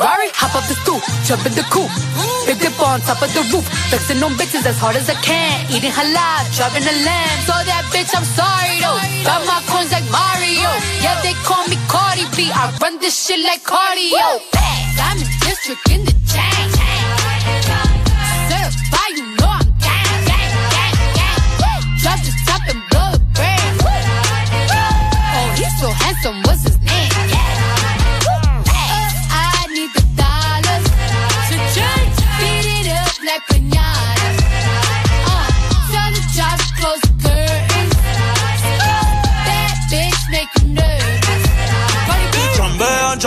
Ferrari, hop up the stoop, jump in the coupe. Big dip on top of the roof, flexing on bitches as hard as I can. Eating halal, driving a lamb. So that bitch, I'm sorry though. Got my coins like Mario. Yeah, they call me Cardi B. I run this shit like cardio. Diamond district in the chain. Certified, you know I'm gang, gang, gang, gang. Drop the top and blow the brand. Oh, he's so handsome, what's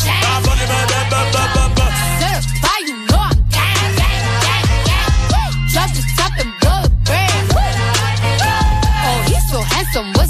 district in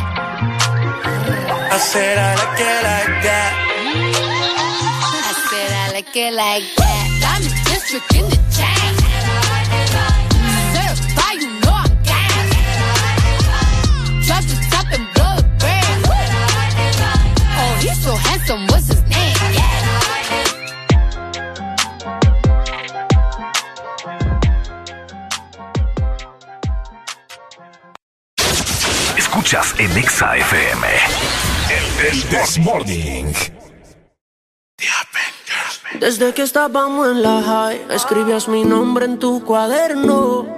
I said I like it like that. I said I like it like that. Diamond district in the chain. Certified, you know I'm. Drop the top and blow the brand. Oh, he's so handsome, what's his name? Escuchas en Exa FM. El, el This Morning. Desde que estábamos en la high, escribías mi nombre en tu cuaderno.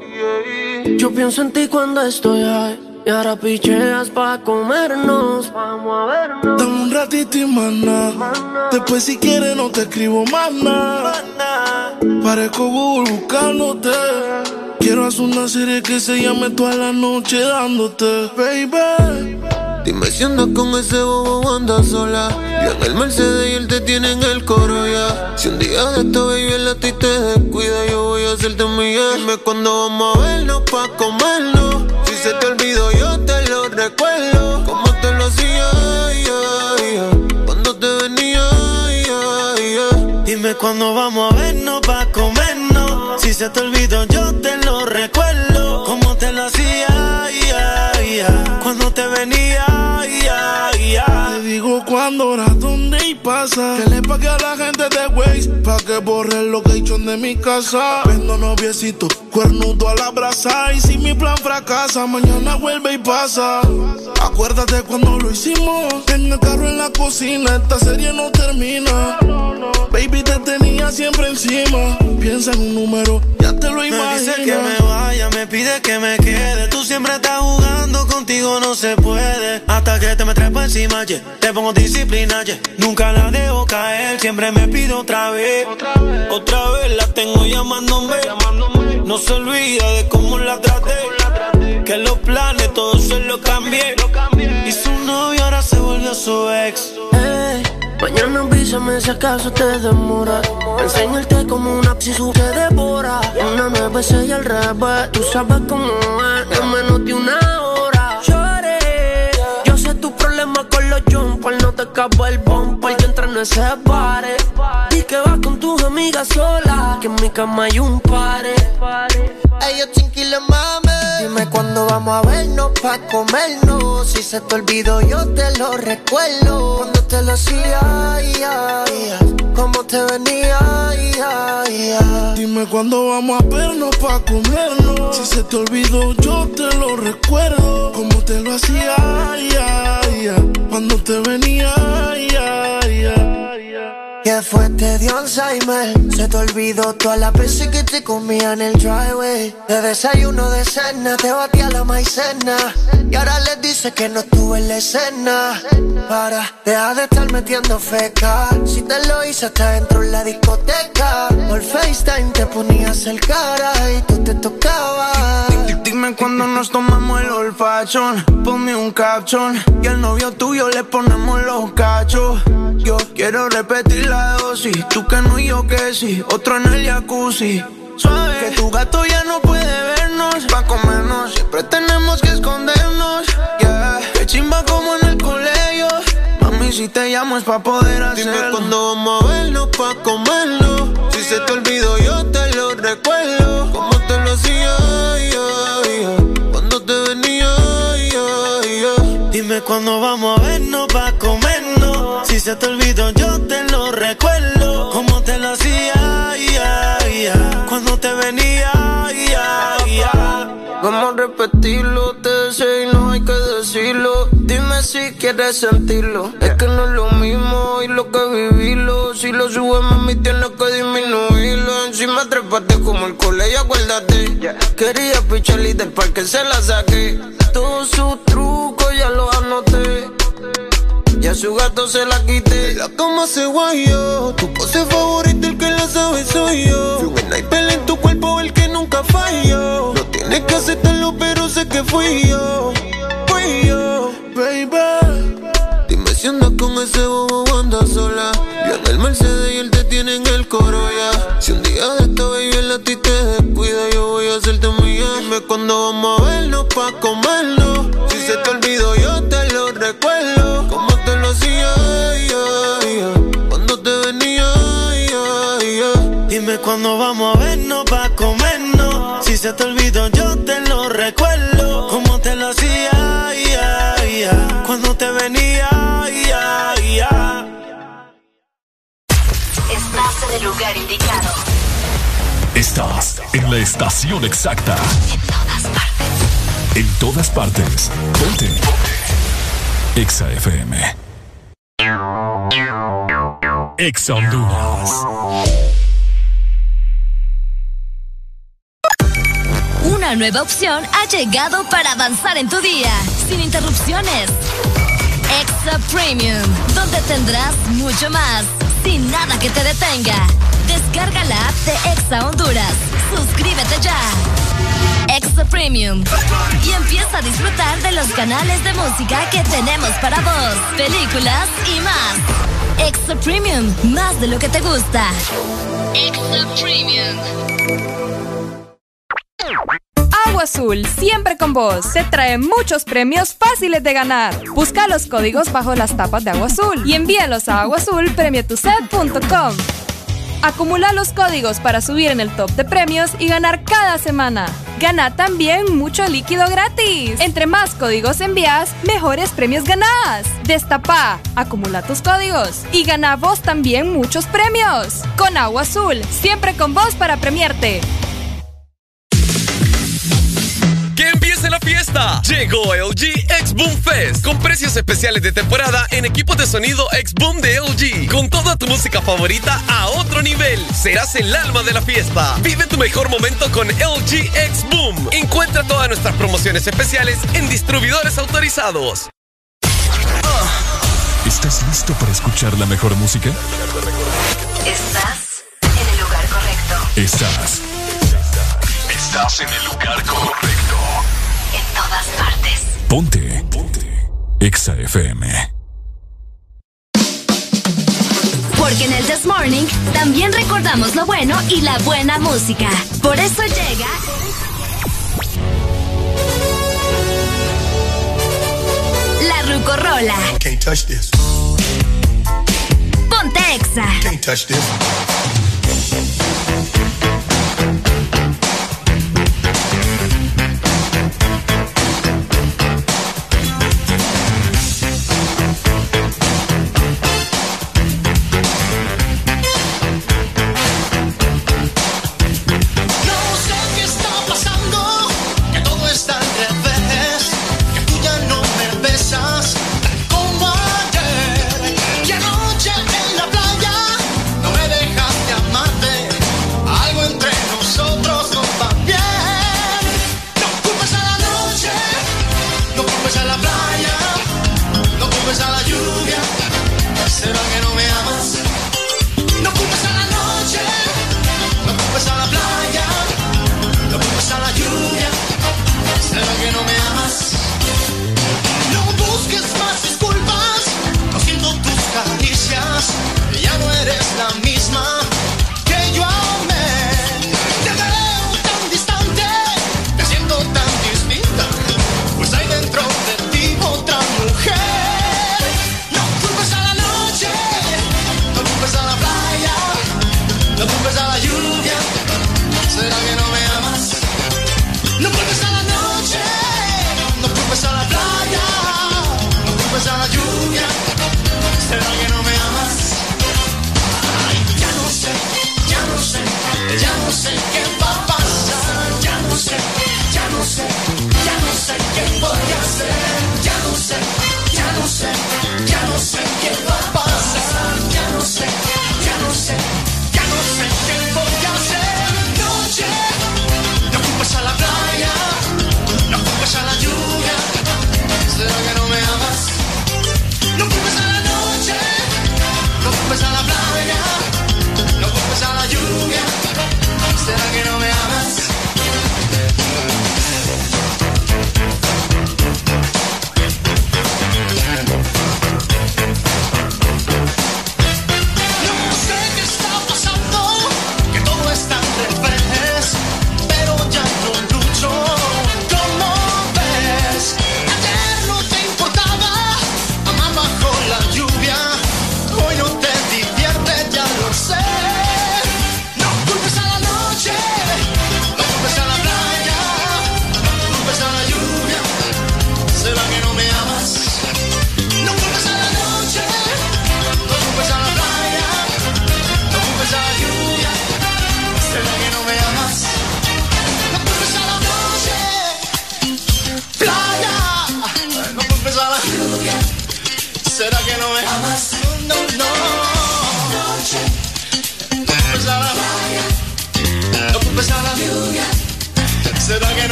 Yo pienso en ti cuando estoy high. Y ahora picheas pa' comernos. Vamos a vernos. Dame un ratito y mana. Después si quieres no te escribo más nada. Parezco Google buscándote. Quiero hacer una serie que se llame toda la noche dándote, baby. Dime si andas con ese bobo andas sola. Yo en el Mercedes y él te tiene en el coro ya. Si un día de esta baby el a ti te descuida, yo voy a hacerte mía. Dime cuándo vamos a vernos pa' comernos. Si se te olvidó, yo te lo recuerdo. Como te lo hacía, yeah, yeah. cuando te venía, yeah. Dime cuándo vamos a vernos pa' comernos. Si se te olvidó, yo te lo recuerdo. Hora, dónde y pasa. Que le pague a la gente de Waze pa' que borre lo que hecho de mi casa. Vendo noviecito, cuernudo a la brasa. Y si mi plan fracasa, mañana vuelve y pasa. Acuérdate cuando lo hicimos. En el carro, en la cocina, esta serie no termina. Baby, te tenía siempre encima. Piensa en un número, ya te lo Me imaginas. dice que me vaya, me pide que me quede. Tú siempre estás jugando, contigo no se puede. Hasta que te me trepo encima, yeah. te pongo disciplina, yeah. nunca la dejo caer. Siempre me pido otra vez, otra vez, la tengo llamándome. No se olvida de cómo la traté. Que los planes todos se los cambié. Y su novio ahora se volvió su ex. Mañana avísame si acaso te demora. Enseñarte como una psisu que devora. Una nueve y al revés. Tú sabes cómo es. En menos de una hora. Lloré. Yo sé tu problema con los jumpers. No te acabo el bumper. Que entra en ese pare. Y que vas con tus amigas sola. Que en mi cama hay un pare. Ellos chinquiles mame. Dime cuándo vamos a vernos pa' comernos. Si se te olvidó, yo te lo recuerdo. Cuando te lo hacía, ya, ya. Cómo te venía, ya, ya. Dime cuándo vamos a vernos pa' comernos. Si se te olvidó, yo te lo recuerdo. Cómo te lo hacía, ya, ya. Cuando te venía, ¿Qué fue? Te dio Alzheimer. Se te olvidó todas las veces que te comía en el driveway. De desayuno de cena, te batía la maicena. Y ahora les dice que no estuve en la escena. Para, deja de estar metiendo feca. Si te lo hice hasta dentro en la discoteca. Por FaceTime te ponías el cara y tú te tocabas. Dime cuando nos tomamos el olfachón. Ponme un caption. Y al novio tuyo le ponemos los cachos. Yo quiero repetir la dosis. Tú que no y yo que sí. Otro en el jacuzzi. Suave. Que tu gato ya no puede vernos. Pa' comernos. Siempre tenemos que escondernos. Yeah. Que chimba como en el colegio. Mami, si te llamo es pa' poder hacerlo. Dime cuándo vamos a vernos pa' comerlo. Si se te olvidó, yo te lo recuerdo. Como te lo hacía, ya. Cuando te venía, ya. Dime cuándo vamos a vernos pa' comernos. Si se te olvidó, yo repetirlo, te deseo y no hay que decirlo. Dime si quieres sentirlo. Es que no es lo mismo y lo que vivirlo. Si lo subes, mami, tienes que disminuirlo. Encima trepate como el colegio, acuérdate. Quería pichar y del parque se la saqué. Todos sus trucos ya los anoté. Y a su gato se la quité. La cama se guayó. Tu pose favorita, el que la sabe soy yo. Fui un en tu cuerpo, el que nunca falló. Tienes que aceptarlo, pero sé que fui yo. Fui yo, baby. Dime si andas con ese bobo o andas sola. Yo en el Mercedes y él te tiene en el coro ya. Si un día de esta baby en la ti te descuida, yo voy a hacerte mía. Dime cuándo vamos a vernos pa' comernos. Si se te olvidó, yo te lo recuerdo. Como te lo hacía, ya. Cuando te venía, ya. Dime cuándo vamos a vernos pa' comernos. Si se te olvidó, En la estación exacta. En todas partes. En todas partes. Ponte. Exa FM. Exa Honduras. Una nueva opción ha llegado para avanzar en tu día, sin interrupciones. Extra Premium, donde tendrás mucho más, sin nada que te detenga. Descarga la app de Exa Honduras. Suscríbete ya. Extra Premium. Y empieza a disfrutar de los canales de música que tenemos para vos, películas y más. Extra Premium, más de lo que te gusta. Extra Premium. Agua Azul, siempre con vos. Te trae muchos premios fáciles de ganar. Busca los códigos bajo las tapas de Agua Azul y envíalos a aguazulpremiotuset.com. Acumula los códigos para subir en el top de premios y ganar cada semana. Gana también mucho líquido gratis. Entre más códigos envías, mejores premios ganás. Destapa, acumula tus códigos y gana vos también muchos premios. Con Agua Azul, siempre con vos para premiarte. Fiesta! Llegó LG X Boom Fest con precios especiales de temporada en equipos de sonido X Boom de LG. Con toda tu música favorita a otro nivel. Serás el alma de la fiesta. Vive tu mejor momento con LG X Boom. Encuentra todas nuestras promociones especiales en distribuidores autorizados. ¿Estás listo para escuchar la mejor música? Estás en el lugar correcto. Estás. Estás en el lugar correcto. En todas partes. Ponte. Ponte. Exa FM. Porque en el This Morning también recordamos lo bueno y la buena música. Por eso llega. La Rucorola. Can't touch this. Ponte Exa. Can't touch. This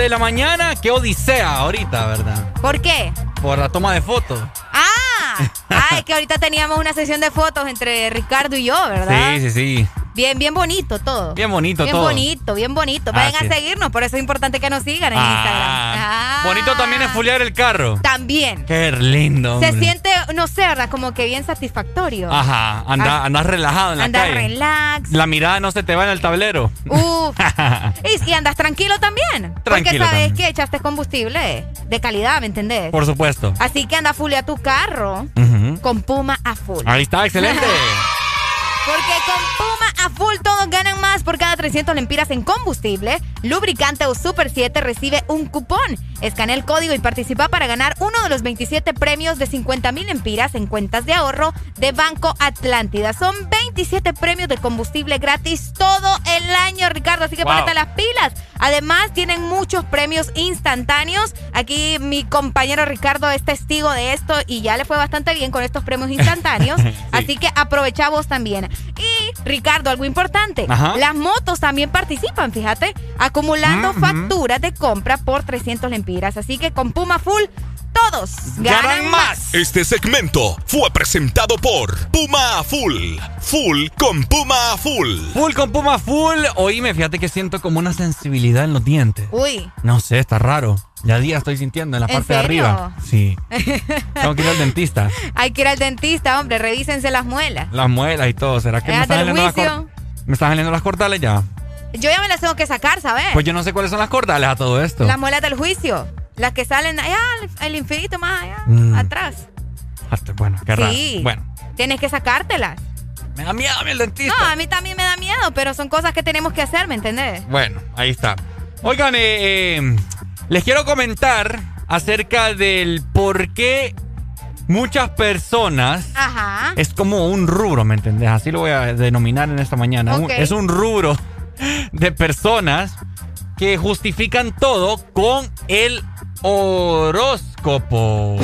de la mañana. Qué odisea ahorita, ¿verdad? ¿Por qué? Por la toma de fotos. ¡Ah! ah, es que ahorita teníamos una sesión de fotos entre Ricardo y yo, ¿verdad? Sí, sí, sí. Bien, bien bonito todo. Bien bonito bien todo. Bien bonito, bien bonito. Vayan a seguirnos, por eso es importante que nos sigan en Ah, Instagram. Ah, Bonito también es fulear el carro. También. Qué lindo. Se siente, no sé, ¿verdad? Como que bien satisfactorio. Ajá, anda, Ah. andas relajado en la Andas calle. relax. La mirada no se te va en el tablero. Uf. y, y andas tranquilo también. Porque sabes que echaste combustible de calidad, ¿me entendés? Por supuesto. Así que anda full a tu carro con Puma a full. Ahí está, excelente. Porque con Puma a full todos ganan más por cada 300 lempiras en combustible. Lubricante o Super 7 recibe un cupón. Escanea el código y participa para ganar uno de los 27 premios de 50 mil lempiras en cuentas de ahorro de Banco Atlántida. Son 27 premios de combustible gratis todo el año, Ricardo. Así que Wow. ponete las pilas. Además, tienen muchos premios instantáneos. Aquí mi compañero Ricardo es testigo de esto y ya le fue bastante bien con estos premios instantáneos. Sí. Así que aprovecha vos también. Y, Ricardo, algo importante. Ajá. Las motos también participan, fíjate, acumulando facturas de compra por 300 lempiras. Así que con Puma Full, todos ganan, más. Este segmento fue presentado por Puma Full. Full con Puma Full. Full con Puma Full. Oíme, fíjate que siento como una sensibilidad en los dientes. Uy. No sé, está raro. Ya día estoy sintiendo en la ¿En parte de arriba. Sí. Tengo que ir al dentista. Hay que ir al dentista, hombre, revísense las muelas. Las muelas y todo. ¿Será que me Deja están, saliendo las me están saliendo las cordales ya? Yo ya me las tengo que sacar, ¿sabes? Pues yo no sé cuáles son las cordales a todo esto. Las muelas del juicio. Las que salen allá, al- el infinito más allá, Mm. atrás. Bueno, qué raro. Sí. Bueno, Tienes que sacártelas. me da miedo a mí el dentista. No, a mí también me da miedo, pero son cosas que tenemos que hacer, ¿me entendés? Bueno, ahí está. Oigan, eh, eh, les quiero comentar acerca del por qué muchas personas Ajá. es como un rubro, ¿me entendés? Así lo voy a denominar en esta mañana. Es un rubro de personas que justifican todo con el horóscopo.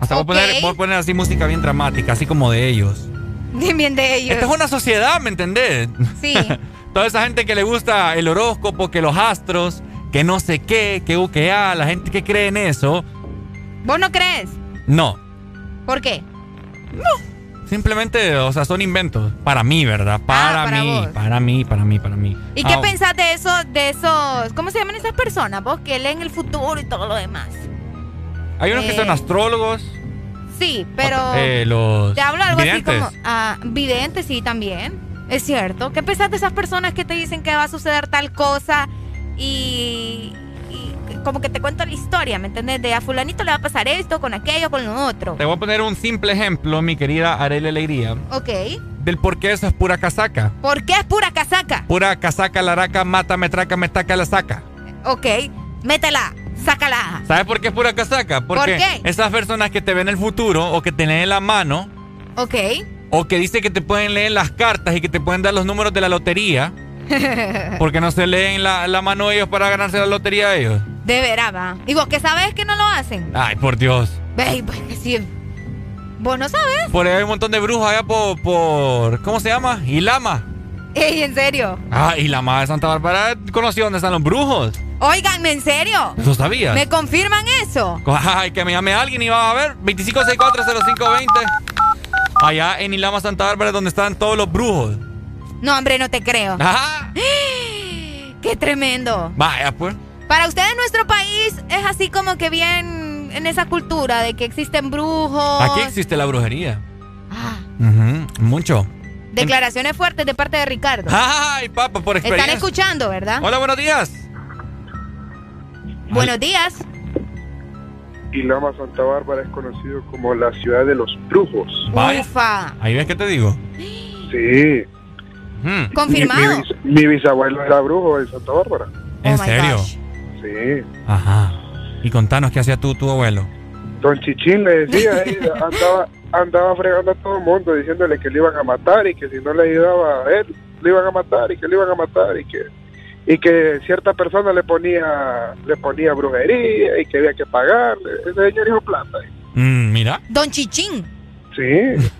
Hasta voy, a poner, Ok. voy a poner así música bien dramática, así como de ellos. Bien, bien de ellos. Esta es una sociedad, ¿me entendés? Sí. Toda esa gente que le gusta el horóscopo, que los astros, que no sé qué, que U, que A, la gente que cree en eso, ¿Vos no crees? no. ¿Por qué? Simplemente, o sea, son inventos. Para mí, ¿verdad? Para, Ah, para mí, vos. para mí, para mí, para mí. ¿Y qué Ah, pensás de eso, de esos, cómo se llaman esas personas, vos, que leen el futuro y todo lo demás? Hay unos que Eh, son astrólogos, Sí, pero eh, los te hablo algo videntes. así como, ah, vidente, sí, también, es cierto. ¿Qué pensás de esas personas que te dicen que va a suceder tal cosa y como que te cuento la historia, ¿me entiendes? De a fulanito le va a pasar esto, con aquello, con lo otro. Te voy a poner un simple ejemplo, mi querida Arely Alegría, Ok. del por qué eso es pura casaca. ¿Por qué es pura casaca? Pura casaca, laraca, mata, metraca, metaca, la saca. Ok, métela, sácala. ¿Sabes por qué es pura casaca? Porque qué? esas personas que te ven el futuro o que te leen la mano Ok. o que dice que te pueden leer las cartas y que te pueden dar los números de la lotería, porque no se leen la, la mano ellos para ganarse la lotería ellos. De veras, va. ¿Y vos qué sabes que no lo hacen? Ay, por Dios. Ve, pues que sí. ¿Vos no sabes? Por ahí hay un montón de brujos allá por, por ¿cómo se llama? Ilama. Ey, en serio. Ah, Ilama de Santa Bárbara conoció dónde están los brujos. Óiganme, en serio. ¿Eso sabías? ¿Me confirman eso? Ay, que me llame alguien y va a ver. 25640520. Allá en Ilama, Santa Bárbara, donde están todos los brujos. No, hombre, no te creo. Ajá. Qué tremendo. Vaya, pues. Para ustedes nuestro país es así como que bien en esa cultura de que existen brujos. Aquí existe la brujería. Ah, Mucho. declaraciones fuertes de parte de Ricardo. Ay, papá, por experiencia. Están escuchando, ¿verdad? Hola, buenos días. Buenos días. Y Lama Santa Bárbara es conocido como la ciudad de los brujos. Vaya. Ufa. Ahí ves que te digo. Sí. Confirmado. Mi, mi bis- mi bisabuelo era brujo en Santa Bárbara. ¿En Oh my serio? gosh. Sí. Ajá. Y contanos qué hacía tú, tu abuelo. Don Chichín le decía, andaba, andaba fregando a todo el mundo diciéndole que le iban a matar y que si no le ayudaba a él, le iban a matar y que le iban a matar y que y que cierta persona le ponía le ponía brujería y que había que pagarle. Ese señor hizo plata. Mm, mira. Don Chichín. Sí.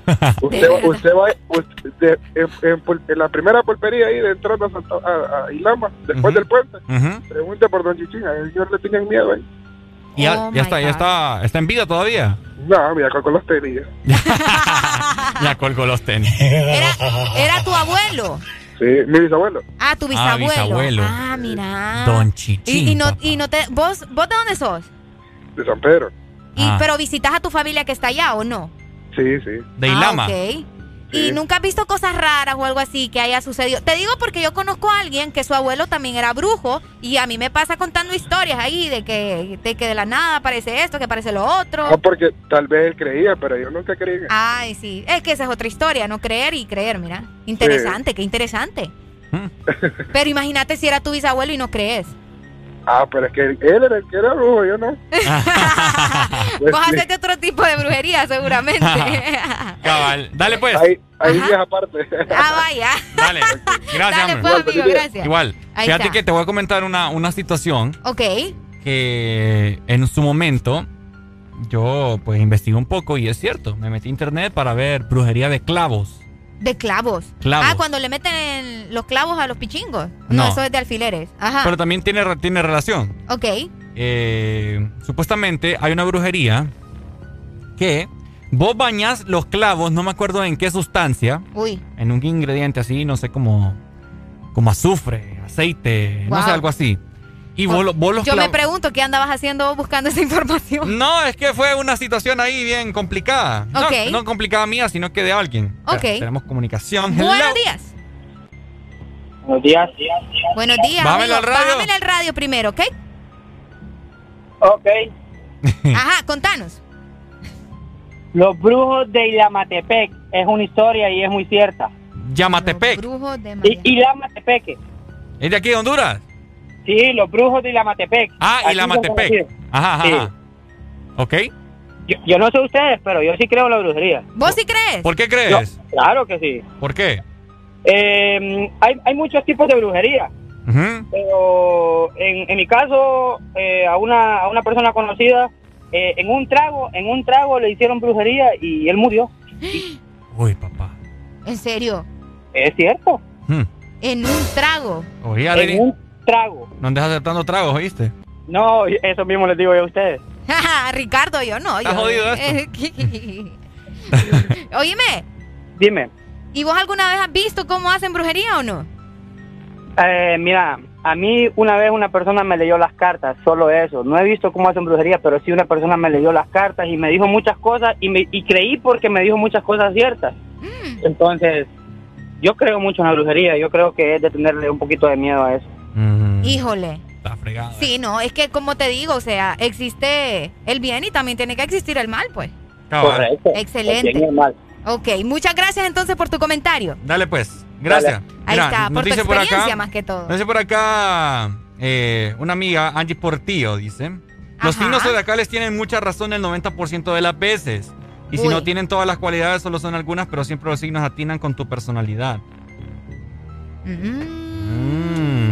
Usted, va- usted va usted- de- en, en pul- en la primera pulpería ahí de entrando a, Santa, a, a Ilama, después del puente, Ujú. pregunte por Don Chichín, al señor le tenían miedo ahí. ¿Y ya, oh está, ya está, está en vida todavía? No, ya colgó los tenis. ya colgó los tenis. ¿Era, ¿Era tu abuelo? Sí, mi bisabuelo. Ah, tu ah, bisabuelo. Ah, mira. Don Chichín. Y, no, y no te, ¿vos, ¿Vos de dónde sos? De San Pedro. Y, ah. ¿Pero visitas a tu familia que está allá o no? Sí, sí. De Ilama. Ah, ¿Y nunca has visto cosas raras o algo así que haya sucedido? Te digo porque yo conozco a alguien que su abuelo también era brujo y a mí me pasa contando historias ahí de que de, que de la nada aparece esto, que aparece lo otro. No, porque tal vez él creía, pero yo nunca creí. Ay, sí. Es que esa es otra historia, no creer y creer, mira. Interesante, qué interesante. Mm. pero imagínate si era tu bisabuelo y no crees. Ah, pero es que él era el que era brujo, yo no. Vos hacerte otro tipo de brujería, seguramente. Cabal. Dale, pues. Ahí, ahí aparte. Ah, vaya. Dale. Gracias, Dale, pues, amigo, gracias. Igual. Fíjate que te voy a comentar una, una situación. Ok. Que en su momento yo pues investigué un poco y es cierto. Me metí a internet para ver brujería de clavos. De clavos. Ah, cuando le meten los clavos a los pichingos. No, eso es de alfileres. Ajá. Pero también tiene, tiene relación. Ok. Eh, supuestamente hay una brujería que vos bañas los clavos, no me acuerdo en qué sustancia. Uy. En un ingrediente así, no sé, como, como azufre, aceite, no sé, algo así. Y vos, los Yo me pregunto qué andabas haciendo buscando esa información. No, es que fue una situación ahí bien complicada. No, complicada mía, sino que de alguien. Ok. tenemos comunicación. Buenos días. Buenos días. Buenos días. Bájame al radio. Bájame al radio primero, ¿ok? Ok. Ajá, contanos. Los brujos de Ilamatepec es una historia y es muy cierta. Yamatepec. Los brujos de Ilamatepec. ¿Es de aquí de Honduras? Sí, los brujos de Ilamatepec. Ah, Ilamatepec. Ajá, ajá. Sí. Ok. Yo, no sé ustedes, pero yo sí creo en la brujería. ¿Vos sí crees? ¿Por qué crees? claro que sí. ¿Por qué? Eh, hay, hay muchos tipos de brujería. Pero en, en, mi caso, eh, a, una, a una persona conocida, eh, en un trago, en un trago le hicieron brujería y él murió. Uy, papá. ¿En serio? Es cierto. Hmm. En un trago. Oye, en un trago. No andes aceptando tragos, ¿oíste? No, eso mismo les digo yo a ustedes. Ricardo, yo no. ¿Estás jodido esto? Oíme. Dime. ¿Y vos alguna vez has visto cómo hacen brujería o no? Eh, mira, a mí una vez una persona me leyó las cartas, solo eso. No he visto cómo hacen brujería, pero sí una persona me leyó las cartas y me dijo muchas cosas y, me, y creí porque me dijo muchas cosas ciertas. Mm. Entonces, yo creo mucho en la brujería, yo creo que es de tenerle un poquito de miedo a eso. Híjole. Está fregado. Sí, no, es que como te digo, o sea, existe el bien y también tiene que existir el mal, pues. Correcto. Excelente. El bien y el mal. Ok, muchas gracias entonces por tu comentario. Dale pues, gracias. Ahí está, por tu experiencia más que todo. Nos dice por acá eh, una amiga, Angie Portillo, dice. Los signos zodiacales tienen mucha razón el 90% de las veces. Y si no tienen todas las cualidades, solo son algunas, pero siempre los signos atinan con tu personalidad. Mm.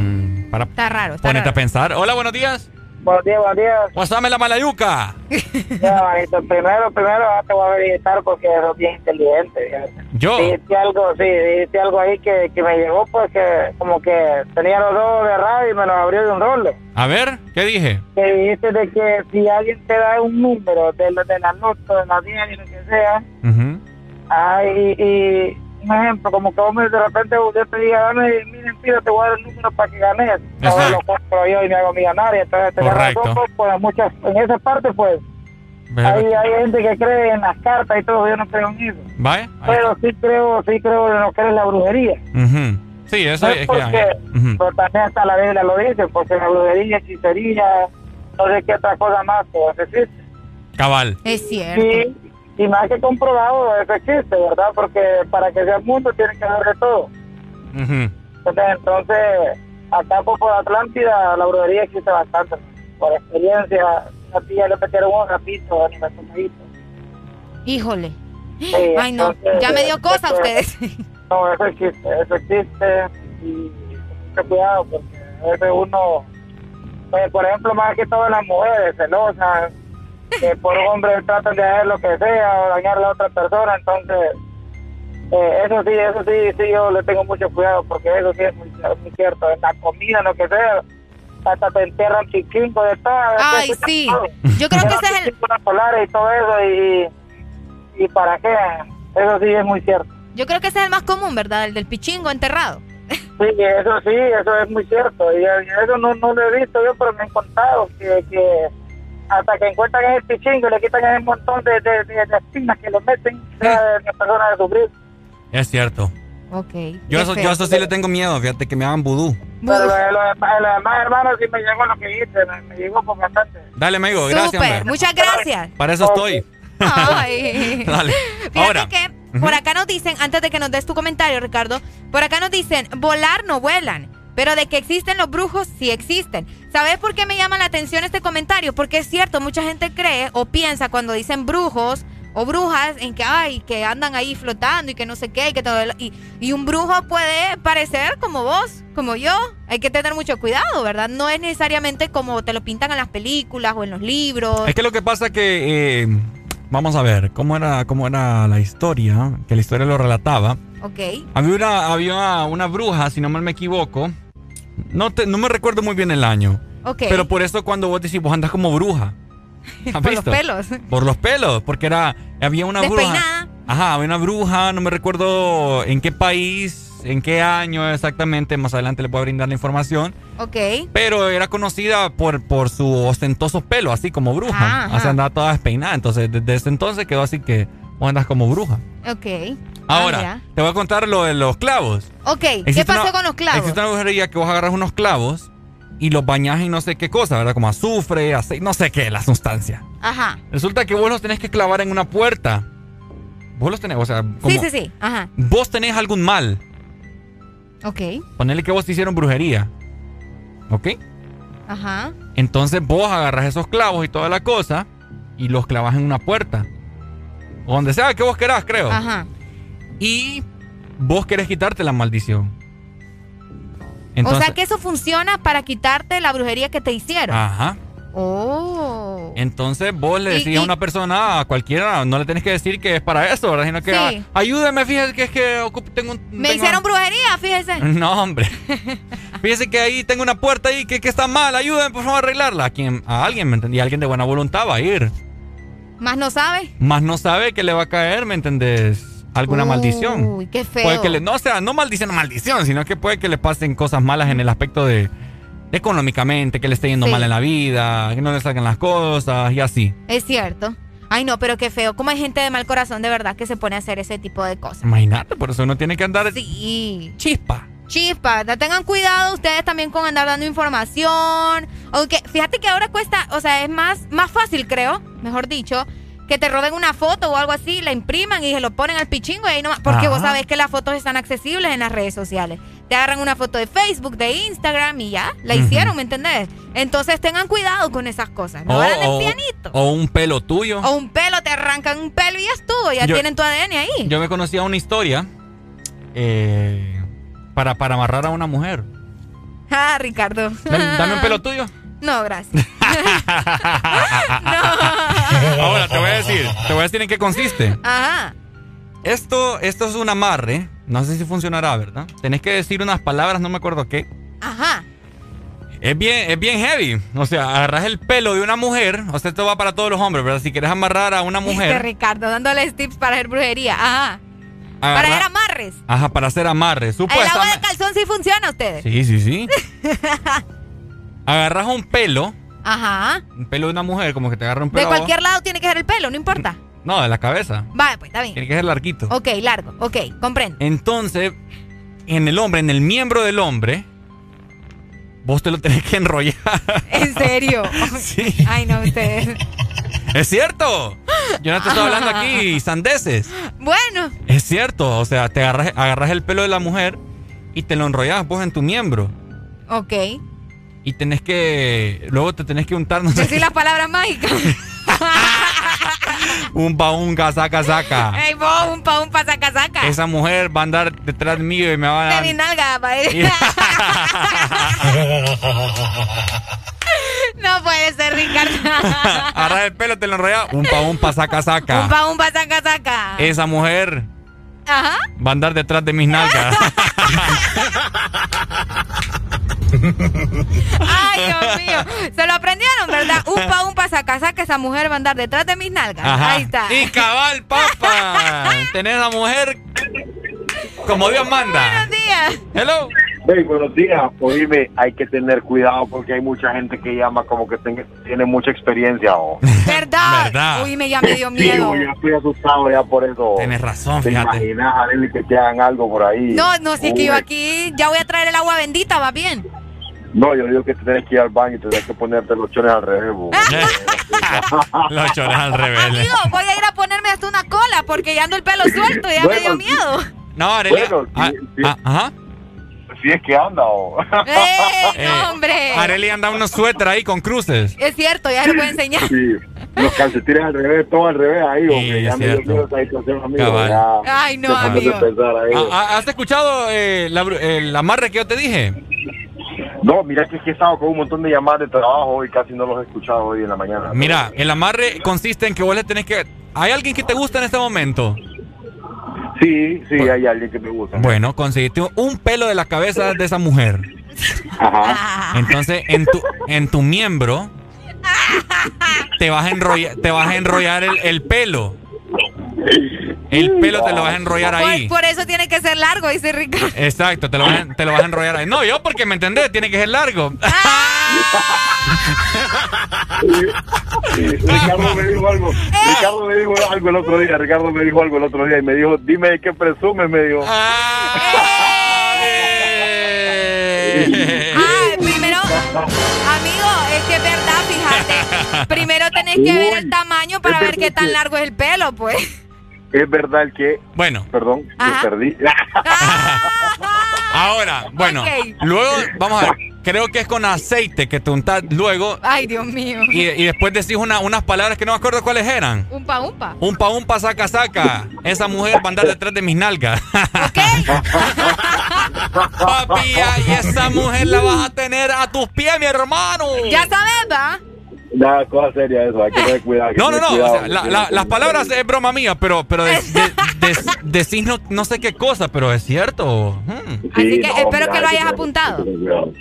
Para está raro, está ponerte a pensar. Hola, buenos días. Buenos días, buenos días. Pásame la malayuca. ya, manito, primero, primero te voy a verificar porque eres bien inteligente. ¿Yo? Dijiste algo, sí, dijiste algo ahí que, que me llegó porque como que tenía los dos de radio y me los abrió de un rolo. A ver, ¿qué dije? Que dijiste de que si alguien te da un número de, de la nota, de la y lo que sea, uh y un ejemplo, como que vos de repente yo te diga, dame, miren, pida, te voy a dar el número para que ganes. Entonces lo compro yo y me hago millonario. Entonces, te razón, pues, muchas, en esa parte, pues, hay, hay gente que cree en las cartas y todo, yo no creo en eso. ¿Vale? Pero sí creo, sí creo en lo que es la brujería. Sí, eso es, porque, que pero también hasta la Biblia lo dice, porque la brujería, hechicería, no sé qué otra cosa más, pues existe. Cabal. Es cierto. Sí, y más que comprobado, eso existe, ¿verdad? Porque para que sea mundo tiene que haber de todo. entonces, entonces, acá por Atlántida la brujería existe bastante. Por experiencia, una tía le metieron un rapito, animal Híjole. Ay, no, ya me dio cosa a ustedes. No, eso existe, eso existe. Y mucho cuidado, porque a veces uno, pues, por ejemplo, más que todo las mujeres celosas, que por un hombre tratan de hacer lo que sea o dañar a la otra persona, entonces eh, eso sí, eso sí, sí, yo le tengo mucho cuidado porque eso sí es muy, cierto, en la comida, en lo que sea, hasta te entierran pichingo de todo. Ay, sí. Yo creo que ese es el... Y todo eso y, y para qué, eso sí es muy cierto. Yo creo que ese es el más común, ¿verdad? El del pichingo enterrado. Sí, eso sí, eso es muy cierto. Y eso no, no lo he visto yo, pero me han contado que, que hasta que encuentran ese pichingo y le quitan ese montón de, de, de, espinas que lo meten, la persona de sufrir. Es cierto. Ok. Yo eso, yo eso sí le tengo miedo, fíjate que me hagan vudú. Pero lo, demás, hermano, sí me llegó lo que hice, me, llegó con bastante. Dale, amigo, gracias. Super, muchas gracias. Para eso estoy. Ay. Dale. Fíjate Ahora. que por acá nos dicen, antes de que nos des tu comentario, Ricardo, por acá nos dicen, volar no vuelan. Pero de que existen los brujos, sí existen. ¿Sabes por qué me llama la atención este comentario? Porque es cierto, mucha gente cree o piensa cuando dicen brujos o brujas en que ay que andan ahí flotando y que no sé qué y que todo y, y un brujo puede parecer como vos como yo hay que tener mucho cuidado verdad no es necesariamente como te lo pintan en las películas o en los libros Es que lo que pasa que eh, vamos a ver cómo era cómo era la historia, que la historia lo relataba. Ok. Había una había una bruja, si no mal me equivoco. No te, no me recuerdo muy bien el año. Ok. Pero por eso cuando vos decís vos andas como bruja. ¿Has por los pelos Por los pelos, porque era había una bruja. Despeinada. Ajá, había una bruja, no me recuerdo en qué país, en qué año exactamente, más adelante le puedo brindar la información, ok pero era conocida por, por su ostentoso pelo, así como bruja. Ajá. O sea, andaba toda despeinada, entonces desde ese entonces quedó así que vos andas como bruja. ok Ahora, Ah, ya. te voy a contar lo de los clavos. ok qué pasó una- con los clavos Existe una brujería que vos agarras unos clavos y los bañas en no sé qué cosa, ¿verdad? Como azufre, aceite, no sé qué, la sustancia. ajá Resulta que vos los tenés que clavar en una puerta. Vos los tenés, o sea, como sí sí sí ajá vos tenés algún mal. ok Ponele que vos te hicieron brujería. ¿Ok? ajá Entonces vos agarras esos clavos y toda la cosa y los clavas en una puerta. O donde sea que vos querás, creo. ajá Y vos querés quitarte la maldición. o sea que eso funciona para quitarte la brujería que te hicieron Ajá. oh Entonces vos le decís y- a una persona, a cualquiera, no le tenés que decir que es para eso, ¿verdad? Sino que Sí. "Ah, ayúdeme, fíjese que es que ocupo- tengo un... me tengo- hicieron brujería fíjese No, hombre. Fíjese que ahí tengo una puerta ahí que, que está mal, ayúdenme por favor a arreglarla. A, quien, a alguien, ¿me entendí? Alguien de buena voluntad va a ir. más no sabe Más no sabe que le va a caer, ¿me entendés? Alguna maldición. Uy, qué feo. Puede que le, no, o sea, no maldición, maldición, sino que puede que le pasen cosas malas en el aspecto de, económicamente, que le esté yendo Sí. mal en la vida, que no le salgan las cosas y así. Es cierto. Ay, no, pero qué feo. Como hay gente de mal corazón de verdad que se pone a hacer ese tipo de cosas. Imagínate, por eso uno tiene que andar Sí. chispa. Chispa, tengan cuidado ustedes también con andar dando información. Aunque fíjate que ahora cuesta, o sea, es más, más fácil, creo, mejor dicho, que te roben una foto o algo así, la impriman y se lo ponen al pichingo y ahí nomás. Porque vos sabés que las fotos están accesibles en las redes sociales. Te agarran una foto de Facebook, de Instagram y ya, la hicieron, ¿me entendés? Entonces tengan cuidado con esas cosas. No o- de pianito. o un pelo tuyo. O un pelo, te arrancan un pelo y ya estuvo, ya Yo- tienen tu ADN ahí. Yo me conocía una historia eh, para, para amarrar a una mujer. Ah, Ricardo. Dame, dame un pelo tuyo. No, gracias. Ahora te voy a decir, te voy a decir en qué consiste. Ajá. Esto, esto es un amarre. No sé si funcionará, ¿verdad? Tenés que decir unas palabras, no me acuerdo qué. Ajá. Es bien, es bien heavy. O sea, agarras el pelo de una mujer. O sea, esto va para todos los hombres, ¿verdad? Si quieres amarrar a una Este mujer. Ricardo, dándoles tips para hacer brujería. Ajá. Para hacer amarres. Ajá, para hacer amarres. El agua de Supuestamente. calzón sí funciona a ustedes. Sí, sí, sí. Agarras un pelo. Ajá. Un pelo de una mujer, como que te agarra un De pelo. vos. cualquier lado tiene que ser el pelo, no importa. No, de la cabeza. Vale, pues está bien. Tiene que ser larguito. Ok, largo. Ok, comprendo. Entonces, en el hombre, en el miembro del hombre, vos te lo tenés que enrollar. ¿En serio? Sí. Ay, no, ustedes. ¡Es cierto! Yo no te estoy hablando aquí sandeces. Bueno. Es cierto. O sea, te agarras, agarras el pelo de la mujer y te lo enrollas vos en tu miembro. Ok. Y tenés que. Luego te tenés que untar, no sé. Decir las palabras mágicas. Un baunga, saca, saca. Ey, vos, un pa, un pa, saca, saca. Esa mujer va a andar detrás mío y me va a dar. nalga, pa' ir. No puede ser, Ricardo. Agarras el pelo, te lo enrollas. Un pa, un pa, saca, saca. Un pa, un pa, saca, saca. Esa mujer Ajá. va a andar detrás de mis nalgas. Ay, Dios mío. Se lo aprendieron, ¿verdad? Un pa, un saca que esa mujer va a andar detrás de mis nalgas. Ahí está. Y cabal, papa. Tenés a mujer como Dios manda. Buenos días. Hello. Hey, buenos días. Oíme, hay que tener cuidado porque hay mucha gente que llama como que tiene mucha experiencia. ¿o? ¿Verdad? ¿Verdad? Uy, me ya me dio miedo. Sí, ya estoy asustado ya por eso. Tienes razón, ¿Te fíjate. imaginas, Arely, que te hagan algo por ahí? No, no, si es que yo aquí ya voy a traer el agua bendita, va bien. No, yo digo que tienes que ir al baño y tienes que ponerte los chones al revés. los chones al revés. Amigo, voy a ir a ponerme hasta una cola porque ya ando el pelo suelto, ya me dio miedo. No, Arelia. Bueno, ah, sí, ah, ajá. Si es que anda, o. ¡Eh, no, hombre! Arely anda unos suéter ahí con cruces. Es cierto, ya se lo voy a enseñar. Sí, los calcetines al revés, todo al revés ahí, Sí, hombre. Ya es me dio cierto. miedo esa situación, amigo. Ya. Ay, no, amigo. ahí. Ah, ah, ¿Has escuchado eh, la el amarre que yo te dije? No, mira que es que he estado con un montón de llamadas de trabajo y casi no los he escuchado hoy en la mañana. Mira, el amarre consiste en que vos le tenés que... ¿Hay alguien que te gusta en este momento? Sí, sí, hay alguien que me gusta. Bueno, conseguiste un pelo de la cabeza de esa mujer. Ajá. Entonces, en tu, en tu miembro te vas a enrollar, te vas a enrollar el, el pelo. El pelo te lo vas a enrollar ahí. Por, por eso tiene que ser largo, dice Ricardo. Exacto, te lo, vas a, te lo vas a enrollar ahí. No, yo porque me entendés, tiene que ser largo. Ricardo me dijo algo. Ricardo me dijo algo el otro día. Ricardo me dijo algo el otro día y me dijo, dime de qué presumes, me dijo. Ah, primero, amigo, es que es verdad, fíjate. Primero tenés que ver el tamaño para ver qué tan largo es el pelo, pues. Es verdad que. Bueno. Perdón, Ajá. me perdí. Ahora, bueno, luego, vamos a ver, creo que es con aceite que te untas luego Ay, Dios mío. y, y después decís una- unas palabras que no me acuerdo cuáles eran. Umpa, umpa. Un pa un pa saca saca. Esa mujer va a andar detrás de mis nalgas. Papi, y esa mujer la vas a tener a tus pies, mi hermano. Ya sabes, ¿va? Nada, cosa seria eso, hay que tener cuidado. No, no, no. cuidado, o sea, la- la- las palabras es broma mía, pero, pero de- de- de- decís no, no sé qué cosa, pero es cierto. Hmm. Así que no, espero hombre, que lo hayas apuntado. que cuidado.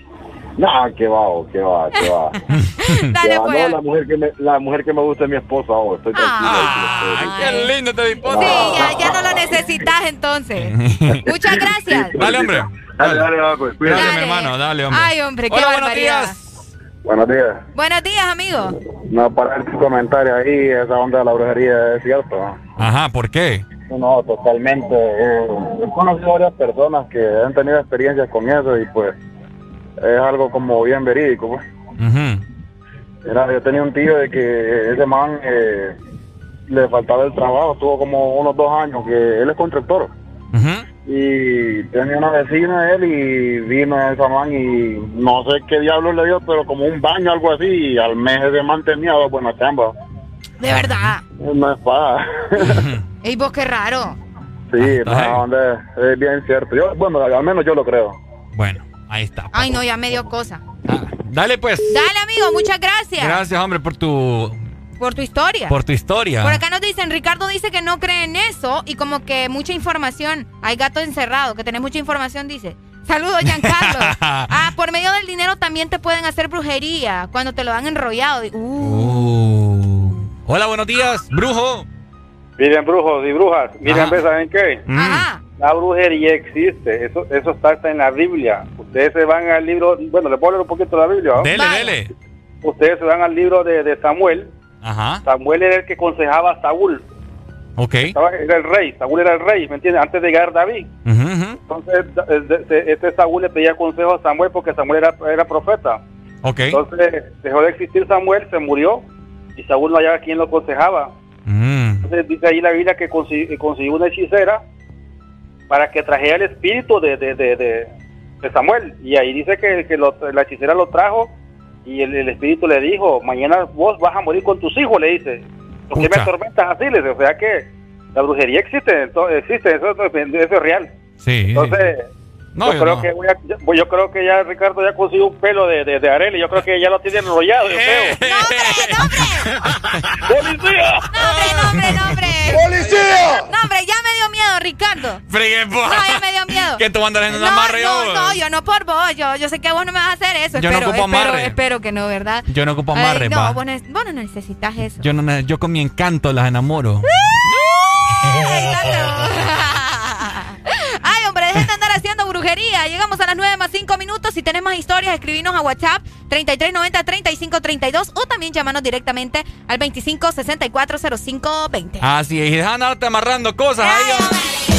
Nah, que va, oh, que va, que va. Dale, Que va. pues. No, la mujer que me, la mujer que me gusta es mi esposa, oh, estoy tranquilo. Ay, qué lindo te vi. Sí, ya, ya no lo necesitas entonces. Muchas gracias. Dale, hombre. Dale, dale, va, pues, cuídate. Dale, mi hermano, dale, hombre. Ay, hombre, qué Hola, buenos barbaridad. días. Buenos días. Buenos días, amigo. No, para tu comentario ahí, esa onda de la brujería es cierto. Ajá, ¿por qué? No, totalmente. Eh, he conocido varias personas que han tenido experiencias con eso y pues es algo como bien verídico. Pues. Ujú. Mira, yo tenía un tío de que ese man eh, le faltaba el trabajo, tuvo como unos dos años, que él es constructor. Y tenía una vecina de él y vino esa man y no sé qué diablo le dio, pero como un baño algo así y al mes ese man tenía dos buenas chambas. De verdad. No es paga. Ey, vos qué raro. sí, no, hombre, es bien cierto. Yo, bueno, al menos yo lo creo. Bueno, ahí está. Ay, no, ya me dio cosa. Dale, pues. Dale, amigo, muchas gracias. Gracias, hombre, por tu, Por tu historia. por tu historia. Por acá nos dicen, Ricardo dice que no cree en eso y como que mucha información. Hay gato encerrado, que tenés mucha información, dice. Saludos, Giancarlo. ah, por medio del dinero también te pueden hacer brujería cuando te lo dan enrollado. Uh. Hola, buenos días, brujo. Miren, brujos y brujas, miren, Ajá. ¿ves? ¿saben qué? La brujería existe, eso eso está en la Biblia. Ustedes se van al libro, bueno, le puedo leer un poquito de la Biblia. ¿no? Dele, dele. Ustedes se van al libro de, de Samuel. Ajá. Samuel era el que aconsejaba a Saúl. Ok. Estaba- Era el rey, Saúl era el rey, ¿me entiendes? Antes de llegar David. Entonces, de- este Saúl le pedía consejo a Samuel porque Samuel era, era profeta. Ok. Entonces, dejó de existir Samuel, se murió y Saúl no hallaba quien lo aconsejaba. Mm. Entonces, dice ahí la Biblia que consi- consiguió una hechicera para que trajera el espíritu de, de, de, de- de Samuel. Y ahí dice que, que lo- la hechicera lo trajo y el, el espíritu le dijo, mañana vos vas a morir con tus hijos, le dice. ¿Por qué me atormentas así? Le dice, o sea que la brujería existe, ento- existe, eso, eso es real. Sí. Entonces, No, yo, yo creo no. que voy a- yo, yo creo que ya Ricardo ya consiguió un pelo de, de, de Arely, yo creo que ya lo tiene enrollado, yo Eh. creo. ¡Policía! No, hombre, no, hombre, no, hombre. ¡Policía! No, hombre, ya me dio miedo, Ricardo. Fregué, No, ya me dio miedo. ¿Qué tú andas en un no, amarre no, no, yo no por vos. Yo, yo sé que vos no me vas a hacer eso. Yo no espero, ocupo espero, amarre. espero que no, ¿verdad? Yo no ocupo Ay, amarre, no, va. vos no, vos no necesitas eso. Yo, no, yo con mi encanto las enamoro. Ay, hombre, dejen de andar haciendo brujería. Llegamos a las 9 más 5 minutos. Si tenés más historias, escribinos a WhatsApp 3390-3532 o también llamanos directamente al 25640520. Así es, y deja de andarte amarrando cosas ahí.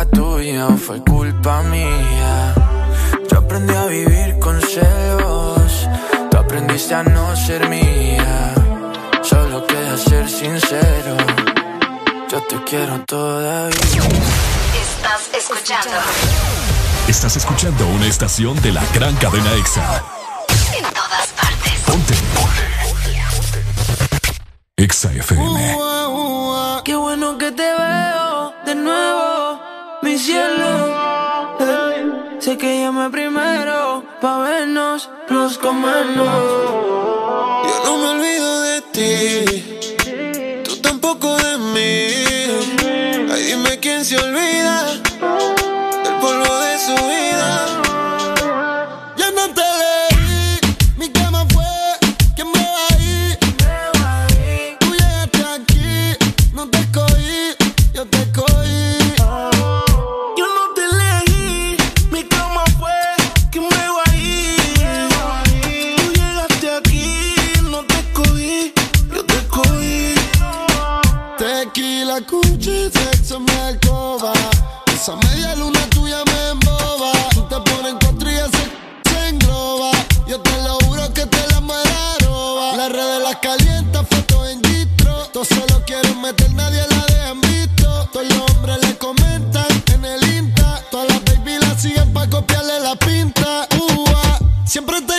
culpa tuya o fue culpa mía. Yo aprendí a vivir con celos, tú aprendiste a no ser mía. Solo queda ser sincero, yo te quiero todavía. Estás escuchando Estás escuchando una estación de la gran cadena EXA. en todas partes. Ponte. EXA FM. Qué bueno que te veo de nuevo, mi cielo. Sé que llamé primero pa' vernos, los comernos. Yo no me olvido de ti, tú tampoco de mí. Ay, dime quién se olvida del polvo de su vida. la cuchi, sexo en mi alcoba. Esa media luna tuya me emboba. Tú te pones en y se engloba. Yo te lo juro que te la mala roba. Las redes las calientas, fotos en distro. Todos solo quieren meter, nadie la dejan visto. Todos los hombres le comentan en el Insta. Todas las baby la siguen pa' copiarle la pinta. Uh, siempre te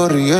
ahora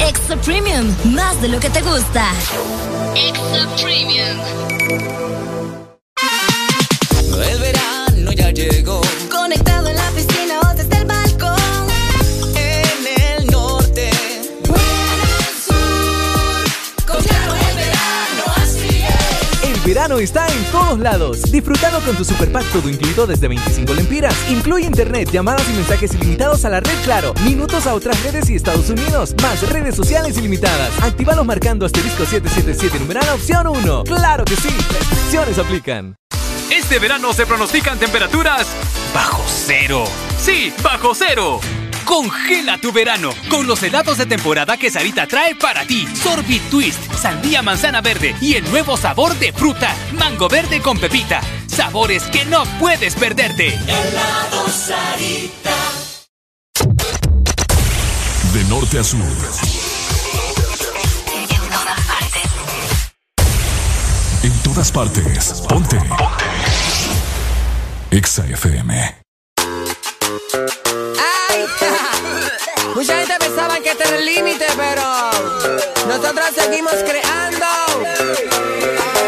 Extra Premium, más de lo que te gusta. Extra Premium. El verano ya llegó. Conectado verano está en todos lados. Disfrutando con tu super pack todo incluido desde 25 lempiras. Incluye internet, llamadas y mensajes ilimitados a la red Claro, minutos a otras redes y Estados Unidos, más redes sociales ilimitadas. Actívalos marcando asterisco 777 numeral opción 1. ¡Claro que sí! Restricciones aplican. Este verano se pronostican temperaturas bajo cero. Sí, bajo cero. Congela tu verano con los helados de temporada que Sarita trae para ti. Sorbit Twist, sandía manzana verde y el nuevo sabor de fruta, mango verde con pepita. Sabores que no puedes perderte. Helado Sarita. De norte a sur. En todas partes. Ponte. Ponte. Exa FM. Mucha gente pensaba que este era el límite, pero nosotros seguimos creando.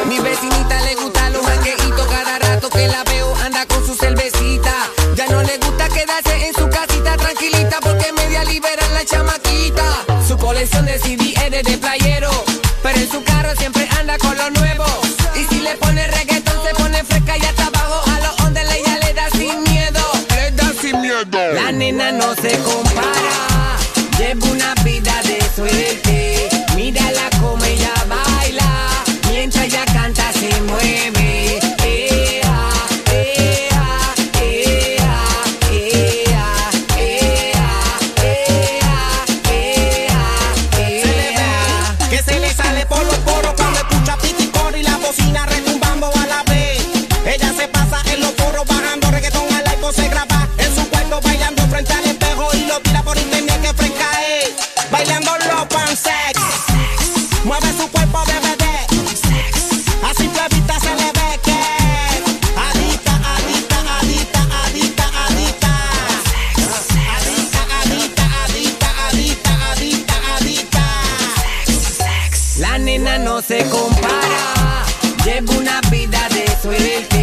Mi vecinita le gusta los mangueitos cada rato que la veo anda con su cervecita. Ya no le gusta quedarse en su casita tranquilita porque media libera la chamaquita. Su colección de CD es de playero, pero en su carro siempre anda con lo nuevo. Y si le pone reggaetón se pone fresca y hasta abajo a los ondes ella le da sin miedo. Le da sin miedo. La nena no se compara, de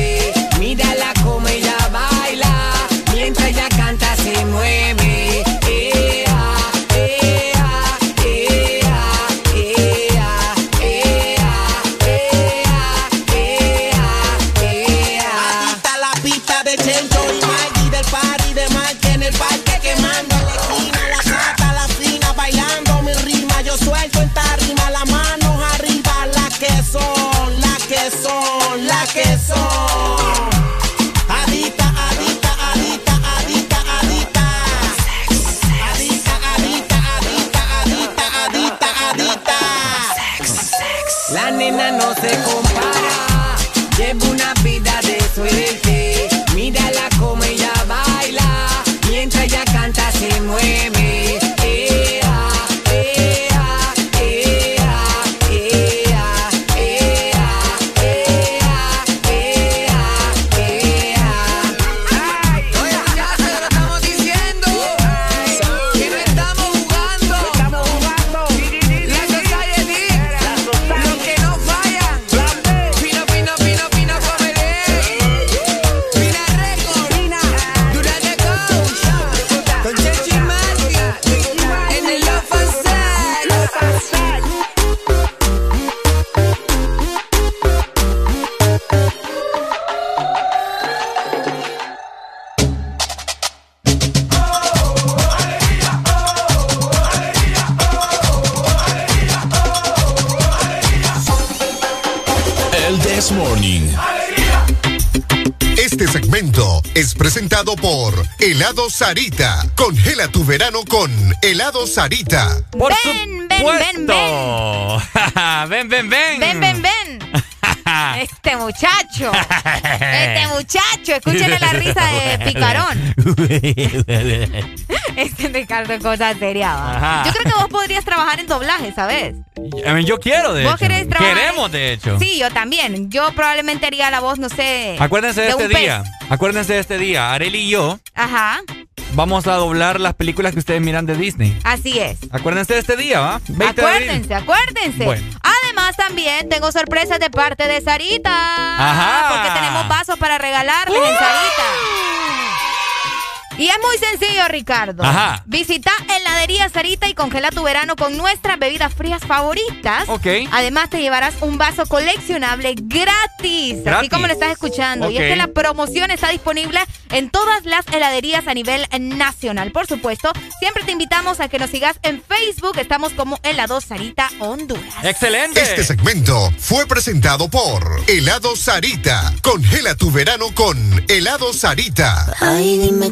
presentado por Helado Sarita. Congela tu verano con Helado Sarita. Por ven, ven, ven, ven. ven, ven, ven. Ven, ven, ven. Este muchacho. Este muchacho. Escúchenle la risa de picarón. Este Ricardo es cosa seria. Yo creo que vos podrías trabajar en doblaje, ¿sabes? Yo quiero, de ¿Vos hecho. Querés trabajar Queremos, de hecho. Sí, yo también. Yo probablemente haría la voz, no sé. Acuérdense de, este día. Acuérdense de este día. Areli y yo. Ajá. Vamos a doblar las películas que ustedes miran de Disney. Así es. Acuérdense de este día, ¿va? Acuérdense, acuérdense. Además, también tengo sorpresas de parte de Sarita. Ajá. Porque tenemos vasos para regalarles en Sarita. Y es muy sencillo, Ricardo. Ajá. Visita heladería Sarita y congela tu verano con nuestras bebidas frías favoritas. Ok. Además, te llevarás un vaso coleccionable gratis. Así como lo estás escuchando. Y es que la promoción está disponible en todas las heladerías a nivel nacional. Por supuesto, siempre te invitamos a que nos sigas en Facebook. Estamos como Helado Sarita Honduras. ¡Excelente! Este segmento fue presentado por Helado Sarita. Congela tu verano con Helado Sarita. Ay, dime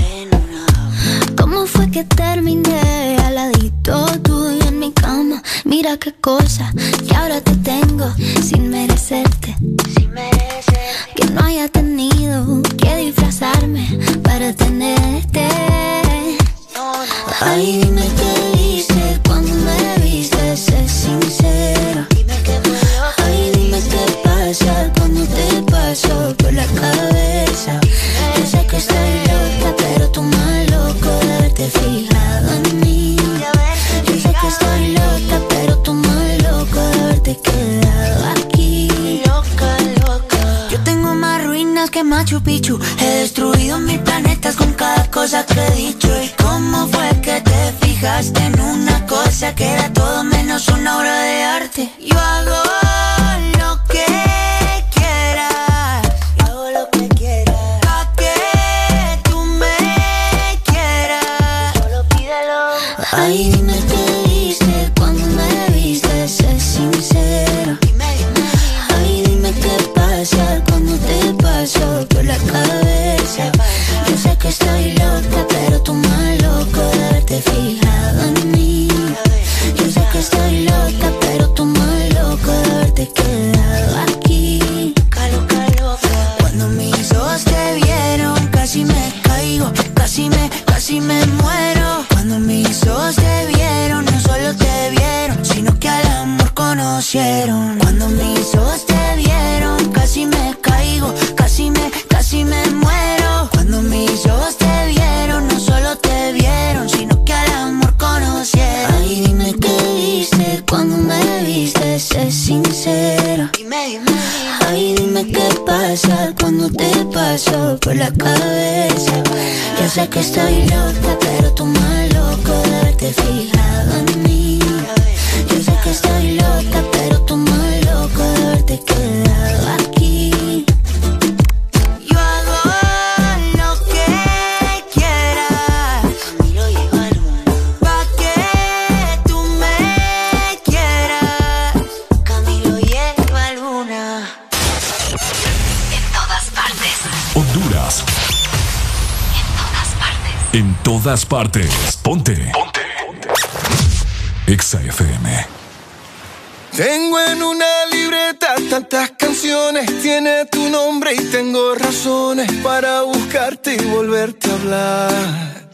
¿Cómo fue que terminé al ladito tuyo en mi cama? Mira qué cosa que ahora te tengo sin merecerte. Sin merecerte. Que no haya tenido que disfrazarme para tenerte. Ay, dime qué hice cuando me viste, sé sincero. Ay, dime qué pasa cuando te paso por la cabeza. Yo sé que estoy loca, pero tú de haberte fijado en mí. Yo sé que estoy loca, pero tú más loco de haberte quedado aquí. Loca, loca. Yo tengo más ruinas que Machu Picchu. He destruido mil planetas con cada cosa que he dicho. ¿Y cómo fue que te fijaste en una cosa que era todo menos una obra de arte? Yo hago fijado en mí. Yo sé que estoy loca, pero tú más loco de haberte quedado aquí. Cuando mis ojos te vieron, casi me caigo, casi me, casi me muero. Cuando mis ojos te vieron, no solo te vieron, sino que al amor conocieron. Pasa cuando te paso por la cabeza. Yo sé que estoy loca, pero tú más loco de haberte fijado en mí. Yo sé que estoy loca, pero tú más loco de haberte quedado todas partes. Ponte. Ponte. Exa FM. Tengo en una libreta tantas canciones, tiene tu nombre y tengo razones para buscarte y volverte a hablar.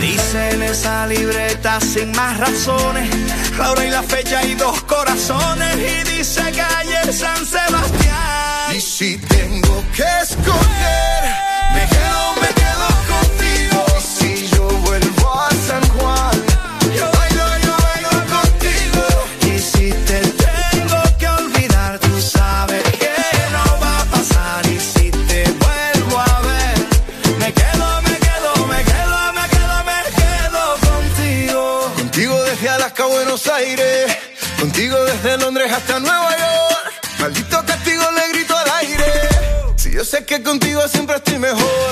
Dice en esa libreta sin más razones, la hora y la fecha y dos corazones y dice calle San Sebastián. Y si tengo que escoger sé que contigo siempre estoy mejor.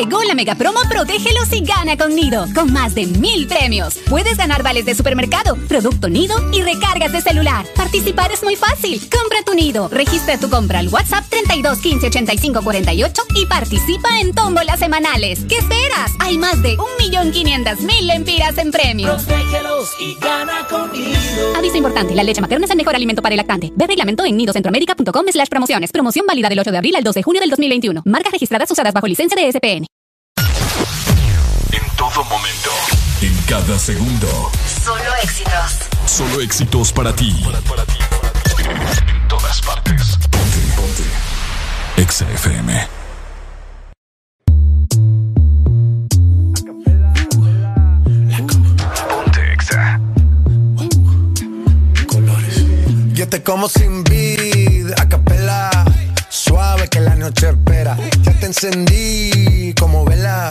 Llegó la mega promo Protégelos y gana con Nido, con más de mil premios. Puedes ganar vales de supermercado, producto Nido y recargas de celular. Participar es muy fácil. Tu Nido, registra tu compra al WhatsApp 32 15 85 48 y participa en tómbolas semanales. ¿Qué esperas? Hay más de 1.500.000 lempiras en premios. Protégelos y gana con Nido. Aviso importante, la leche materna es el mejor alimento para el lactante. Ve reglamento en nidocentroamérica.com slash promociones. Promoción válida del 8 de abril al 2 de junio del 2021. Marcas registradas usadas bajo licencia de SPN. En todo momento. En cada segundo. Solo éxitos. Solo éxitos para ti. En todas partes. Ponte. Ponte. Exa FM. Ponte Exa. Yo te como sin vid, a. Suave que la noche espera. Ya te encendí como vela.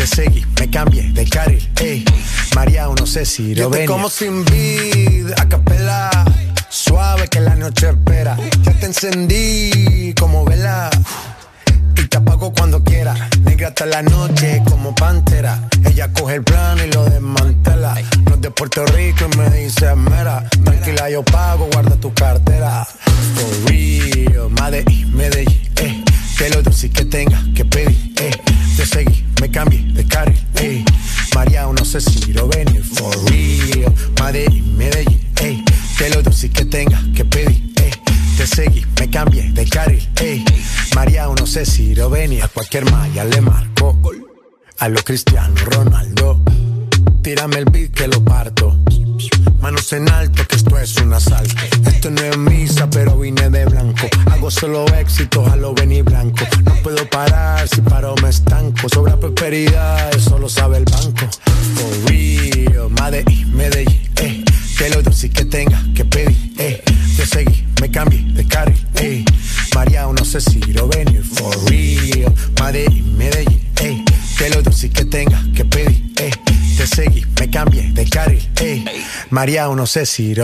Te seguí, me cambié de carril, eh. María, no sé si lo ven. como sin vid, a capela. Suave que la noche espera. Ya te encendí como vela. Y te apago cuando quiera. Negra hasta la noche como pantera. Ella coge el plano y lo desmantela. No es de Puerto Rico y me dice mera. Tranquila, lo Cristiano Ronaldo, María, no sé si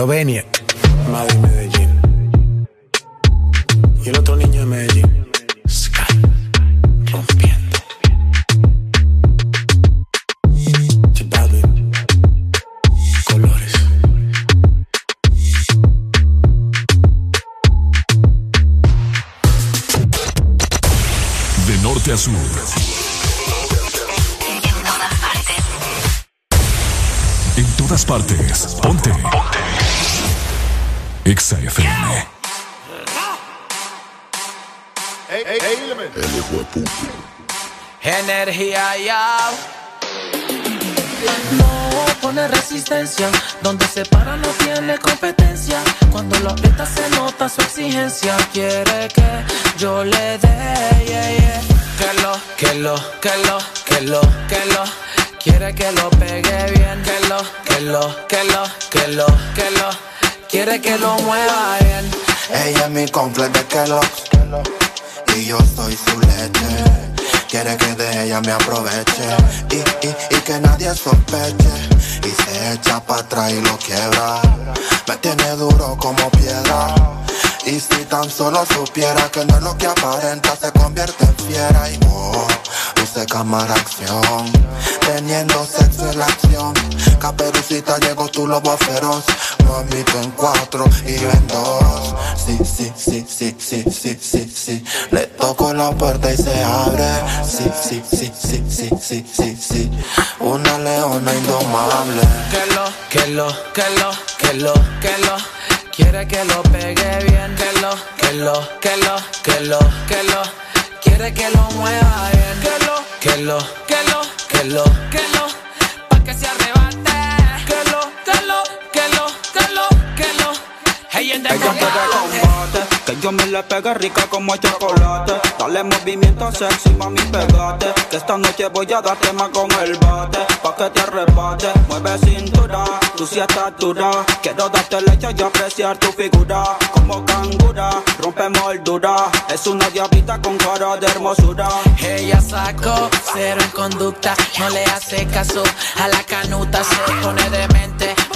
movimiento sexy, mami. Que esta noche voy a darte más con el bate. Pa' que te arrebate, mueve cintura. Tú sí estás dura. Quiero darte leche y apreciar tu figura. Como cangura, rompe moldura. Es una diablita con cara de hermosura. Ella sacó cero en conducta, no le hace caso a la canuta, se pone demente,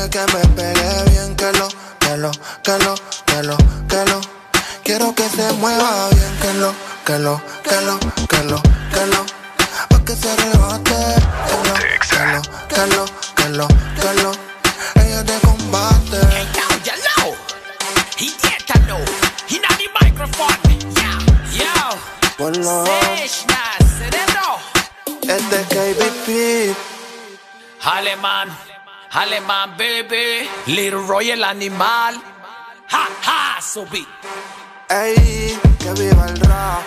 Quiere que me pegue bien, que lo, que lo, que lo, que lo, que lo. Quiero que se mueva bien, que lo, que lo, que lo, que lo, que lo. Pa' que se rebate, que lo, que lo, que lo, que lo. Ella de combate. Ponlo. Seshna, cerebro. Es de KBP. Alemán, alemán, baby. Little Roy el animal. Ha, ha, subí. Ey, que viva el rap.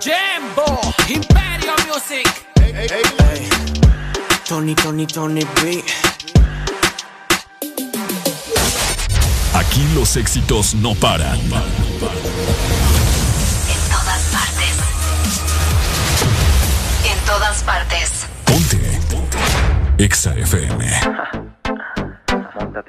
Jambo, Imperio Music. Tony, Tony, Tony B. Aquí los éxitos no paran. En todas partes. En todas partes. Ponte. Exa FM.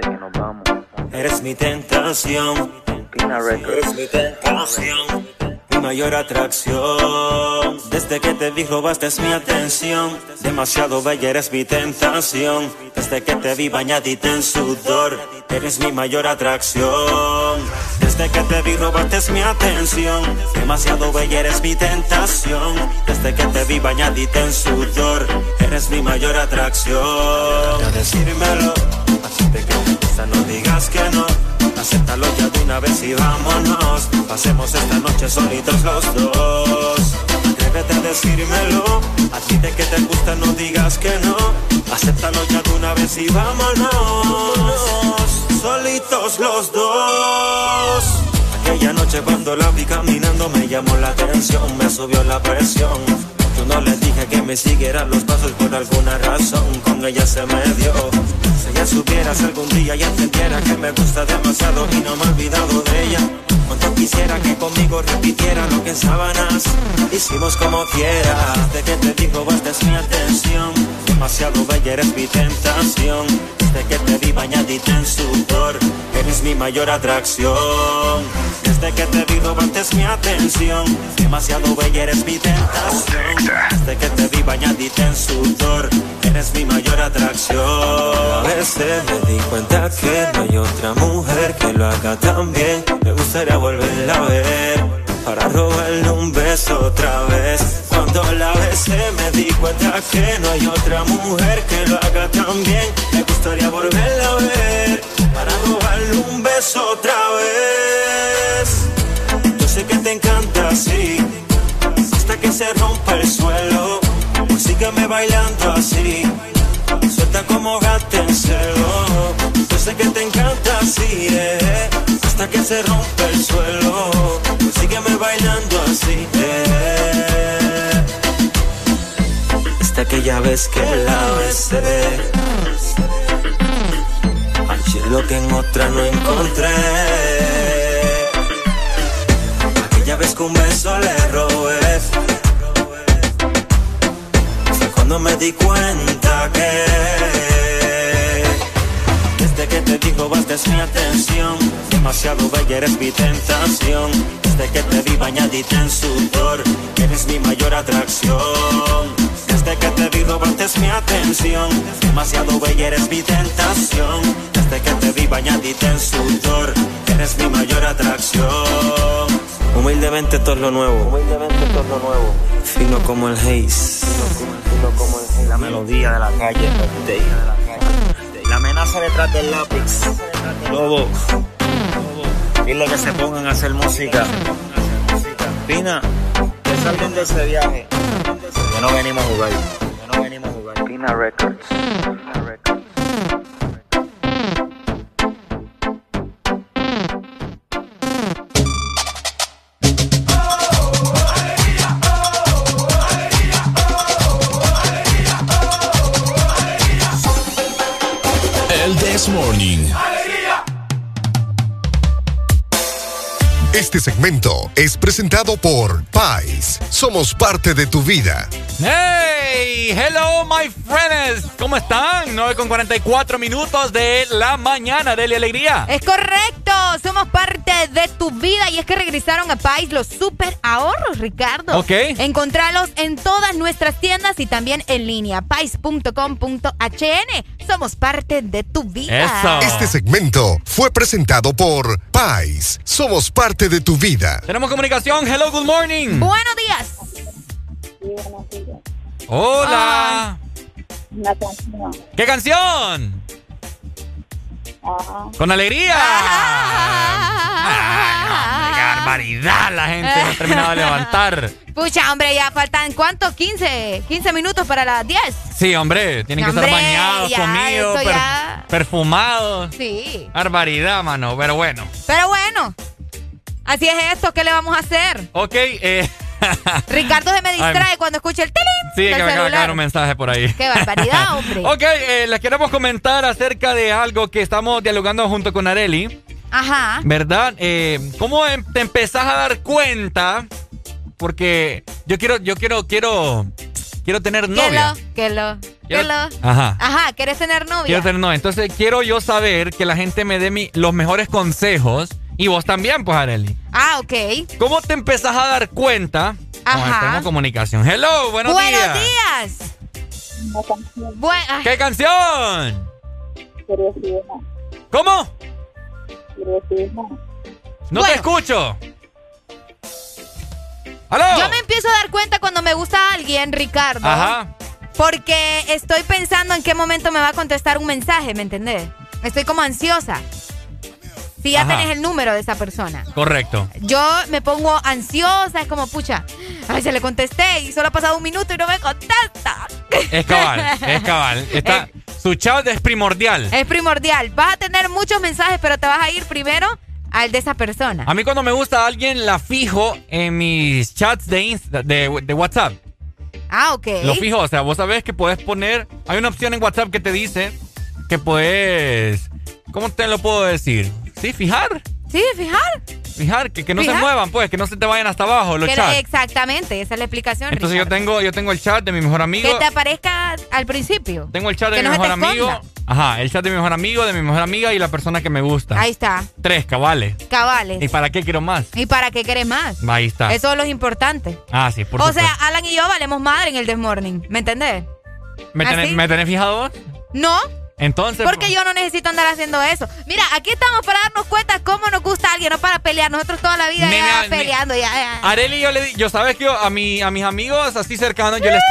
Que nos vamos. Eres mi tentación. Eres mi tentación. Mayor atracción. Desde que te vi robaste mi atención. Demasiado bella eres mi tentación. Desde que te vi bañadita en sudor. Eres mi mayor atracción. Desde que te vi robaste mi atención. Demasiado bella eres mi tentación. Desde que te vi bañadita en sudor. Eres mi mayor atracción. Ya decírmelo. Así te que no digas que no. Acéptalo ya de una vez y vámonos. Pasemos esta noche solitos los dos. Atrévete a decírmelo. A ti de que te gusta no digas que no. Acéptalo ya de una vez y vámonos. Solitos los dos. Aquella noche cuando la vi caminando me llamó la atención, me subió la presión. Yo no le dije que me siguiera los pasos por alguna razón, con ella se me dio. Si ella supiera si algún día ya entendiera que me gusta demasiado y no me he olvidado de ella. Cuando quisiera que conmigo repitiera lo que en sábanas hicimos como quiera. Desde que te digo, es mi atención. Demasiado bella eres mi tentación. Desde que te vi bañadita en sudor, eres mi mayor atracción. Desde que te vi robaste mi atención. Demasiado bella eres mi tentación. Desde que te vi bañadita en sudor, eres mi mayor atracción. A veces me di cuenta que no hay otra mujer que lo haga tan bien. Me gustaría volverla a ver para robarle un beso otra vez. Cuando la besé me di cuenta que no hay otra mujer que lo haga tan bien. Me gustaría volverla a ver para robarle un beso otra vez. Yo sé que te encanta así, hasta que se rompa el suelo. Pues sígueme bailando así, suelta como gato en celo. Sé que te encanta así, eh, hasta que se rompa el suelo. Pues sígueme bailando así, eh, hasta que ya ves que la besé. Lo que en otra no encontré. Aquella vez que un beso le robé. Fue cuando me di cuenta que desde que te digo bastes mi atención, demasiado bella eres mi tentación. Desde que te vi bañadita en sudor, eres mi mayor atracción. Desde que te vi robaste mi atención, demasiado bella eres mi tentación. Desde que te vi bañadita en sudor, eres mi mayor atracción. Humildemente todo es lo nuevo, humildemente todo lo nuevo. Fino como el haze, fino como el haze. La melodía de la calle, la amenaza detrás del lápiz. Lobo, dile que se pongan a hacer música. Pina, que salgan de ese viaje. Que no venimos a jugar. Que no venimos a jugar. Pina Records. Pina Records. This Morning. Este segmento es presentado por Pais. Somos parte de tu vida. Hey, hello my friends. ¿Cómo están? 9 con 44 minutos de la mañana de la alegría. Es correcto, somos parte de tu vida y es que regresaron a Pais los super ahorros, Ricardo. Ok. Encontralos en todas nuestras tiendas y también en línea, pais.com.hn. Somos parte de tu vida. Este segmento fue presentado por Pais. Somos parte de tu vida. Tenemos comunicación. Hello, good morning. Buenos días. Hola. Una canción. ¿Qué canción? Ah. Con alegría. Ay, hombre, qué barbaridad. La gente no ha terminado de levantar. Pucha, hombre, ya faltan ¿cuánto? 15, 15 minutos para las 10. Sí, hombre, tienen que Hombre, estar bañados, ya, comidos, esto per- ya- perfumados. Sí. Barbaridad, mano, pero bueno. Pero bueno, así es esto, ¿qué le vamos a hacer? Ok, eh. Ricardo se me distrae Ay, cuando escucha el tilín Sí, del que me acaba de caer un mensaje por ahí. Qué barbaridad, hombre. ok, eh, les queremos comentar acerca de algo que estamos dialogando junto con Areli. Ajá. ¿Verdad? Eh, ¿Cómo em- te empezás a dar cuenta? Porque yo quiero, yo quiero, quiero, quiero tener Que novia. lo, que lo, que Quiero- lo. Ajá. Ajá, ¿quieres tener novia? Quiero tener novia. Entonces quiero yo saber que la gente me dé mi- los mejores consejos. Y vos también, pues, Areli. Ah, ok. ¿Cómo te empezás a dar cuenta? Ajá. Tenemos comunicación. Hello, buenos, buenos días. días. Una ¿Qué canción? Curiosidad. ¿Cómo? Curiosidad. No te escucho. ¿Aló? Yo me empiezo a dar cuenta cuando me gusta alguien, Ricardo. Ajá. Porque estoy pensando en qué momento me va a contestar un mensaje, ¿me entendés? Estoy como ansiosa. Si ya Ajá. tenés el número de esa persona. Correcto. Yo me pongo ansiosa, es como, pucha, ay, se le contesté y solo ha pasado un minuto y no me contesta. Es cabal, es cabal. Está, su chat es primordial. Es primordial. Vas a tener muchos mensajes, pero te vas a ir primero al de esa persona. A mí cuando me gusta alguien la fijo en mis chats de, Insta- de, de WhatsApp. Ah, ok. Lo fijo, o sea, vos sabés que puedes poner... Hay una opción en WhatsApp que te dice que puedes... ¿Cómo te lo puedo decir? Sí, fijar. Sí, fijar. Fijar, que, que no se muevan, pues, que no se te vayan hasta abajo los Que- chats. Exactamente, esa es la explicación. Entonces yo tengo, yo tengo el chat de mi mejor amigo. Que te aparezca al principio. Tengo el chat de que mi no mejor amigo. esconda. Ajá, el chat de mi mejor amigo, de mi mejor amiga y la persona que me gusta. Ahí está, Tres cabales. cabales. ¿Y para qué quiero más? ¿Y para qué querés más? Ahí está. Eso es lo importante. Ah, sí, por o supuesto. sea, Alan y yo valemos madre en el This Morning. ¿Me entendés? ¿Me tenés. ¿Me tenés fijado vos? No, Entonces. porque yo no necesito andar haciendo eso. Mira, aquí estamos para darnos cuenta cómo nos gusta alguien, no para pelear. Nosotros toda la vida Ni ya peleando, ya, ya. Areli, yo le di, yo sabes que yo a, mi, a mis amigos así cercanos, yo les,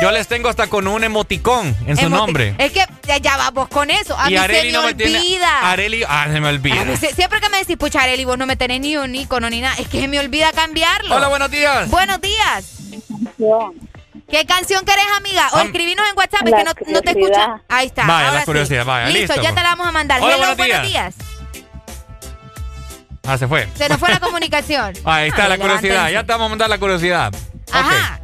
yo les tengo hasta con un emoticón en su nombre. Es que ya, ya vamos con eso. A y mí Areli se me no me olvida. tiene. Areli, ah, se me olvida. A mí siempre que me decís, pucha, Areli, vos no me tenés ni un icono ni nada, es que se me olvida cambiarlo. Hola, buenos días. Buenos días. ¿Qué canción querés, amiga? O escribinos en WhatsApp, es La que no, no te escucho. Ahí está. Vaya, ahora la sí. curiosidad, vaya, Listo, listo, ya pues. te la vamos a mandar. Hola, Hello, buenos buenos días. días. Ah, se fue. Se nos fue la comunicación. Ahí está Ay, la curiosidad. Ya te vamos a mandar la curiosidad. Ajá.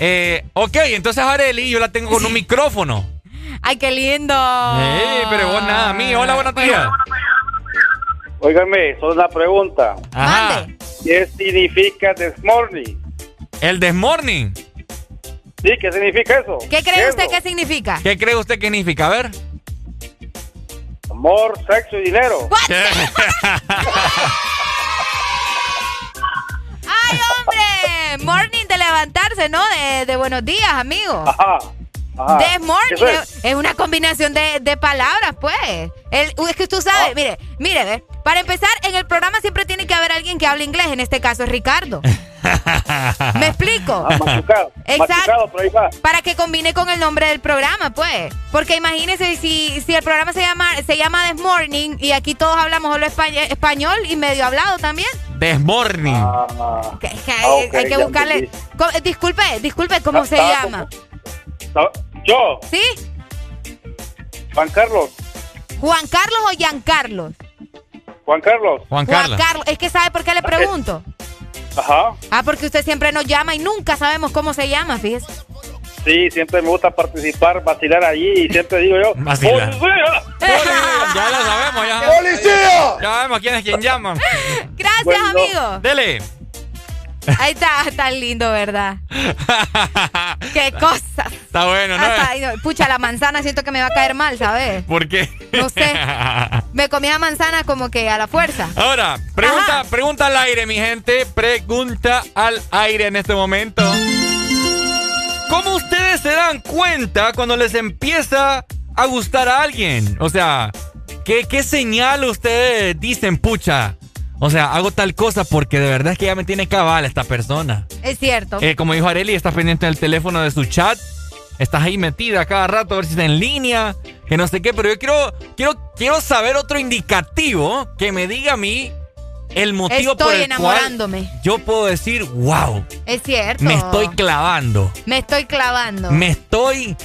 Eh, ok, entonces Areli yo la tengo con un micrófono. Ay, qué lindo. Eh, pero vos nada, a mí. Hola, buenos días. Óigame, solo una pregunta. Ajá. ¿Qué significa this morning? El desmorning. Sí, ¿qué significa eso? ¿Qué cree usted Eso. que significa? ¿Qué cree usted que significa? A ver. Amor, sexo y dinero. ¡Ay, hombre! Morning de levantarse, ¿no? De, de buenos días, amigo. Ajá. Ajá. This morning Eso es. una combinación de, de palabras, pues. El- es que tú sabes, Ah. mire, mire, ve. Para empezar, en el programa siempre tiene que haber alguien que hable inglés. En este caso es Ricardo. ¿Me explico? Ah, machucado. Exacto. Machucado. Para que combine con el nombre del programa, pues. Porque imagínese si, si el programa se llama, se llama This Morning y aquí todos hablamos solo español, español y medio hablado también. Ah, Que- que hay, Ah, que buscarle. disculpe, disculpe, ¿cómo Ah, se llama? ¿Estaba- Yo, ¿Sí? Juan Carlos. ¿Juan Carlos o Giancarlos? Juan Carlos. Juan Juan Carlos. Carlos. Es que ¿sabe por qué le pregunto? Ajá. Ah, porque usted siempre nos llama y nunca sabemos cómo se llama, fíjese. Sí, siempre me gusta participar, vacilar allí y siempre digo yo. Vacilar. ¡Policía! Ya lo sabemos, ya. ¡Policía! Ya sabemos quién es quien llama. Gracias, Bueno. amigo. Dele. Ahí está, tan lindo, ¿verdad? Qué cosa. Está bueno, ¿no? Hasta ahí, no. pucha, la manzana siento que me va a caer mal, ¿sabes? ¿Por qué? No sé. Me comía manzana como que a la fuerza. Ahora, pregunta, pregunta al aire, mi gente. Pregunta al aire en este momento. ¿Cómo ustedes se dan cuenta cuando les empieza a gustar a alguien? O sea, ¿qué, qué señal ustedes dicen, pucha? O sea, hago tal cosa porque de verdad es que ya me tiene cabal esta persona. Es cierto. Eh, como dijo Areli, estás pendiente del teléfono de su chat. Estás ahí metida cada rato a ver si está en línea, que no sé qué, pero yo quiero, quiero, quiero saber otro indicativo que me diga a mí el motivo por Estoy el cual enamorándome. yo puedo decir, wow, Es cierto. me estoy clavando, Me estoy clavando. me estoy...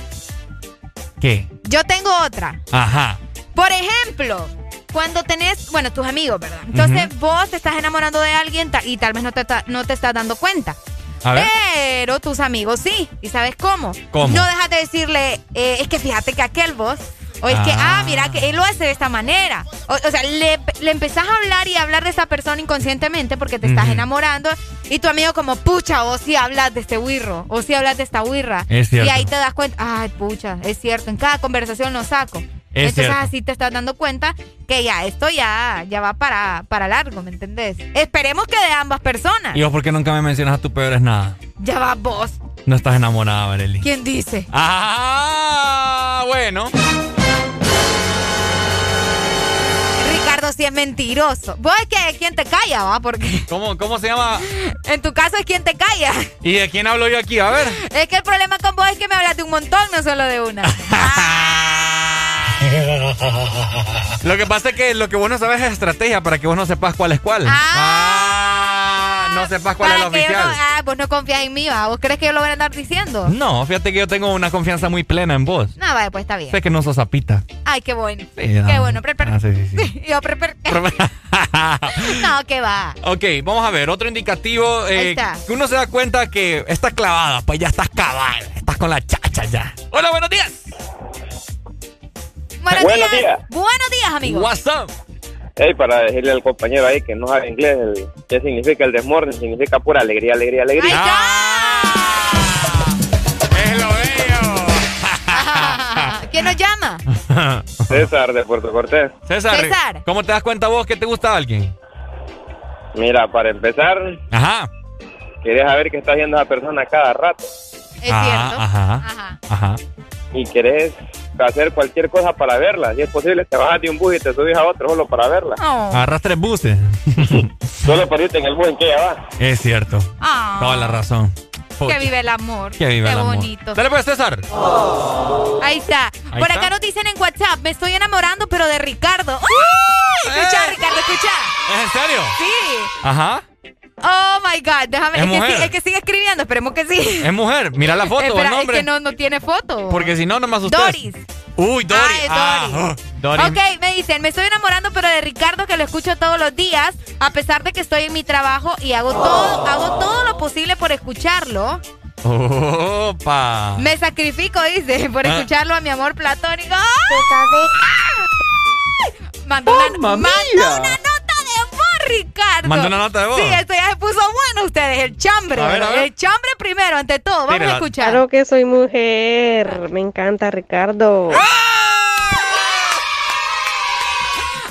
¿Qué? Yo tengo otra. Ajá. Por ejemplo, cuando tenés, bueno, tus amigos, ¿verdad? Entonces vos te estás enamorando de alguien y tal vez no te, no te estás dando cuenta. A ver. Pero tus amigos sí. ¿Y sabes cómo? ¿Cómo? No dejas de decirle, eh, es que fíjate que aquel vos. O es que, Ah. mira, que él lo hace de esta manera. O, o sea, le, le empezás a hablar y a hablar de esa persona inconscientemente porque te estás enamorando. Y tu amigo como, pucha, o si hablas de este wirro. O si hablas de esta wirra. Es cierto. Y ahí te das cuenta, ay, pucha, es cierto. En cada conversación lo saco. Entonces así te estás dando cuenta que ya esto ya, ya va para, para largo, ¿me entendés? Esperemos que de ambas personas. ¿Y vos por qué nunca me mencionas a tu peores nada? Ya va vos. No estás enamorada, Marely. ¿Quién dice? Ah, bueno. Ricardo sí es mentiroso. Vos es que quien te calla, ¿va? Porque. ¿Cómo, ¿Cómo se llama? En tu caso es quien te calla. ¿Y de quién hablo yo aquí? A ver. Es que el problema con vos es que me hablas de un montón, no solo de una. lo que pasa es que lo que vos no sabes es estrategia para que vos no sepas cuál es cuál. Ah. ah no sepas cuál es la oficial. ah, vos no confías en mí, ¿va? ¿Vos crees que yo lo voy a andar diciendo? No, fíjate que yo tengo una confianza muy plena en vos. No, vale, pues está bien. Sé que no sos zapita. Ay, qué bueno. qué bueno. Ah, sí, sí, sí. yo no, qué va. Ok, vamos a ver, otro indicativo. Eh, que uno se da cuenta que está clavada, pues ya estás cabal. Estás con la chacha ya. Hola, buenos días. Buenos, días. Buenos días, amigo. What's up? Hey, para decirle al compañero ahí que no sabe inglés, ¿qué significa el desmorning? Significa pura alegría, alegría, alegría. ¡Ah! ¡Es lo bello! ¿Quién nos llama? César, de Puerto Cortés. César, César, ¿cómo te das cuenta vos que te gusta alguien? Mira, para empezar, Ajá. querés saber qué está haciendo esa persona cada rato. Es cierto. Ajá, ajá. ajá y querés hacer cualquier cosa para verla. Si es posible, te bajas de un bus y te subes a otro solo para verla. Oh. Agarras tres buses. solo para irte en el bus en que ella va. Es cierto. Oh. Toda la razón. Que vive el amor. Que vive Qué el bonito. Dale pues, César. Ahí está. Por acá nos dicen en WhatsApp, me estoy enamorando, pero de Ricardo. Escucha, eh. Ricardo, escucha. ¿Es en serio? Sí. Ajá. Oh my God, déjame. Es, que, que, sigue escribiendo, esperemos que sí. Es mujer, mira la foto, Espera, el nombre. Es que no, no tiene foto. Porque si no, no me asusté. Doris. Uy, Doris. Ah, Doris. Ah, Doris. Ok, me dicen, me estoy enamorando, pero de Ricardo, que lo escucho todos los días, a pesar de que estoy en mi trabajo y hago todo, hago todo lo posible por escucharlo. Opa. Me sacrifico, dice, por ah. escucharlo a mi amor platónico. ¡Ay! Mandó, una, mandó una nota Ricardo. Manda una nota de voz. Sí, esto ya se puso bueno ustedes. El chambre. El chambre primero, ante todo. Vamos a escuchar. Claro que soy mujer. Me encanta, Ricardo.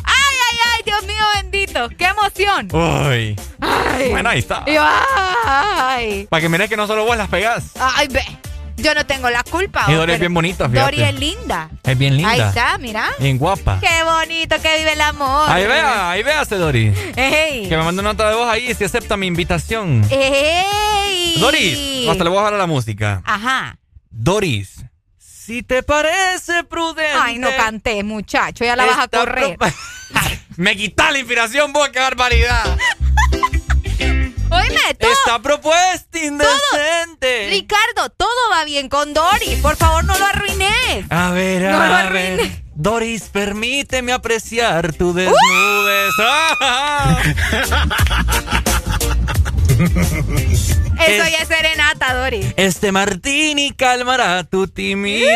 ¡Ay, ay, ay! Dios mío bendito. ¡Qué emoción! Uy. Ay. Bueno, ahí está. Ay. Para que mires que no solo vos las pegás. Ay, ve. Yo no tengo la culpa. Y Dori es bien bonita, fíjate. Dori es linda. Es bien linda. Ahí está, mira. Bien guapa. Qué bonito que vive el amor. Ahí vea, ahí véase, Dori. Ey. Que me mande una nota de voz ahí si acepta mi invitación. Ey. Doris, hasta le voy a bajar la música. Ajá. Doris, si te parece prudente. Ay, no canté, muchacho, ya la vas a correr. me quita la inspiración, vos, qué barbaridad. Oíme, todo. Esta propuesta indecente. Ricardo, todo va bien con Doris. Por favor, no lo arruines. A ver, no a lo ver. Doris, permíteme apreciar tu desnudez. Eso ya es serenata, Doris. Este martini calmará tu timidez.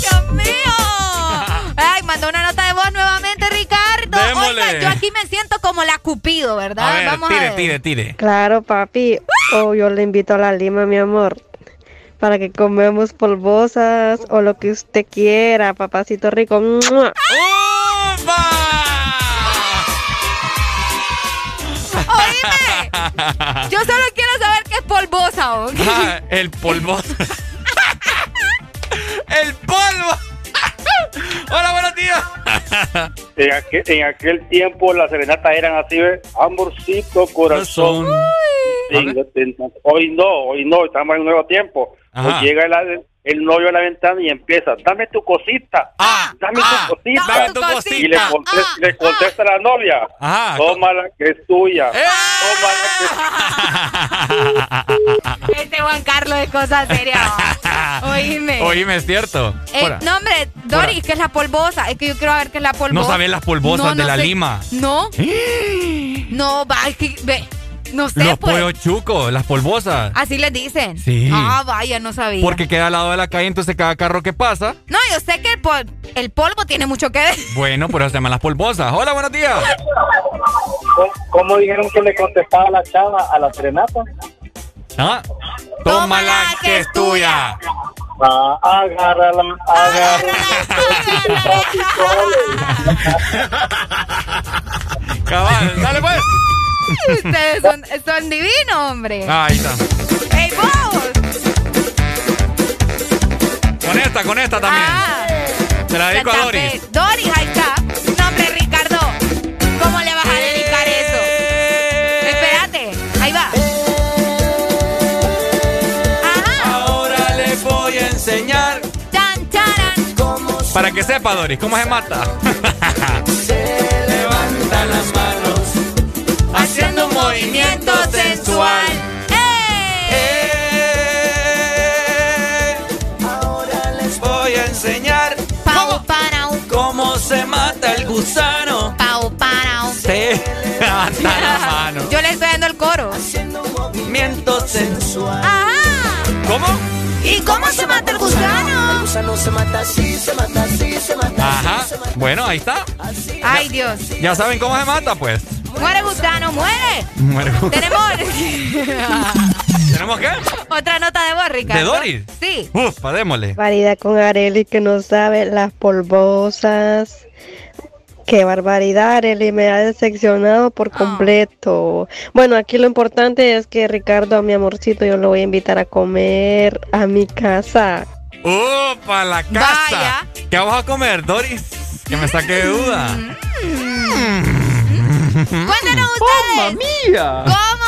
¡Dios mío! Ay, mandó una nota de voz nuevamente, Ricardo. Oiga, yo aquí me siento como la Cupido, ¿verdad? A ver, Vamos tire, a ver. tire, tire. Claro, papi. O yo le invito a la lima, mi amor. Para que comemos polvosas o lo que usted quiera, papacito rico. Oíme, yo solo quiero saber qué es polvosa. ¿o? Ah, el polvosa. en, aquel, en aquel tiempo las serenatas eran así. Amorcito, corazón. hoy no, hoy no, estamos en un nuevo tiempo. Llega el, el novio a la ventana y empieza, dame tu cosita, ah, dame tu ah, cosita. Dame tu cosita. Y le contesta, ah, le contesta a la novia, tómala que es tuya. ¡Eh! Tómala que es Este Juan Carlos es cosa seria. Oíme. Oíme, es cierto. Eh, no, hombre, Doris, que es la polvosa. Es que yo quiero ver qué es la polvosa. No sabes las polvosas de la lima. No. no, va, es que, ve. No sé, Los pues. pollos chucos, las polvosas. Así les dicen. Sí. Ah, vaya, no sabía. Porque queda al lado de la calle, entonces cada carro que pasa. No, yo sé que el, pol el polvo tiene mucho que ver. Bueno, pero se llaman las polvosas. Hola, buenos días. ¿Cómo dijeron que le contestaba la chava a la serenata? ¿Ah? Tómala que es tuya. Ah, agárrala, agárrala. Cabal, dale pues. Ustedes son, son divinos, hombre. Ahí está. ¡Ey, vos! Con esta, con esta también. Ah, Se la dedico a Doris. tapé. Doris, ahí está. No, hombre, Ricardo. ¿Cómo le vas a dedicar eso? Espérate. Ahí va. Ahora le voy a enseñar. Chan, charan. Para que sepa, Doris, cómo se mata. Se levanta las manos Haciendo un movimiento sensual. Ahora les voy a enseñar Pau, parau. cómo se mata el gusano. Pau, parau. Se levanta la mano. Yo le estoy dando el coro. Movimiento sensual. Ajá. ¿Cómo? ¿Y cómo se mata el gusano? El gusano se mata así, se mata así, se mata Ajá. Bueno, ahí está. Ay, Dios. Ya saben cómo se mata, pues. Muere gusano, muere. Muere gusano. Tenemos ¿Tenemos qué? otra nota de voz, Ricardo. ¿De Doris? Sí. Uf, démosle. Barbaridad con Areli que no sabe las polvosas. Qué barbaridad, Areli, me ha decepcionado por completo. Bueno, aquí lo importante es que Ricardo, a mi amorcito, yo lo voy a invitar a comer a mi casa. ¡Upa, la casa! Vaya. ¿Qué vamos a comer, Doris? Que me saque de duda. Cuéntenos ustedes. ¡Mamma mía! ¿Cómo se dan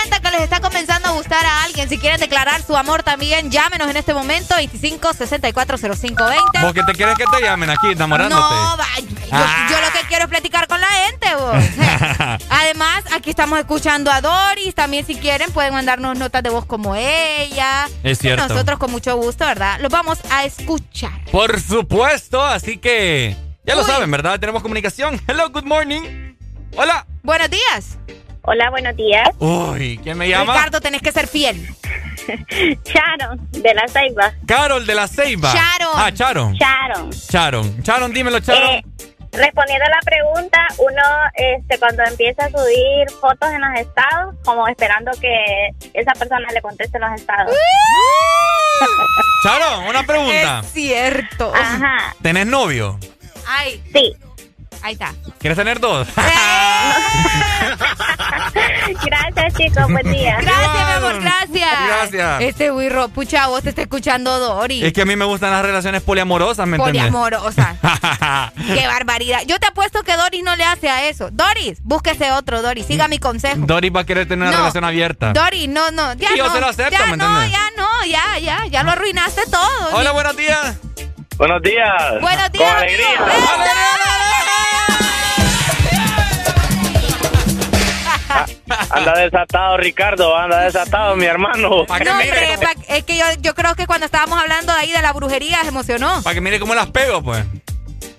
cuenta que les está comenzando a gustar a alguien? Si quieren declarar su amor también, llámenos en este momento 25 64 0520. ¿Vos qué te quieres que te llamen aquí, enamorándote? No, va, yo, Ah. yo lo que quiero es platicar con la gente, vos. Además, aquí estamos escuchando a Doris. También, si quieren, pueden mandarnos notas de voz como ella. Es cierto. Nosotros, con mucho gusto, ¿verdad? Los vamos a escuchar. Por supuesto, así que ya lo saben, ¿verdad? Tenemos comunicación. Hello, good morning. Hola. Buenos días. Hola, buenos días. Uy, ¿quién me llama? Ricardo, tenés que ser fiel. Sharon, de la Ceiba. Carol de la Ceiba. Sharon. Ah, Charon. Sharon. Charon. Charon, dímelo, Charon. Eh, respondiendo a la pregunta, uno este, cuando empieza a subir fotos en los estados, como esperando que esa persona le conteste en los estados. Charon, una pregunta. Es cierto. Ajá. ¿Tenés novio? Ay. Sí. Ahí está. ¿Quieres tener dos? Gracias, chicos. Buen día. Gracias, mi amor. Gracias. Gracias. Este Wirro, pucha, vos te está escuchando Doris. Es que a mí me gustan las relaciones poliamorosas, ¿me entiendes? Poliamorosa. Qué barbaridad. Yo te apuesto que Doris no le hace a eso. Doris, búsquese otro, Doris. Siga mi consejo. Doris va a querer tener una No. relación abierta. Dori, no, no, ya Y yo no. se lo acepto, ya ¿me no, entiendes? ya no, ya, ya, ya lo arruinaste todo. Hola, buenos días. Buenos días. Buenos días, Con alegría. Anda desatado, Ricardo. Anda desatado, mi hermano. No, hombre, pa- es que yo, yo creo que cuando estábamos hablando ahí de la brujería se emocionó. Para que mire cómo las pego, pues.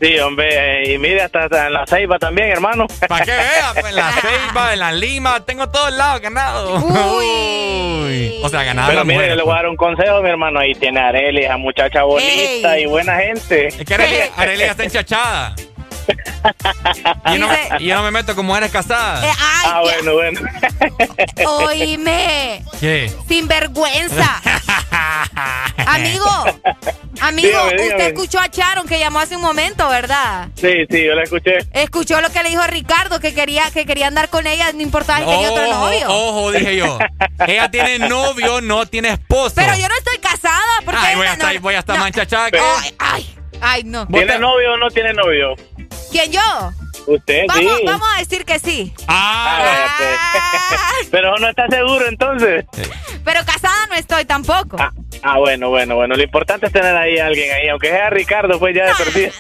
Sí, hombre. eh, Y mire, hasta, hasta en la ceiba también, hermano. Para que vea, pues en la Ceiba, en la Lima, tengo todos lados ganado. Uy. O sea, ganado. Pero mire, mujeres, le voy a dar un consejo, mi hermano. Ahí tiene a Areli, esa muchacha bonita Ey. y buena gente. Es que Arely, Arely ya está enchachada. Y yo, no, y yo no me meto como eres casada. Eh, ay, ah, bueno, bueno. Oíme, ¿Qué? sinvergüenza. amigo, amigo, Dígame, dígame. usted escuchó a Charon que llamó hace un momento, ¿verdad? Sí, sí, yo la escuché. Escuchó lo que le dijo Ricardo, que quería, que quería andar con ella, no importaba si tenía otro novio. ojo, dije yo. Ella tiene novio, no tiene esposo. Pero yo no estoy casada, porque Ay, voy a estar, no, voy a estar no. manchachada. Ay, ay, ay, no. ¿Tiene novio o no tiene novio? ¿Quién yo? Usted, Vamos, sí. vamos a decir que sí. Ah, vaya, pues. Pero no está seguro entonces. Pero casada no estoy tampoco. Ah, bueno, bueno, bueno. Lo importante es tener ahí a alguien ahí, aunque sea Ricardo, pues ya de perdida.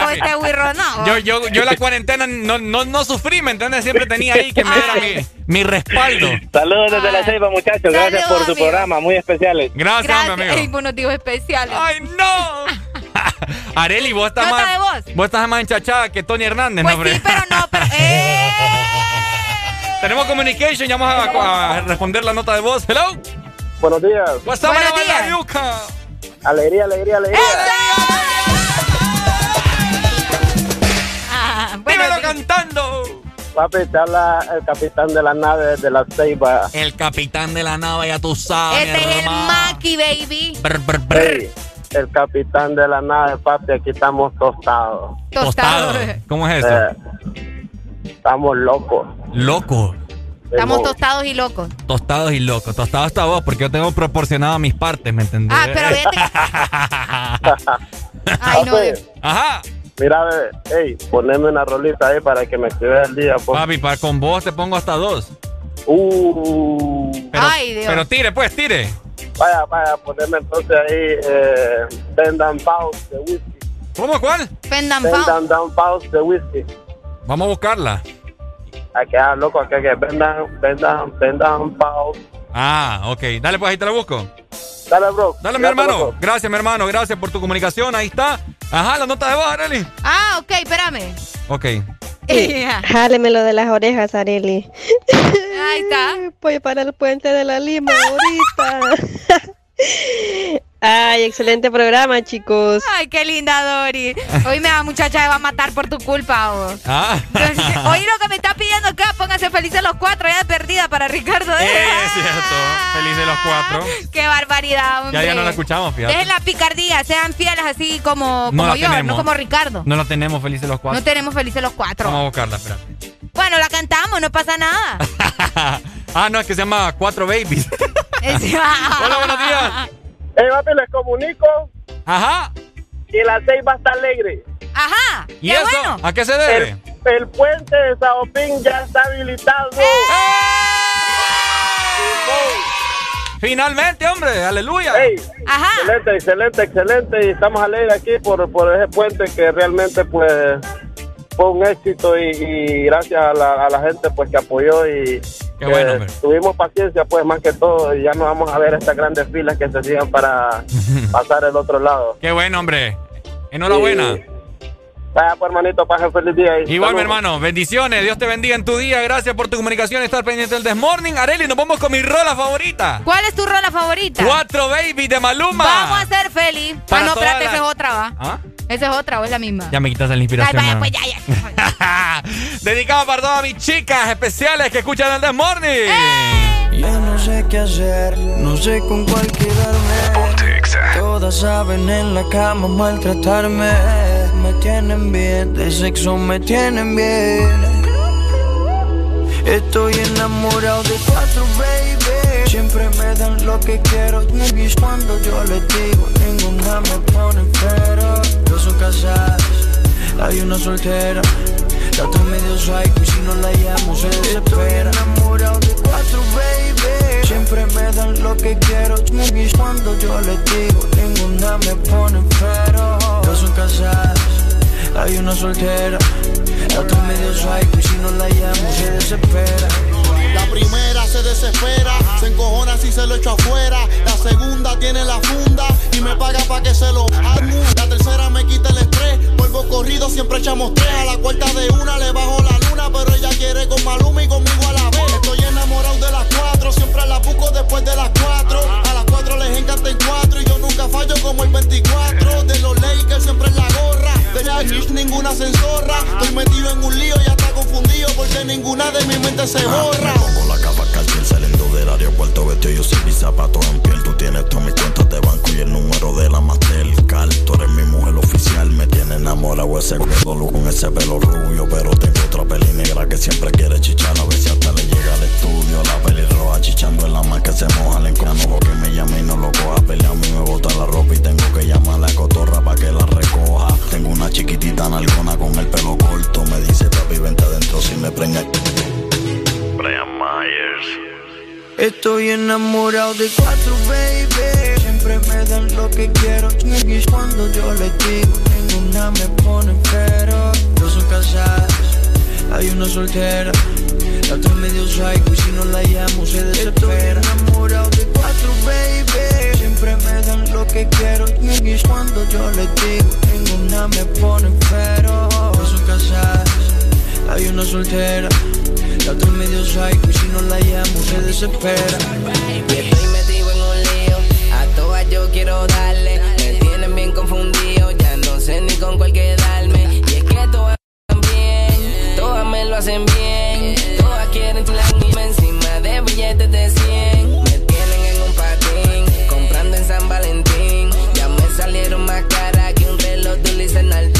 No, este wirro, no. Yo, yo, yo la cuarentena no, no, no sufrí, ¿me entiendes? Siempre tenía ahí que me diera mi, mi respaldo. Saludos desde la Ceiba, muchachos. Gracias por su amigo. programa, muy especiales. Gracias, Gracias. mi amigo. Buenos días especiales. ¡Ay, no! Areli, vos estás Nota más. de voz. Vos estás más enchachada que Tony Hernández, ¿no, hombre? Sí, pero no, pero. ¡Eh! Tenemos communication, ya vamos a, a responder la nota de voz. Hello. Buenos días. What's up, Buenos días. Mariuca? Alegría, alegría, alegría. Ah, bueno, Dímelo sí. cantando. Papi, te habla el capitán de la nave de la Ceiba. El capitán de la nave, ya tú sabes. Este es el Maki, baby. El capitán de la nave, papi, aquí estamos tostados. Tostados. ¿Cómo es eso? Eh, estamos locos. ¿Locos? Estamos tostados y locos. Tostados y locos. Tostados hasta vos, porque yo tengo proporcionado mis partes, ¿me entendés? Ah, pero fíjate. Ay, no. Ajá. Mira, hey, poneme una rolita ahí para que me escribas el día. Pues. Papi, para con vos te pongo hasta dos. Uh. Pero, Ay, Dios. Pero tire, pues, tire. Vaya, vaya, poneme entonces ahí eh, Bend and Pause de whisky. ¿Cómo, cuál? Bend and Bend and Pause de whisky. Vamos a buscarla. Hay que ah, loco, hay que Bend and, bend and, bend and Pause. Ah, ok. Dale, pues ahí te la busco. Dale, bro. Dale, mi hermano. Gracias, mi hermano. Gracias por tu comunicación. Ahí está. Ajá, la nota de voz, Areli. Ah, ok, espérame. Ok. Jáleme lo de las orejas, Areli. Ahí está. Voy para el puente de la Lima ahorita. Ay, excelente programa, chicos. Ay, qué linda, Dori. Hoy me da muchacha me va a matar por tu culpa. Vos. Ah. Hoy lo que me está pidiendo acá, pónganse felices los cuatro, ya de perdida para Ricardo. ¿eh? Es cierto, felices los cuatro. Qué barbaridad, hombre. Ya, ya no la escuchamos, fíjate. Dejen la picardía, sean fieles así como, como yo, no como Ricardo. No la tenemos felices los cuatro. No tenemos felices los cuatro. Vamos a buscarla, espérate. Bueno, la cantamos, no pasa nada. ah, no, es que se llama Cuatro Babies. Hola, buenos días. Papi, les comunico. Ajá. Y la va a estar alegre. Ajá. ¿Y eso? ¿A qué se debe? El, puente de Saopín ya está habilitado. ¡Eh! Finalmente, hombre, aleluya. Ajá. Excelente, excelente, excelente. Y estamos alegres aquí por, por ese puente que realmente, pues, fue un éxito y, gracias a la, gente pues que apoyó y tuvimos paciencia pues más que todo y ya no vamos a ver estas grandes filas que se sigan para pasar el otro lado. Qué bueno, hombre. Enhorabuena. Vaya, pues, hermanito, pase feliz día. Igual, mi hermano. Bendiciones. Dios te bendiga en tu día. Gracias por tu comunicación. Estar pendiente del Desmorning. Areli, nos vamos con mi rola favorita. ¿Cuál es tu rola favorita? Cuatro Baby de Maluma. Vamos a ser feliz. ah, no, espérate, esa es otra, ¿va? ¿Ah? ¿Esa es otra o es la misma? Ya me quitas la inspiración. Ay, vaya, pues ya, ya. Dedicado para todas mis chicas especiales que escuchan el Desmorning. ¡Eh! Ya no sé qué hacer, no sé con cuál quedarme. Todas saben en la cama maltratarme. Me tienen bien, de sexo me tienen bien. Estoy enamorado de cuatro, baby. Siempre me dan lo que quiero. Movies cuando yo les digo, ninguna me pone pero. Dos son casadas, hay una soltera. La otra medio psycho y si no la llamo se desespera. Estoy enamorado baby. Siempre me dan lo que quiero. Movies cuando yo les digo, ninguna me pone pero. Dos son casadas, hay una soltera. La otra medio psycho y si no la llamo se desespera. La primera se desespera, se encojona si se lo echo afuera. La segunda tiene la funda y me paga pa' que se lo haga. La tercera me quita el estrés, vuelvo corrido, siempre echamos tres. A la cuarta de una le bajo la luna, pero ella quiere con Maluma y conmigo a la vez. Estoy enamorado de las cuatro, siempre la busco después de las cuatro. A las cuatro les encanta el cuatro y yo nunca fallo como el 24. De los Lakers siempre en la gorra, de la ninguna se Estoy metido en un lío y ya está confundido porque ninguna de mi mente se borra. Zapatos en piel. Tú tienes todas mis cuentas de banco y el número de la Mastercard. Tú eres mi mujer oficial, me tiene enamorado ese culo con ese pelo rubio. Pero tengo otra peli negra que siempre quiere chichar. A ver si hasta le llega al estudio. La peli roja chichando en la más que se moja. Le encono que me llame y no lo coja. Pelea a mí me bota la ropa y tengo que llamar a la cotorra para que la recoja. Tengo una chiquitita nalgona con el pelo corto. Me dice papi, vente adentro si me preña. Brian Myers. Estoy enamorado de cuatro, baby. Siempre me dan lo que quiero. Y cuando yo les digo, ninguna me pone pero. Dos son casadas, hay una soltera. La otra medio psycho y si no la llamo se desespera. Estoy enamorado de cuatro, baby. Siempre me dan lo que quiero. Y cuando yo les digo, ninguna me pone pero. Dos son casadas, hay una soltera. La otra medio psycho y si no la llamo se desespera. Y estoy metido en un lío, a todas yo quiero darle. Me tienen bien confundido, ya no sé ni con cuál quedarme. Y es que todas bien, todas me lo hacen bien. Todas quieren chularme encima de billetes de 100. Me tienen en un patín, comprando en San Valentín. Ya me salieron más caras que un reloj de Lizenal.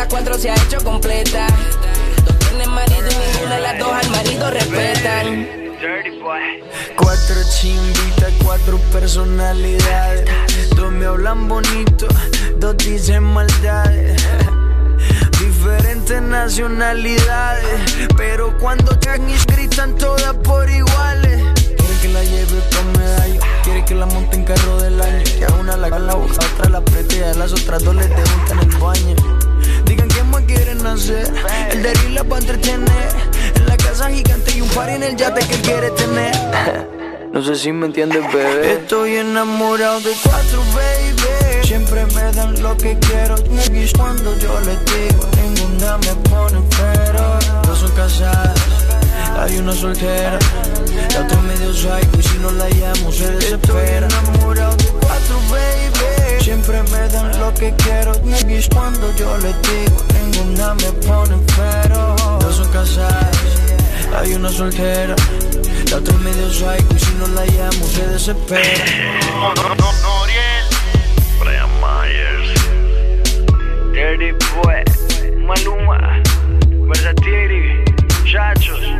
Las cuatro se ha hecho completa. Dos tienen marido y ninguna de las dos al marido respetan. Cuatro chimbitas, cuatro personalidades. Dos me hablan bonito, dos dicen maldades. Diferentes nacionalidades, pero cuando y gritan todas por iguales. Quiere que la lleve con medallo, quiere que la monte en carro del año. Que a una la la boca, otra la a las otras dos les debutan en el baño. El de la para entretener casa gigante y un par en el yate que quiere tener. No sé si me entiendes, bebé. Estoy enamorado de cuatro, baby. Siempre me dan lo que quiero. Cuando yo les digo, ninguna me pone pero. Dos son casadas, hay una soltera. La otra medio psycho y si no la llamo se desespera. Estoy enamorado de cuatro, baby. Siempre me dan lo que quiero. Cuando yo les digo, ninguna me pone pero. Dos son casadas hay una soltera. La otra es medio psycho y si no la llamo se desespera. No, no, no, Noriel. Brian Myers. Dirty Boy. Maluma. Versatiri. Chachos.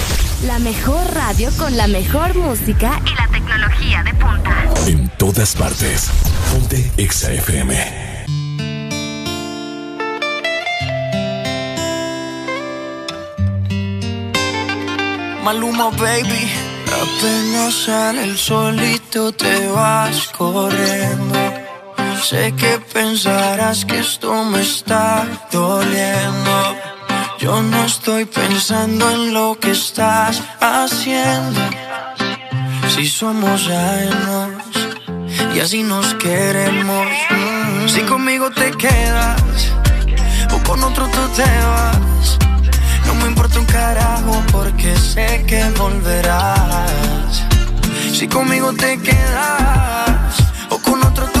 La mejor radio con la mejor música y la tecnología de punta. En todas partes. Ponte ExaFM. Maluma, baby. Apenas sale el solito te vas corriendo. Sé que pensarás que esto me está doliendo. Yo no estoy pensando en lo que estás haciendo. Si somos ajenos y así nos queremos. Si conmigo te quedas o con otro tú te vas no me importa un carajo porque sé que volverás. Si conmigo te quedas o con otro tú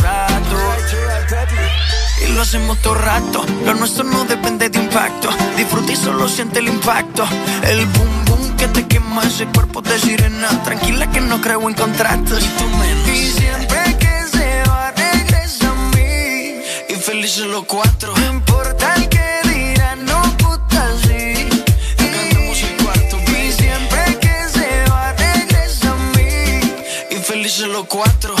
Y lo hacemos todo rato, lo nuestro no depende de impacto. Disfruta y solo siente el impacto. El boom boom que te quema ese cuerpo de sirena. Tranquila que no creo en contratos. Y tú menos. Y siempre que se va, regresa a mí. Y felices los cuatro. No importa el que los cuatro.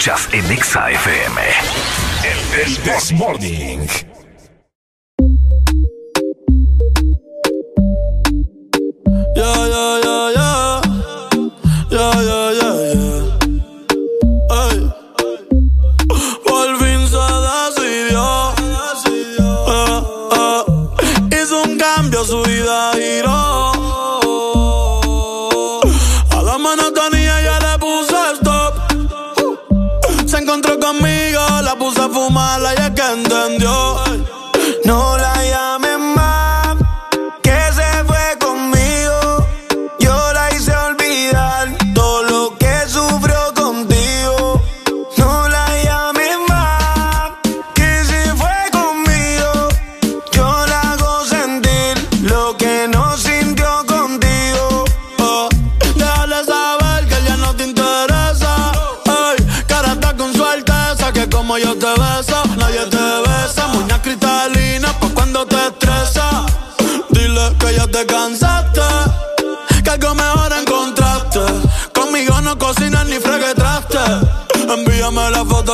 escuchas en XFM. FM. El This Morning.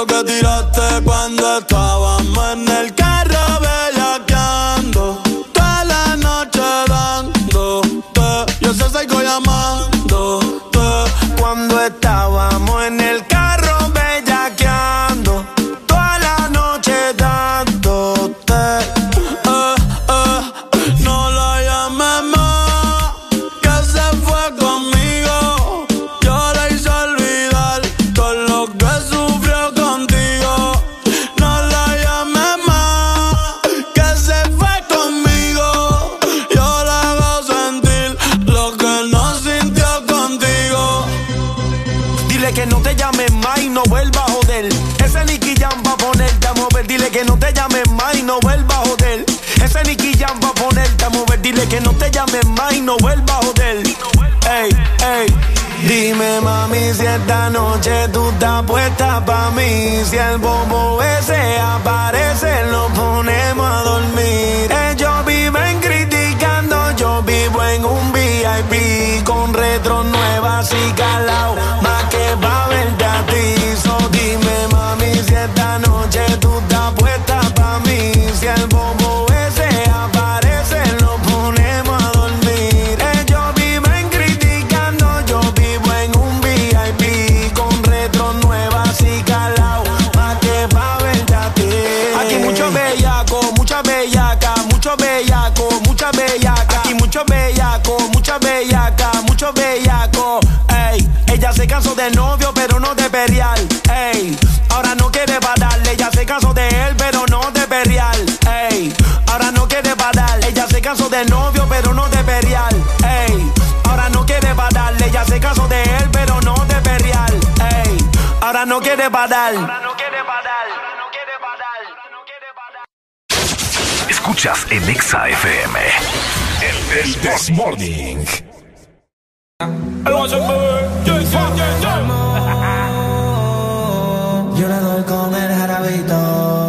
que tiraste cuando estaba y no vuelva a joder. Ese Nicky Jam va a ponerte a mover. Dile que no te llames más y no vuelva a joder. Ey, ey. Dime mami si esta noche tú estás puesta pa' mí Si el bobo ese aparece lo ponemos a dormir Ellos viven criticando, yo vivo en un VIP Con retro nuevas y calao, más que pa' verte a ti se cansó de novio, pero no de perrear. Ey, ahora no quiere parar. Ella se cansó de él, pero no de perrear. Ey, ahora no quiere parar. Ella se cansó de novio, pero no de perrear. Ey, ahora no quiere parar. Ella se cansó de él, pero no de perrear. Ey, ahora no quiere parar. Ahora no quiere parar. Escuchas en Exa FM. El This Morning. Yo le doy con el jarabito.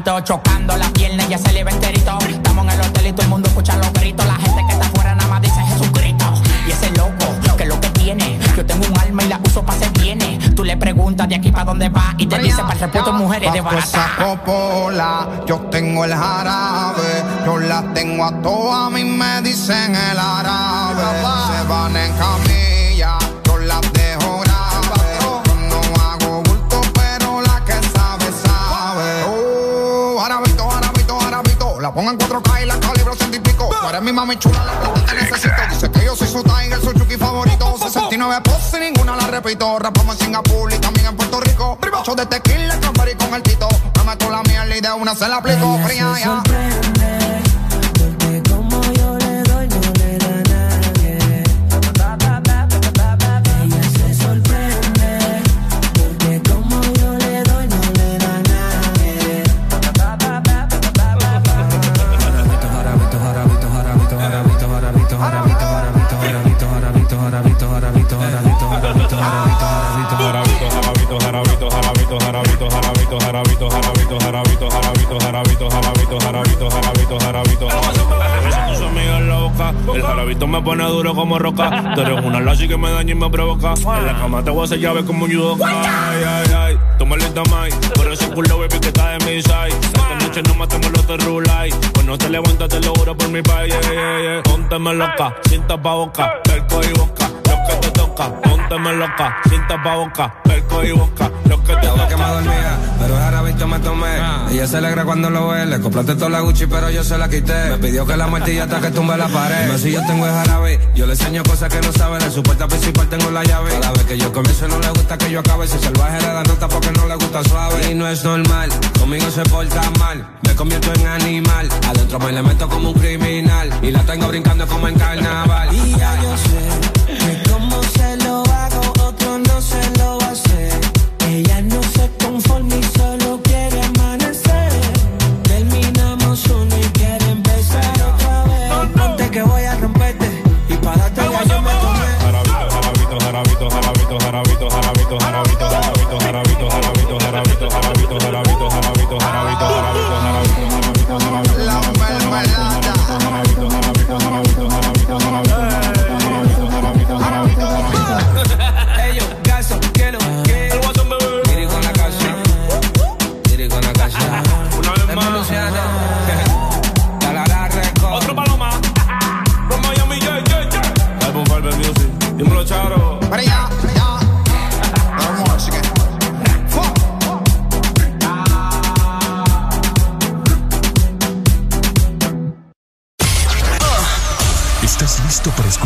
hábito, chocando las piernas, ya se le ve enterito. Estamos en el hotel y todo el mundo escucha los gritos. La gente que está afuera nada más dice Jesucristo. Y ese loco, que es lo que tiene. Yo tengo un alma y la uso para hacer bienes. Tú le preguntas de aquí para dónde va y te dice para el repuesto mujeres de barata. Copola, yo tengo el jarabe, yo las tengo a todas, a mí me dicen el árabe. Se van en camino. La pongo en 4K y la calibro ciento y pico. Tú eres mi mami chula, la plata te necesito. Dice que yo soy su tiger, su chuki favorito. 69 poses y ninguna la repito. Rapamos en Singapur y también en Puerto Rico. Yo de tequila, y con el tito. Me meto la mierda y de una se la aplico. Fría ya. El jarabito me pone duro como roca. Tú eres una lazy que me daña y me provoca. En la cama te voy a hacer llave como un judo. Ay, ay, ay. Toma lenta mai. Por ese culo, baby, que está de mi side. Esta noche no matemos los terrulay. Cuando te levantas, te lo juro por mi país. Yeah, yeah, yeah. Pónteme loca, cinta pa' boca, perco y boca. Lo que te toca, pónteme loca, cinta pa' boca, perco y boca. Lo que te toca. que me dormía, pero el jarabito me tomé. Ella se alegra cuando lo ve. Le compraste toda la Gucci, pero yo se la quité. Me pidió que la martilla hasta que tumbe la pared. si yo tengo el jarabe, yo le enseño cosas que no sabe. En su puerta principal tengo la llave. Cada vez que yo comienzo no le gusta que yo acabe. Si salvaje le da nota porque no le gusta suave. Y no es normal, conmigo se porta mal. Me convierto en animal. Adentro me le meto como un criminal. Y la tengo brincando como en carnaval. Y ya yo sé jarabito, jarabito, jarabito, jarabito, jarabito, jarabito, jarabito, jarabito, jarabito, jarabito,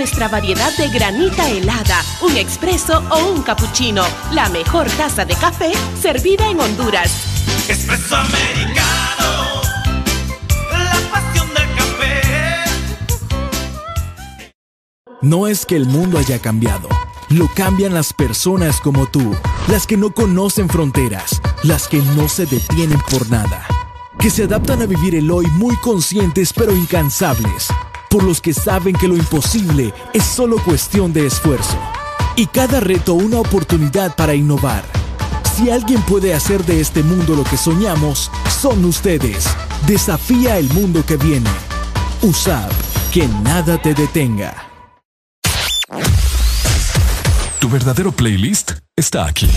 Nuestra variedad de granita helada, un expreso o un cappuccino. La mejor taza de café servida en Honduras. Espresso americano, la pasión del café. No es que el mundo haya cambiado, lo cambian las personas como tú, las que no conocen fronteras, las que no se detienen por nada, que se adaptan a vivir el hoy muy conscientes pero incansables, por los que saben que lo imposible es solo cuestión de esfuerzo, y cada reto una oportunidad para innovar. Si alguien puede hacer de este mundo lo que soñamos, son ustedes. Desafía el mundo que viene. USAP, que nada te detenga. Tu verdadero playlist está aquí.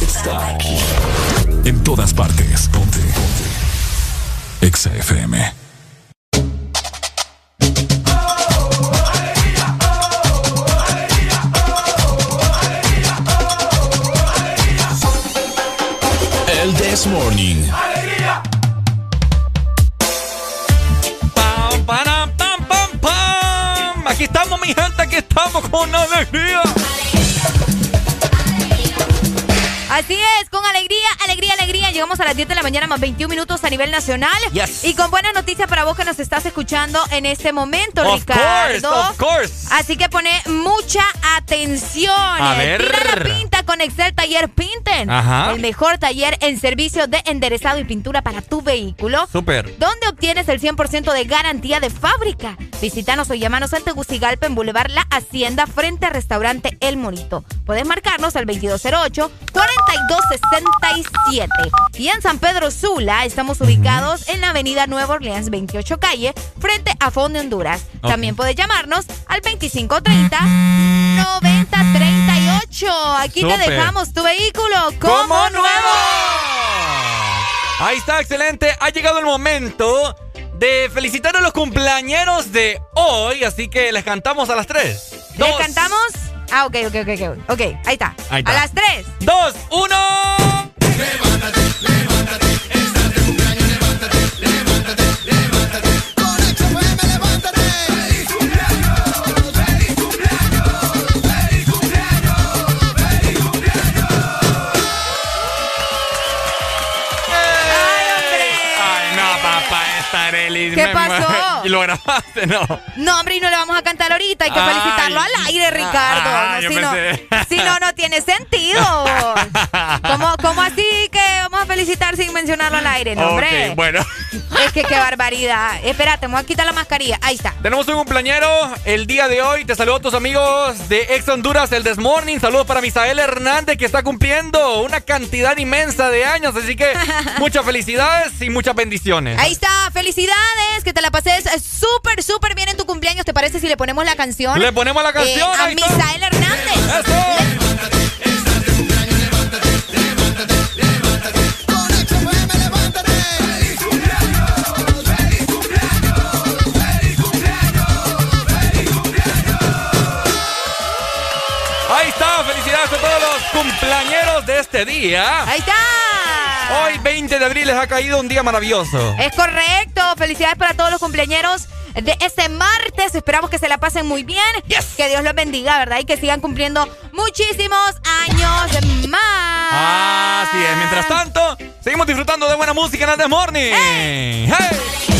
Está aquí. En todas partes. Ponte. Ponte. Exa FM. This Morning. ¡Alegría! Pam, pam, pam, pam, pam. Aquí estamos, mi gente, aquí estamos con alegría. Así es, con alegría, alegría, alegría. Llegamos a las 10 de la mañana más 21 minutos a nivel nacional. Y con buenas noticias para vos que nos estás escuchando en este momento, Ricardo. of course. Así que pone mucha atención. A ver. Tira la pinta con Excel Taller Pinten. Ajá. El mejor taller en servicio de enderezado y pintura para tu vehículo. Súper. Donde obtienes el 100% de garantía de fábrica. Visítanos o llámanos en Tegucigalpa en Boulevard La Hacienda frente al restaurante El Monito. Puedes marcarnos al 2208 4267. Y en San Pedro Sula estamos ubicados en la avenida Nueva Orleans 28 calle frente a Fondo Honduras. También puedes llamarnos al 2530 9038. Aquí te dejamos tu vehículo como, ¡Como nuevo. Ahí está, excelente. Ha llegado el momento de felicitar a los cumpleañeros de hoy, así que les cantamos a las 3. ¿Le cantamos? Ah, ok, ok, ok, ok. Ok, ahí está. Ahí está. A las 3. Dos, uno. Ay, Y lo grabaste, ¿no? No, hombre, y no le vamos a cantar ahorita. Hay que Ay. felicitarlo al aire, Ricardo. Ah, No, si, no, si no, no tiene sentido. ¿Cómo, cómo así que vamos a felicitar sin mencionarlo al aire? No, hombre. Ok, bueno. Es que qué barbaridad. Espérate, me voy a quitar la mascarilla. Ahí está. Tenemos un cumpleañero el día de hoy. Te saludo a tus amigos de Ex Honduras, el This Morning. Saludos para Misael Hernández, que está cumpliendo una cantidad inmensa de años. Así que muchas felicidades y muchas bendiciones. Ahí está. Felicidades. Que te la pases súper, súper bien en tu cumpleaños. ¿Te parece si le ponemos la canción? Le ponemos la canción, Eh, a. Misael Hernández. Ahí está. Felicidades a todos los cumpleañeros de este día. Ahí está. Hoy, 20 de abril, les ha caído un día maravilloso. Es correcto. Felicidades para todos los cumpleañeros de este martes. Esperamos que se la pasen muy bien. Que Dios los bendiga, ¿verdad? Y que sigan cumpliendo muchísimos años más. Así es. Mientras tanto, seguimos disfrutando de buena música en el This Morning. Hey.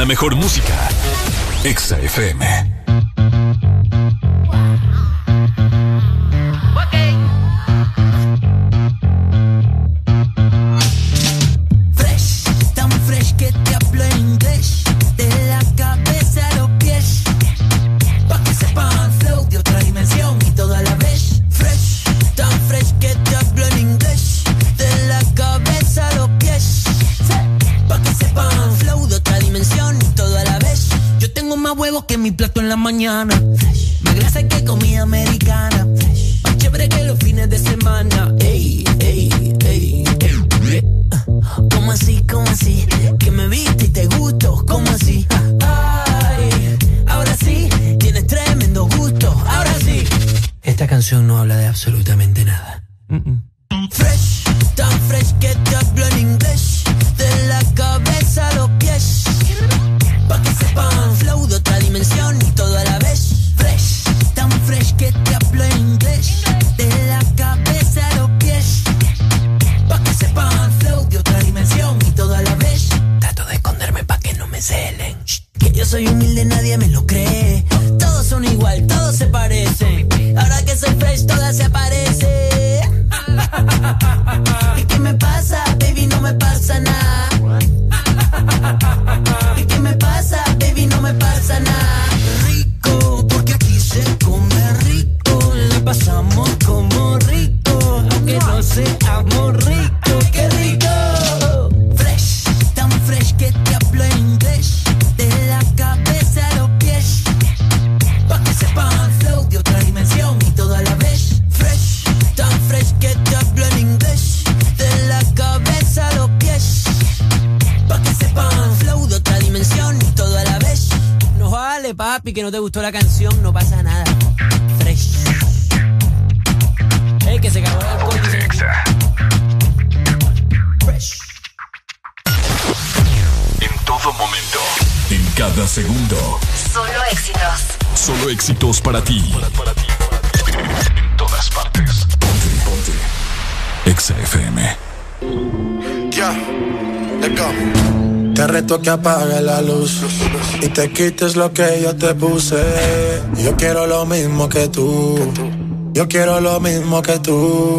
La mejor que apague la luz y te quites lo que yo te puse. Yo quiero lo mismo que tú. Yo quiero lo mismo que tú.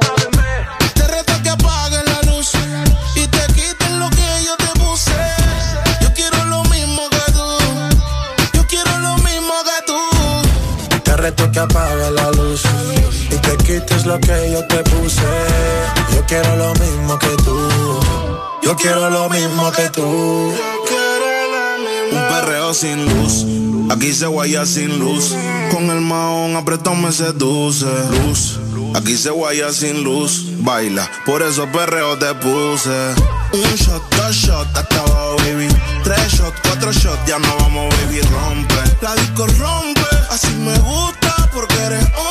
Que yo te puse. Yo quiero lo mismo que tú. Yo quiero lo mismo que tú. Un perreo sin luz, aquí se guaya sin luz. Con el maón apretado me seduce. Luz, aquí se guaya sin luz. Baila, por eso perreo te puse. Un shot, dos shots, hasta abajo, baby. Tres shots, cuatro shots, ya no vamos, baby, rompe. La disco rompe, así me gusta porque eres hombre.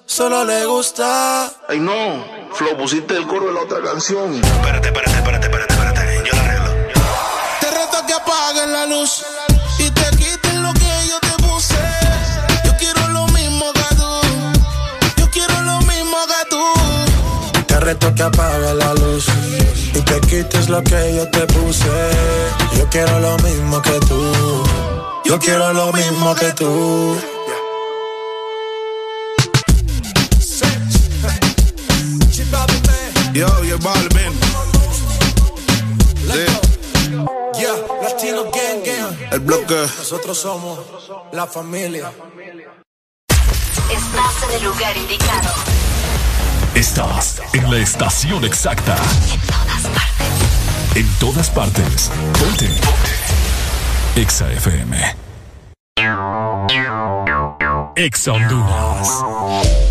solo le gusta. Ay no, Flo, pusiste el coro de la otra canción. Espérate, espérate, espérate, espérate, espérate. Yo la arreglo. Te reto que apagues la luz y te quites lo que yo te puse. Yo quiero lo mismo que tú. Yo quiero lo mismo que tú. Te reto que apague la luz y te quites lo que yo te puse. Yo quiero lo mismo que tú. Yo quiero lo mismo que tú. Yo, yo, Balvin. Yeah, Latino Gang Gang. El bloque. Nosotros somos la familia. Estás en el lugar indicado. Estás en la estación exacta. En todas partes. En todas partes. Ponte. Ponte. Exa FM. Exa Honduras.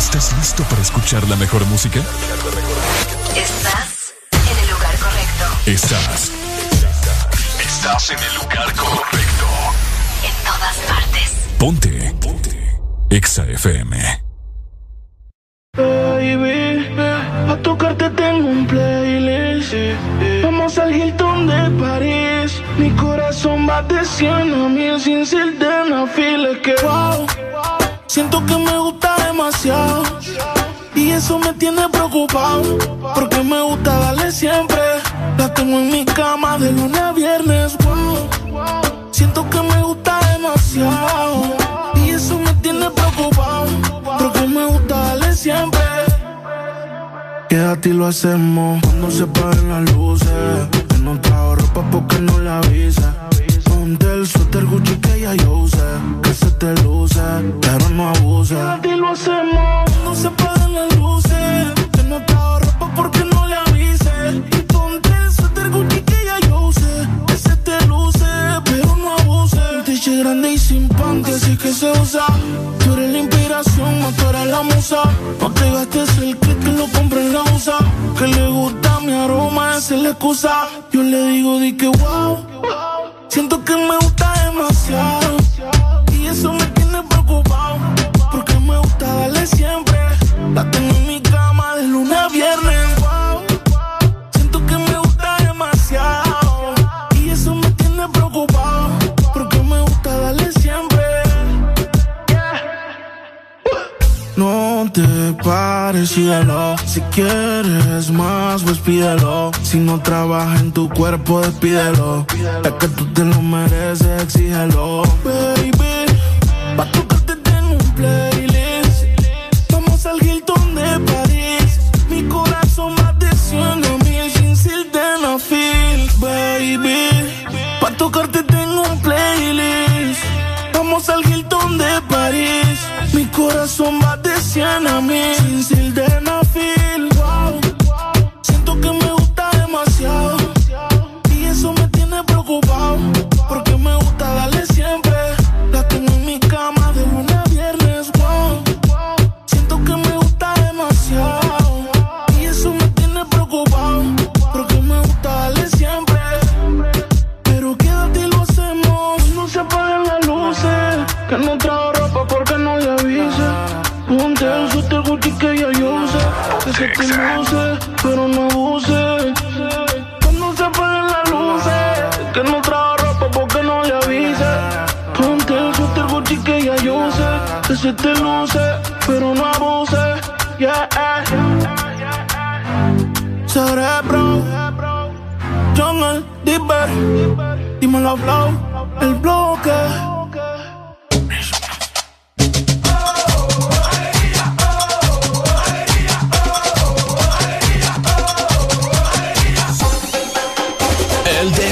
¿Estás listo para escuchar la mejor música? Estás en el lugar correcto. Estás. Estás en el lugar correcto. En todas partes. Ponte. Ponte. Exa FM. Baby, a tocarte tengo un playlist. Vamos al Hilton de París. Mi corazón va de 100 a mil sin ser de una fila. Es que wow, siento que me gusta Y eso me tiene preocupado. Porque me gusta darle siempre. La tengo en mi cama de lunes a viernes. Siento que me gusta demasiado. Y eso me tiene preocupado. Porque me gusta darle siempre. Quédate y lo hacemos cuando se paguen las luces. Que no ropa porque no la avisa. Ponte el suéter Gucci que ya yo usé. Que se te luce, pero no abuse. Quédate y lo hacemos cuando se paguen las luces. Que no ropa grande y sin panty, así que se usa. Tú eres la inspiración, eres la musa. No te gastes el kit que lo compré en la USA. Que le gusta mi aroma, esa es la excusa. Yo le digo, di que wow. Siento que me gusta demasiado. Y eso me tiene preocupado. Porque me gusta darle siempre. No te pares, síguelo. Si quieres más, pues pídelo. Si no trabaja en tu cuerpo, despídelo. Es que tú te lo mereces, exígelo. Baby, pa' tocarte tengo un playlist. Vamos al Hilton de París. Mi corazón más de 100 a mil sin sildenafil. Baby, pa' tocarte. Vamos al Hilton de París. Mi corazón va de 100 a mil sin sildenafil. Que te luce, pero no abuse. Cuando se apaguen las luces, que no trajo ropa porque no le avise. Ponte el suéter Gucci que ya yo sé. Que se te luce, pero no abuse. Yeah. Cerebro, Jungle, Dipper, dímelo flow, el bloque.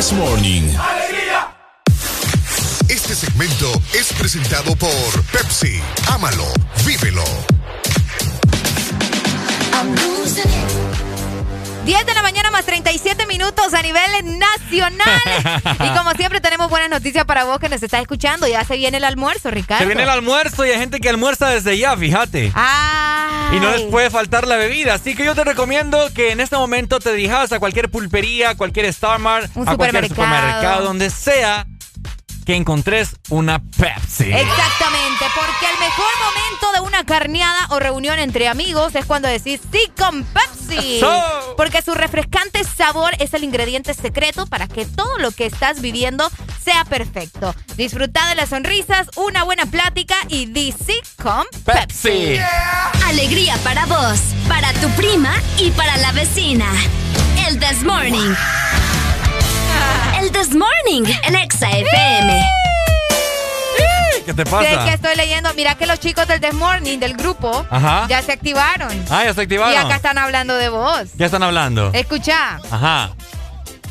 This Morning. Este segmento es presentado por Pepsi. Ámalo, vívelo. 10 de la mañana más 37 minutos a nivel nacional. y como siempre tenemos buenas noticias para vos que nos estás escuchando. Ya se viene el almuerzo, Ricardo. Se viene el almuerzo y hay gente que almuerza desde ya, fíjate. Y no les puede faltar la bebida. Así que yo te recomiendo que en este momento te dirijas a cualquier pulpería, a cualquier Star Mart, Un a cualquier supermercado, donde sea que encontres una Pepsi. Exactamente, porque el mejor momento de una carneada o reunión entre amigos es cuando decís sí con Pepsi. Porque su refrescante sabor es el ingrediente secreto para que todo lo que estás viviendo sea perfecto. Disfruta de las sonrisas, una buena plática y di sí con Pepsi. Alegría para vos, para tu prima y para la vecina. El This Morning. El This Morning en Exa FM. ¿Qué te pasa? que estoy leyendo, mira que los chicos del This Morning, del grupo, Ajá. ya se activaron. Ah, ya se activaron. Y acá están hablando de vos. Ya están hablando. Escucha. Ajá.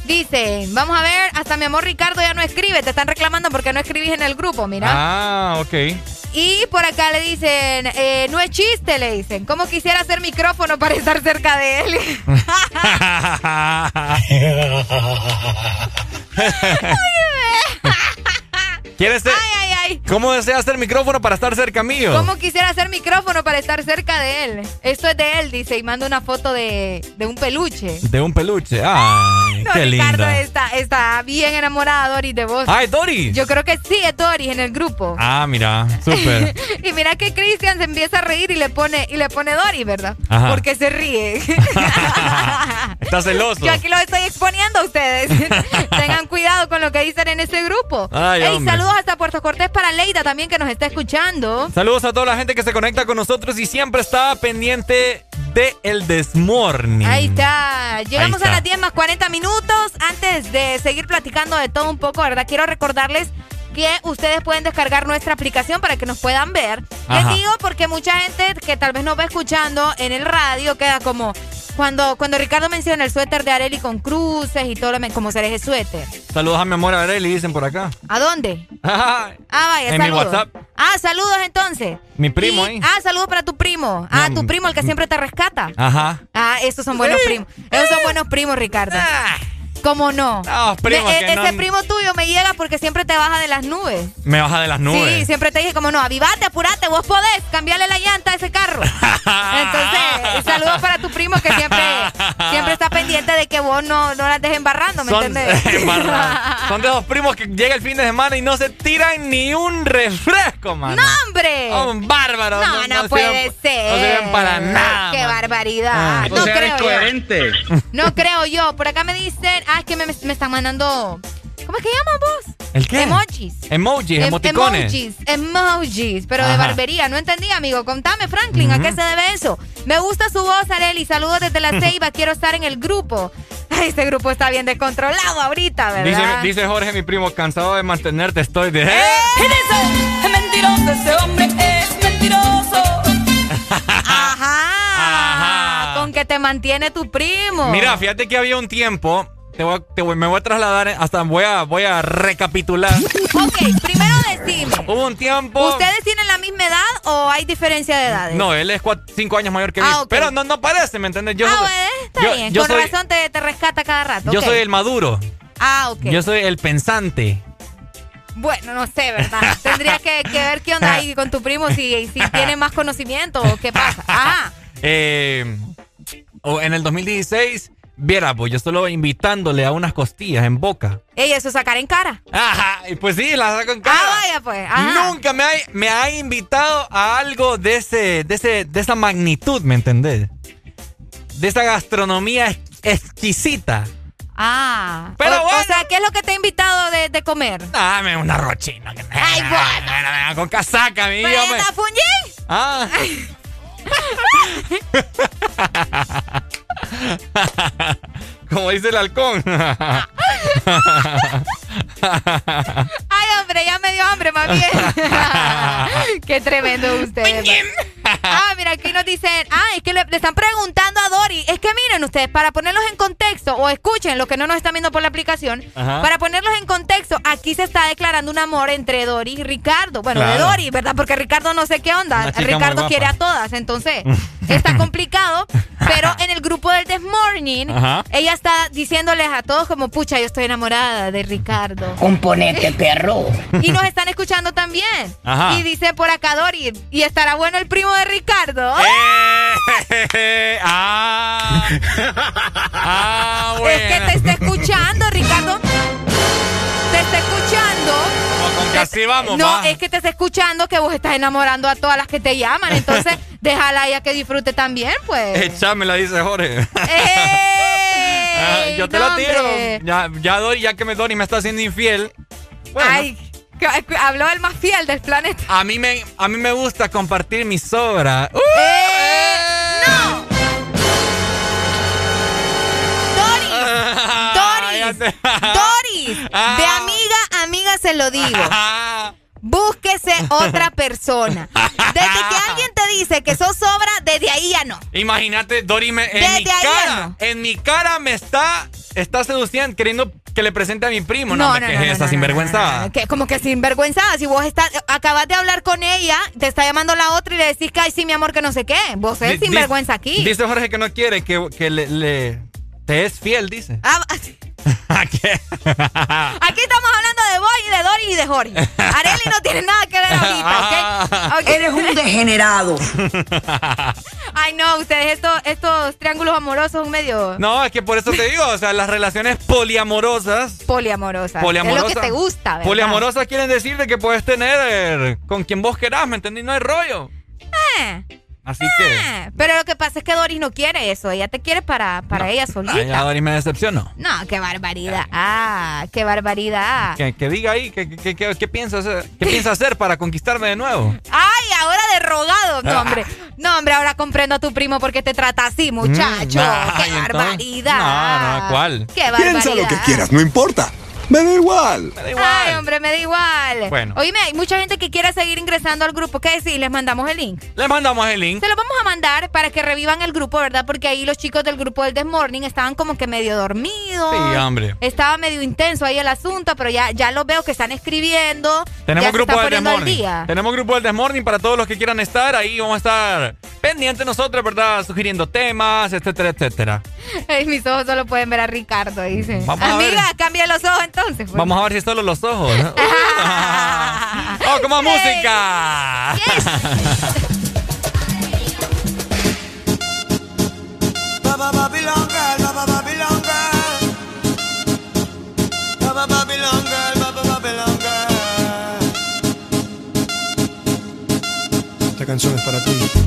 Dice, vamos a ver, hasta mi amor Ricardo ya no escribe, te están reclamando porque no escribís en el grupo, mira. Ah, ok. Y por acá le dicen, eh, no es chiste, le dicen. ¿Cómo quisiera hacer micrófono para estar cerca de él? ¿Quieres ser? ay, ay, ay. ¿Cómo deseas hacer micrófono para estar cerca mío? ¿Cómo quisiera hacer micrófono para estar cerca de él? Esto es de él, dice, y manda una foto de, de un peluche. De un peluche. Ay, No, qué Ricardo linda. está, está bien enamorada, Doris, de vos. Ay, Doris. Yo creo que sí, es Doris en el grupo. Ah, mira, súper. y mira que Cristian se empieza a reír y le pone y le pone Doris, ¿verdad? Ajá. Porque se ríe. Está celoso. Yo aquí los estoy exponiendo a ustedes. Tengan cuidado con lo que dicen en ese grupo. Ay, Ey, saludos hasta Puerto Cortés para Leida también que nos está escuchando. Saludos a toda la gente que se conecta con nosotros y siempre está pendiente de El Desmorning. Ahí está. Llegamos Ahí está. a las 10 más 40 minutos. Antes de seguir platicando de todo un poco, ¿verdad? Quiero recordarles que ustedes pueden descargar nuestra aplicación para que nos puedan ver. Ajá. Les digo porque mucha gente que tal vez nos va escuchando en el radio queda como cuando, cuando Ricardo menciona el suéter de Areli con cruces y todo lo como será ese suéter. Saludos a mi amor Areli, dicen por acá. ¿A dónde? Ah, Ah, vaya, En mi saludos. WhatsApp. Ah, saludos entonces. Mi primo ahí. Ah, saludos para tu primo. Ah, Mi tu primo, el que siempre te rescata. Ajá. Ah, esos son buenos primos. Esos son buenos primos, Ricardo. ¿Cómo no? No, primos Me- que e- no- Ese primo tuyo me llega porque siempre te baja de las nubes. Me baja de las nubes. Sí, siempre te dije como no, avivate, apurate, vos podés, cambiarle la llanta a ese carro. Entonces, saludos para tu primo que siempre, siempre está pendiente de que vos no, no las dejes embarrando, ¿me Son, embarrados. Son de esos primos que llega el fin de semana y no se tiran ni un refresco, mano. ¡No, hombre! Son bárbaros. No, no, puede sirven- ser. No sirven para nada. ¡Qué barbaridad! Ah. no creo coherente. yo. No creo yo. Por acá me dicen, ah, es que me, me están mandando, ¿cómo es que llaman vos? ¿El qué? Emojis. Emojis, Em- emoticones. Emojis, emojis, pero de Ajá. barbería. No entendí, amigo. Contame, Franklin, ¿a qué se debe eso? Me gusta su voz, Areli. Saludos desde la Ceiba. Quiero estar en el grupo. Ay, este grupo está bien descontrolado ahorita, ¿verdad? dice Jorge, mi primo, cansado de mantenerte, estoy de... ¿Eh? Es mentiroso, ese hombre es mentiroso. Ajá. Con que te mantiene tu primo. Mira, fíjate que había un tiempo, te voy a- te voy- me voy a trasladar, hasta voy a, voy a recapitular. Ok, primero decime. Hubo un tiempo... ¿Ustedes tienen la misma edad o hay diferencia de edades? No, él es cuatro, cinco años mayor que mí. Ah. Pero no, no parece, ¿me entiendes? Yo, ah, bueno, está yo- bien. yo Con soy, razón te, te rescata cada rato. yo soy el maduro. Ah, ok. Yo soy el pensante. Bueno, no sé, ¿verdad? Tendría que, que ver qué onda ahí con tu primo, si, si tiene más conocimiento o qué pasa. Ajá. Eh, o en el 2016, viera, pues yo solo invitándole a unas costillas en boca. Ey, eso es sacar en cara. Ajá, y pues sí, la saco en cara. Ah, vaya pues. Ajá. Nunca me ha, me ha invitado a algo de ese, de ese, de esa magnitud, ¿me entendés? de esa gastronomía exquisita. Ah. Pero o, sea, ¿qué es lo que te he invitado de, de comer? Dame una rochina. Ay, bueno. Con casaca, mi ¿Para me... Ah. Como dice el halcón. hombre, ya me dio hambre, más bien. Qué tremendo usted. ah, mira, aquí nos dicen, ah, es que le, están preguntando a Dori. Es que miren ustedes, para ponerlos en contexto, o escuchen lo que no nos están viendo por la aplicación, para ponerlos en contexto, aquí se está declarando un amor entre Dori y Ricardo. Bueno, de Dori, ¿verdad? Porque Ricardo no sé qué onda. Ricardo quiere a todas, entonces está complicado. Pero en el grupo del This Morning, ella está diciéndoles a todos como, pucha, yo estoy enamorada de Ricardo. Componente perro. Y nos están escuchando también. Y dice por acá Dori, ¿y estará bueno el primo de Ricardo? Eh, ah, ah, bueno. Es que te está escuchando, Ricardo. Te está escuchando. No, vamos, No, es que te está escuchando que vos estás enamorando a todas las que te llaman. Entonces, déjala ella que disfrute también, pues. Échamela, dice Jorge. Ah, yo te la tiro. Ya, ya ya que me Dori me está haciendo infiel. Ay, habló el más fiel del planeta. A mí me, a mí me gusta compartir mi sobra. ¡Uh! ¡Eh! ¡No! Doris. Doris. Doris. De ah. amiga a amiga se lo digo. Búsquese otra persona. Desde que alguien te dice que sos sobra, desde ahí ya no. Imagínate, Dori, me, en mi cara, en mi cara me está, está seduciendo, queriendo que le presente a mi primo. No, no, no, no, esa sinvergüenza. como que sinvergüenza. Si vos estás, acabas de hablar con ella, te está llamando la otra y le decís que ay, sí, mi amor, que no sé qué. Vos eres sinvergüenza aquí. Dice Jorge que no quiere que, que le, le, te es fiel, dice. Ah, Aquí estamos hablando de Boy, de Dory y de Jorge. Areli no tiene nada que ver ahorita, ¿ok? Eres un degenerado. Ay, no, ustedes estos, estos triángulos amorosos son medio... No, es que por eso te digo, o sea, las relaciones poliamorosas... Poliamorosas. Poliamorosas. Es lo que te gusta, ¿verdad? Poliamorosas quieren decir de que puedes tener con quien vos querás, ¿me entendí? No hay rollo. Eh. Así que. Ah, pero lo que pasa es que Doris no quiere eso. Ella te quiere para, para ella solita. ya Doris me decepcionó. No, qué barbaridad. Ah, qué barbaridad. Que, diga ahí, ¿qué, qué, piensa hacer, qué piensa hacer para conquistarme de nuevo? Ay, ahora de rogado. No, hombre. No, hombre, ahora comprendo a tu primo porque te trata así, muchacho. Mm, qué barbaridad. no, no, ¿cuál? Qué barbaridad. Piensa lo que quieras, no importa. Me da igual. Me da igual. Ay, hombre, me da igual. Bueno. Oíme, hay mucha gente que quiere seguir ingresando al grupo. ¿Qué decir? ¿Les mandamos el link? Les mandamos el link. Se lo vamos a mandar para que revivan el grupo, ¿verdad? Porque ahí los chicos del grupo del This Morning estaban como que medio dormidos. Sí, hombre. Estaba medio intenso ahí el asunto, pero ya, ya los veo que están escribiendo. Tenemos grupo del This Morning. Tenemos grupo del This Morning para todos los que quieran estar. Ahí vamos a estar pendientes nosotros, ¿verdad? Sugiriendo temas, etcétera, etcétera. Ay, mis ojos solo pueden ver a Ricardo, dice. Amiga, cambia los ojos entonces. Pues. Vamos a ver si solo los ojos. ¡Oh, como música! Esta canción es para ti.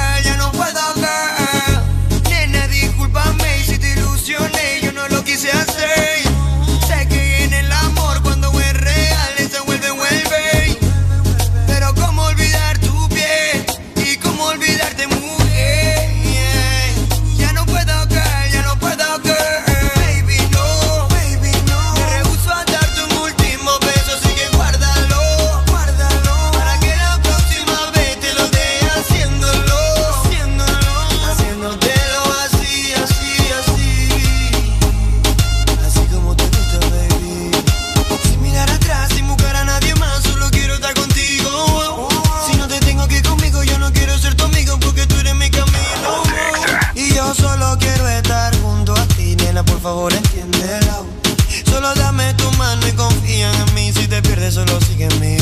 solo sigue mi voz.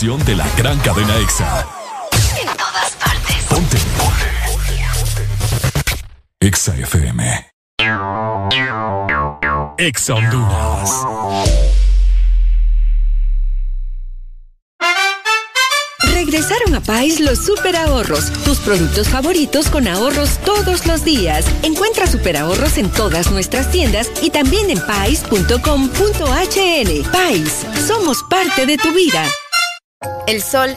Estación de la gran cadena EXA. En todas partes. Ponte. EXA FM. EXA Honduras. Regresaron a Pais los super ahorros, tus productos favoritos con ahorros todos los días. Encuentra super ahorros en todas nuestras tiendas y también en pais.com.hn. Pais, somos parte de tu vida. El sol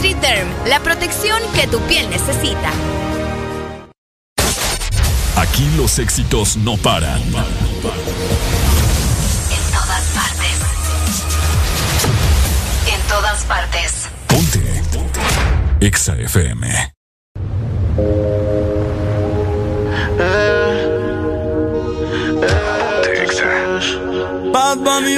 NutriDerm, la protección que tu piel necesita. Aquí los éxitos no paran. En todas partes. En todas partes. Ponte. Exa FM. Bad Bunny,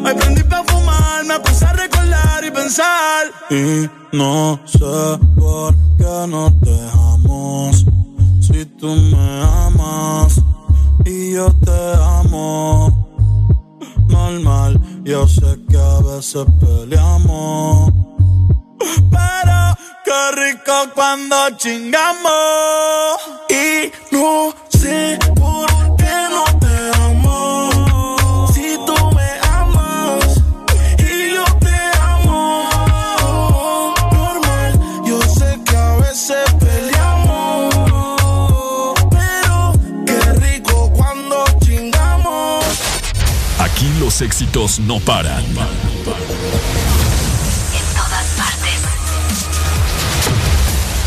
me prendí para fumar, me puse a recordar y pensar. Y no sé por qué no te dejamos. Si tú me amas y yo te amo. Normal, yo sé que a veces peleamos. Pero qué rico cuando chingamos. Y no sé por qué no te amo. Éxitos no paran. En todas partes.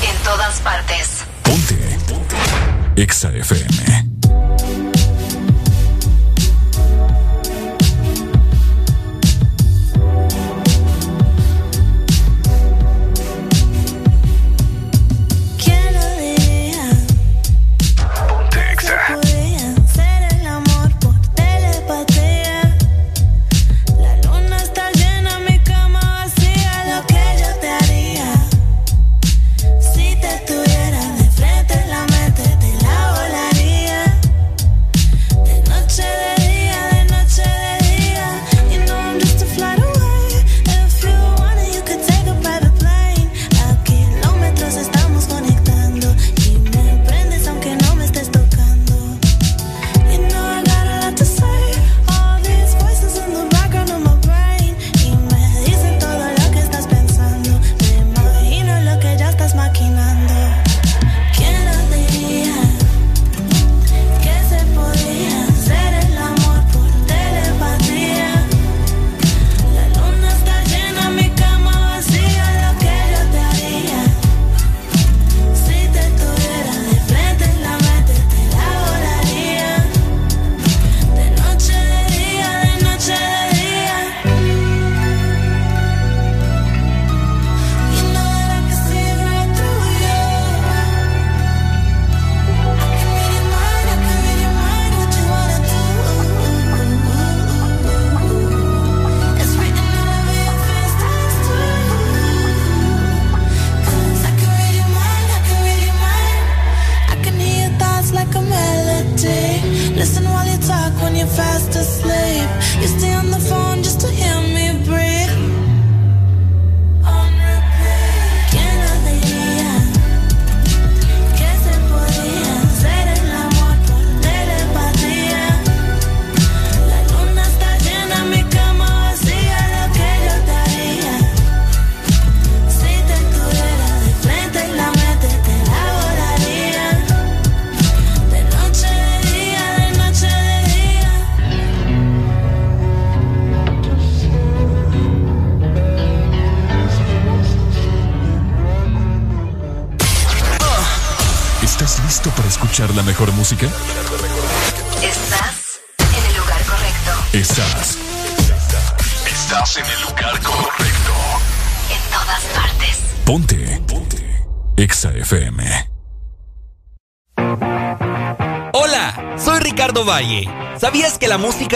En todas partes. Ponte. Exa FM.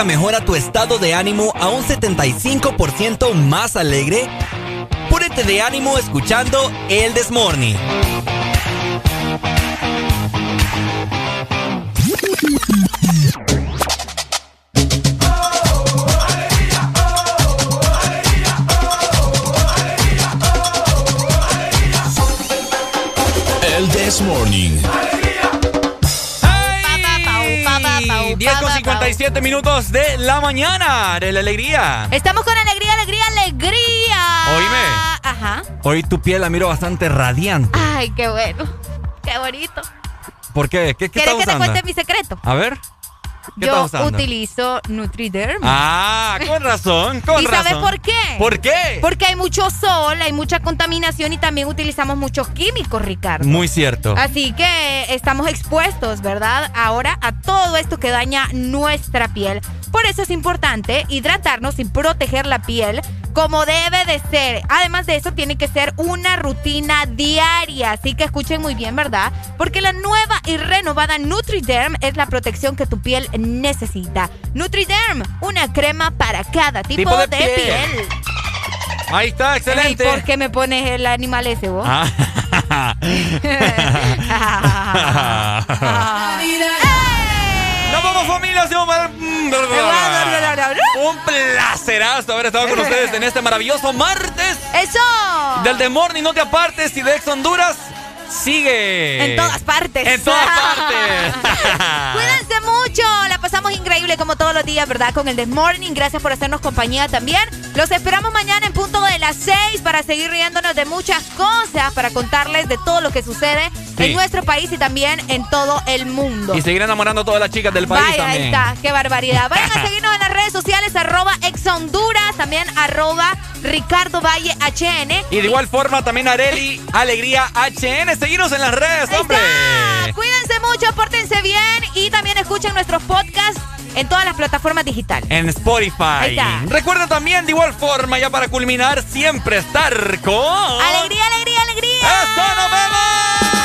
Mejora tu estado de ánimo a un 75% más alegre? Púrete de ánimo escuchando El Desmorning. 57 minutos de la mañana de la alegría. Estamos con alegría, alegría, alegría. Oíme. Ajá. Hoy tu piel la miro bastante radiante. Ay, qué bueno. Qué bonito. ¿Por qué? ¿Qué, qué ¿Quieres que te cuente mi secreto? A ver. Yo utilizo Nutriderm. Ah, con razón, con ¿Y razón. sabes por qué? ¿Por qué? Porque hay mucho sol, hay mucha contaminación y también utilizamos muchos químicos, Ricardo. Muy cierto. Así que estamos expuestos, ¿verdad? Ahora a todo esto que daña nuestra piel. Por eso es importante hidratarnos y proteger la piel como debe de ser. Además de eso, tiene que ser una rutina diaria. Así que escuchen muy bien, ¿verdad? Porque la nueva y renovada NutriDerm es la protección que tu piel necesita. NutriDerm, una crema para cada tipo, de, piel. Ahí está, excelente. ¿Y por qué me pones el animal ese vos? Ah. ¡Nos vamos familia! Un placerazo haber estado con ustedes en este maravilloso martes. ¡Eso! Del The Morning, no te apartes y de Ex Honduras sigue. En todas partes. En todas partes. Cuídense mucho. La pasamos increíble como todos los días, ¿verdad? Con el The Morning. Gracias por hacernos compañía también. Los esperamos mañana en punto de las 6 para seguir riéndonos de muchas cosas, para contarles de todo lo que sucede en nuestro país y también en todo el mundo. Y seguir enamorando a todas las chicas del país Vaya, también. ahí está. Qué barbaridad. Vayan a seguirnos en las redes sociales, arroba ex Honduras, también arroba Ricardo Valle HN. Y de igual forma también Areli Alegría HN. Seguimos en las redes, hombre. Cuídense Cuídense mucho, pórtense bien y también escuchen nuestros podcasts en todas las plataformas digitales. En Spotify. Recuerda también, de igual forma, ya para culminar, siempre estar con... ¡Alegría, alegría, alegría! ¡Eso, nos vemos!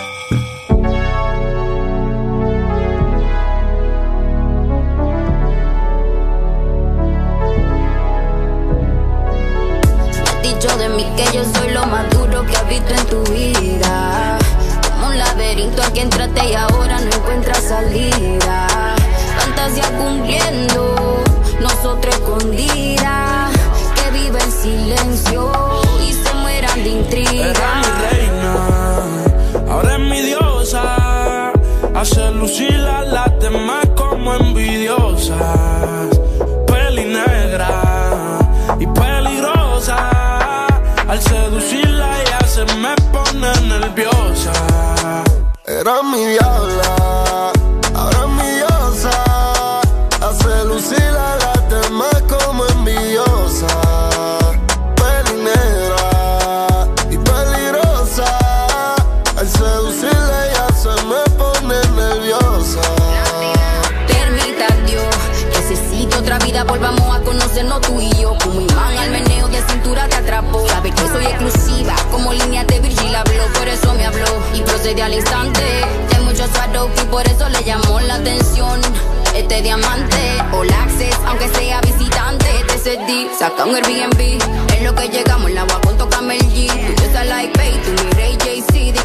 Salida. Fantasía cumpliendo, nosotros escondidas. Que vive en silencio y se mueran de intriga. Era mi reina, ahora es mi diosa. Hace lucir a las demás como envidiosas. Peli negra y peligrosa al seducirla ya se me pone nerviosa. Era mi diabla, y procede al instante. De muchos y por eso le llamó la atención. Este diamante, all access, aunque sea visitante, te cedí, saca un Airbnb. En lo que llegamos, la agua con toca el G. Tú like pay, tú mi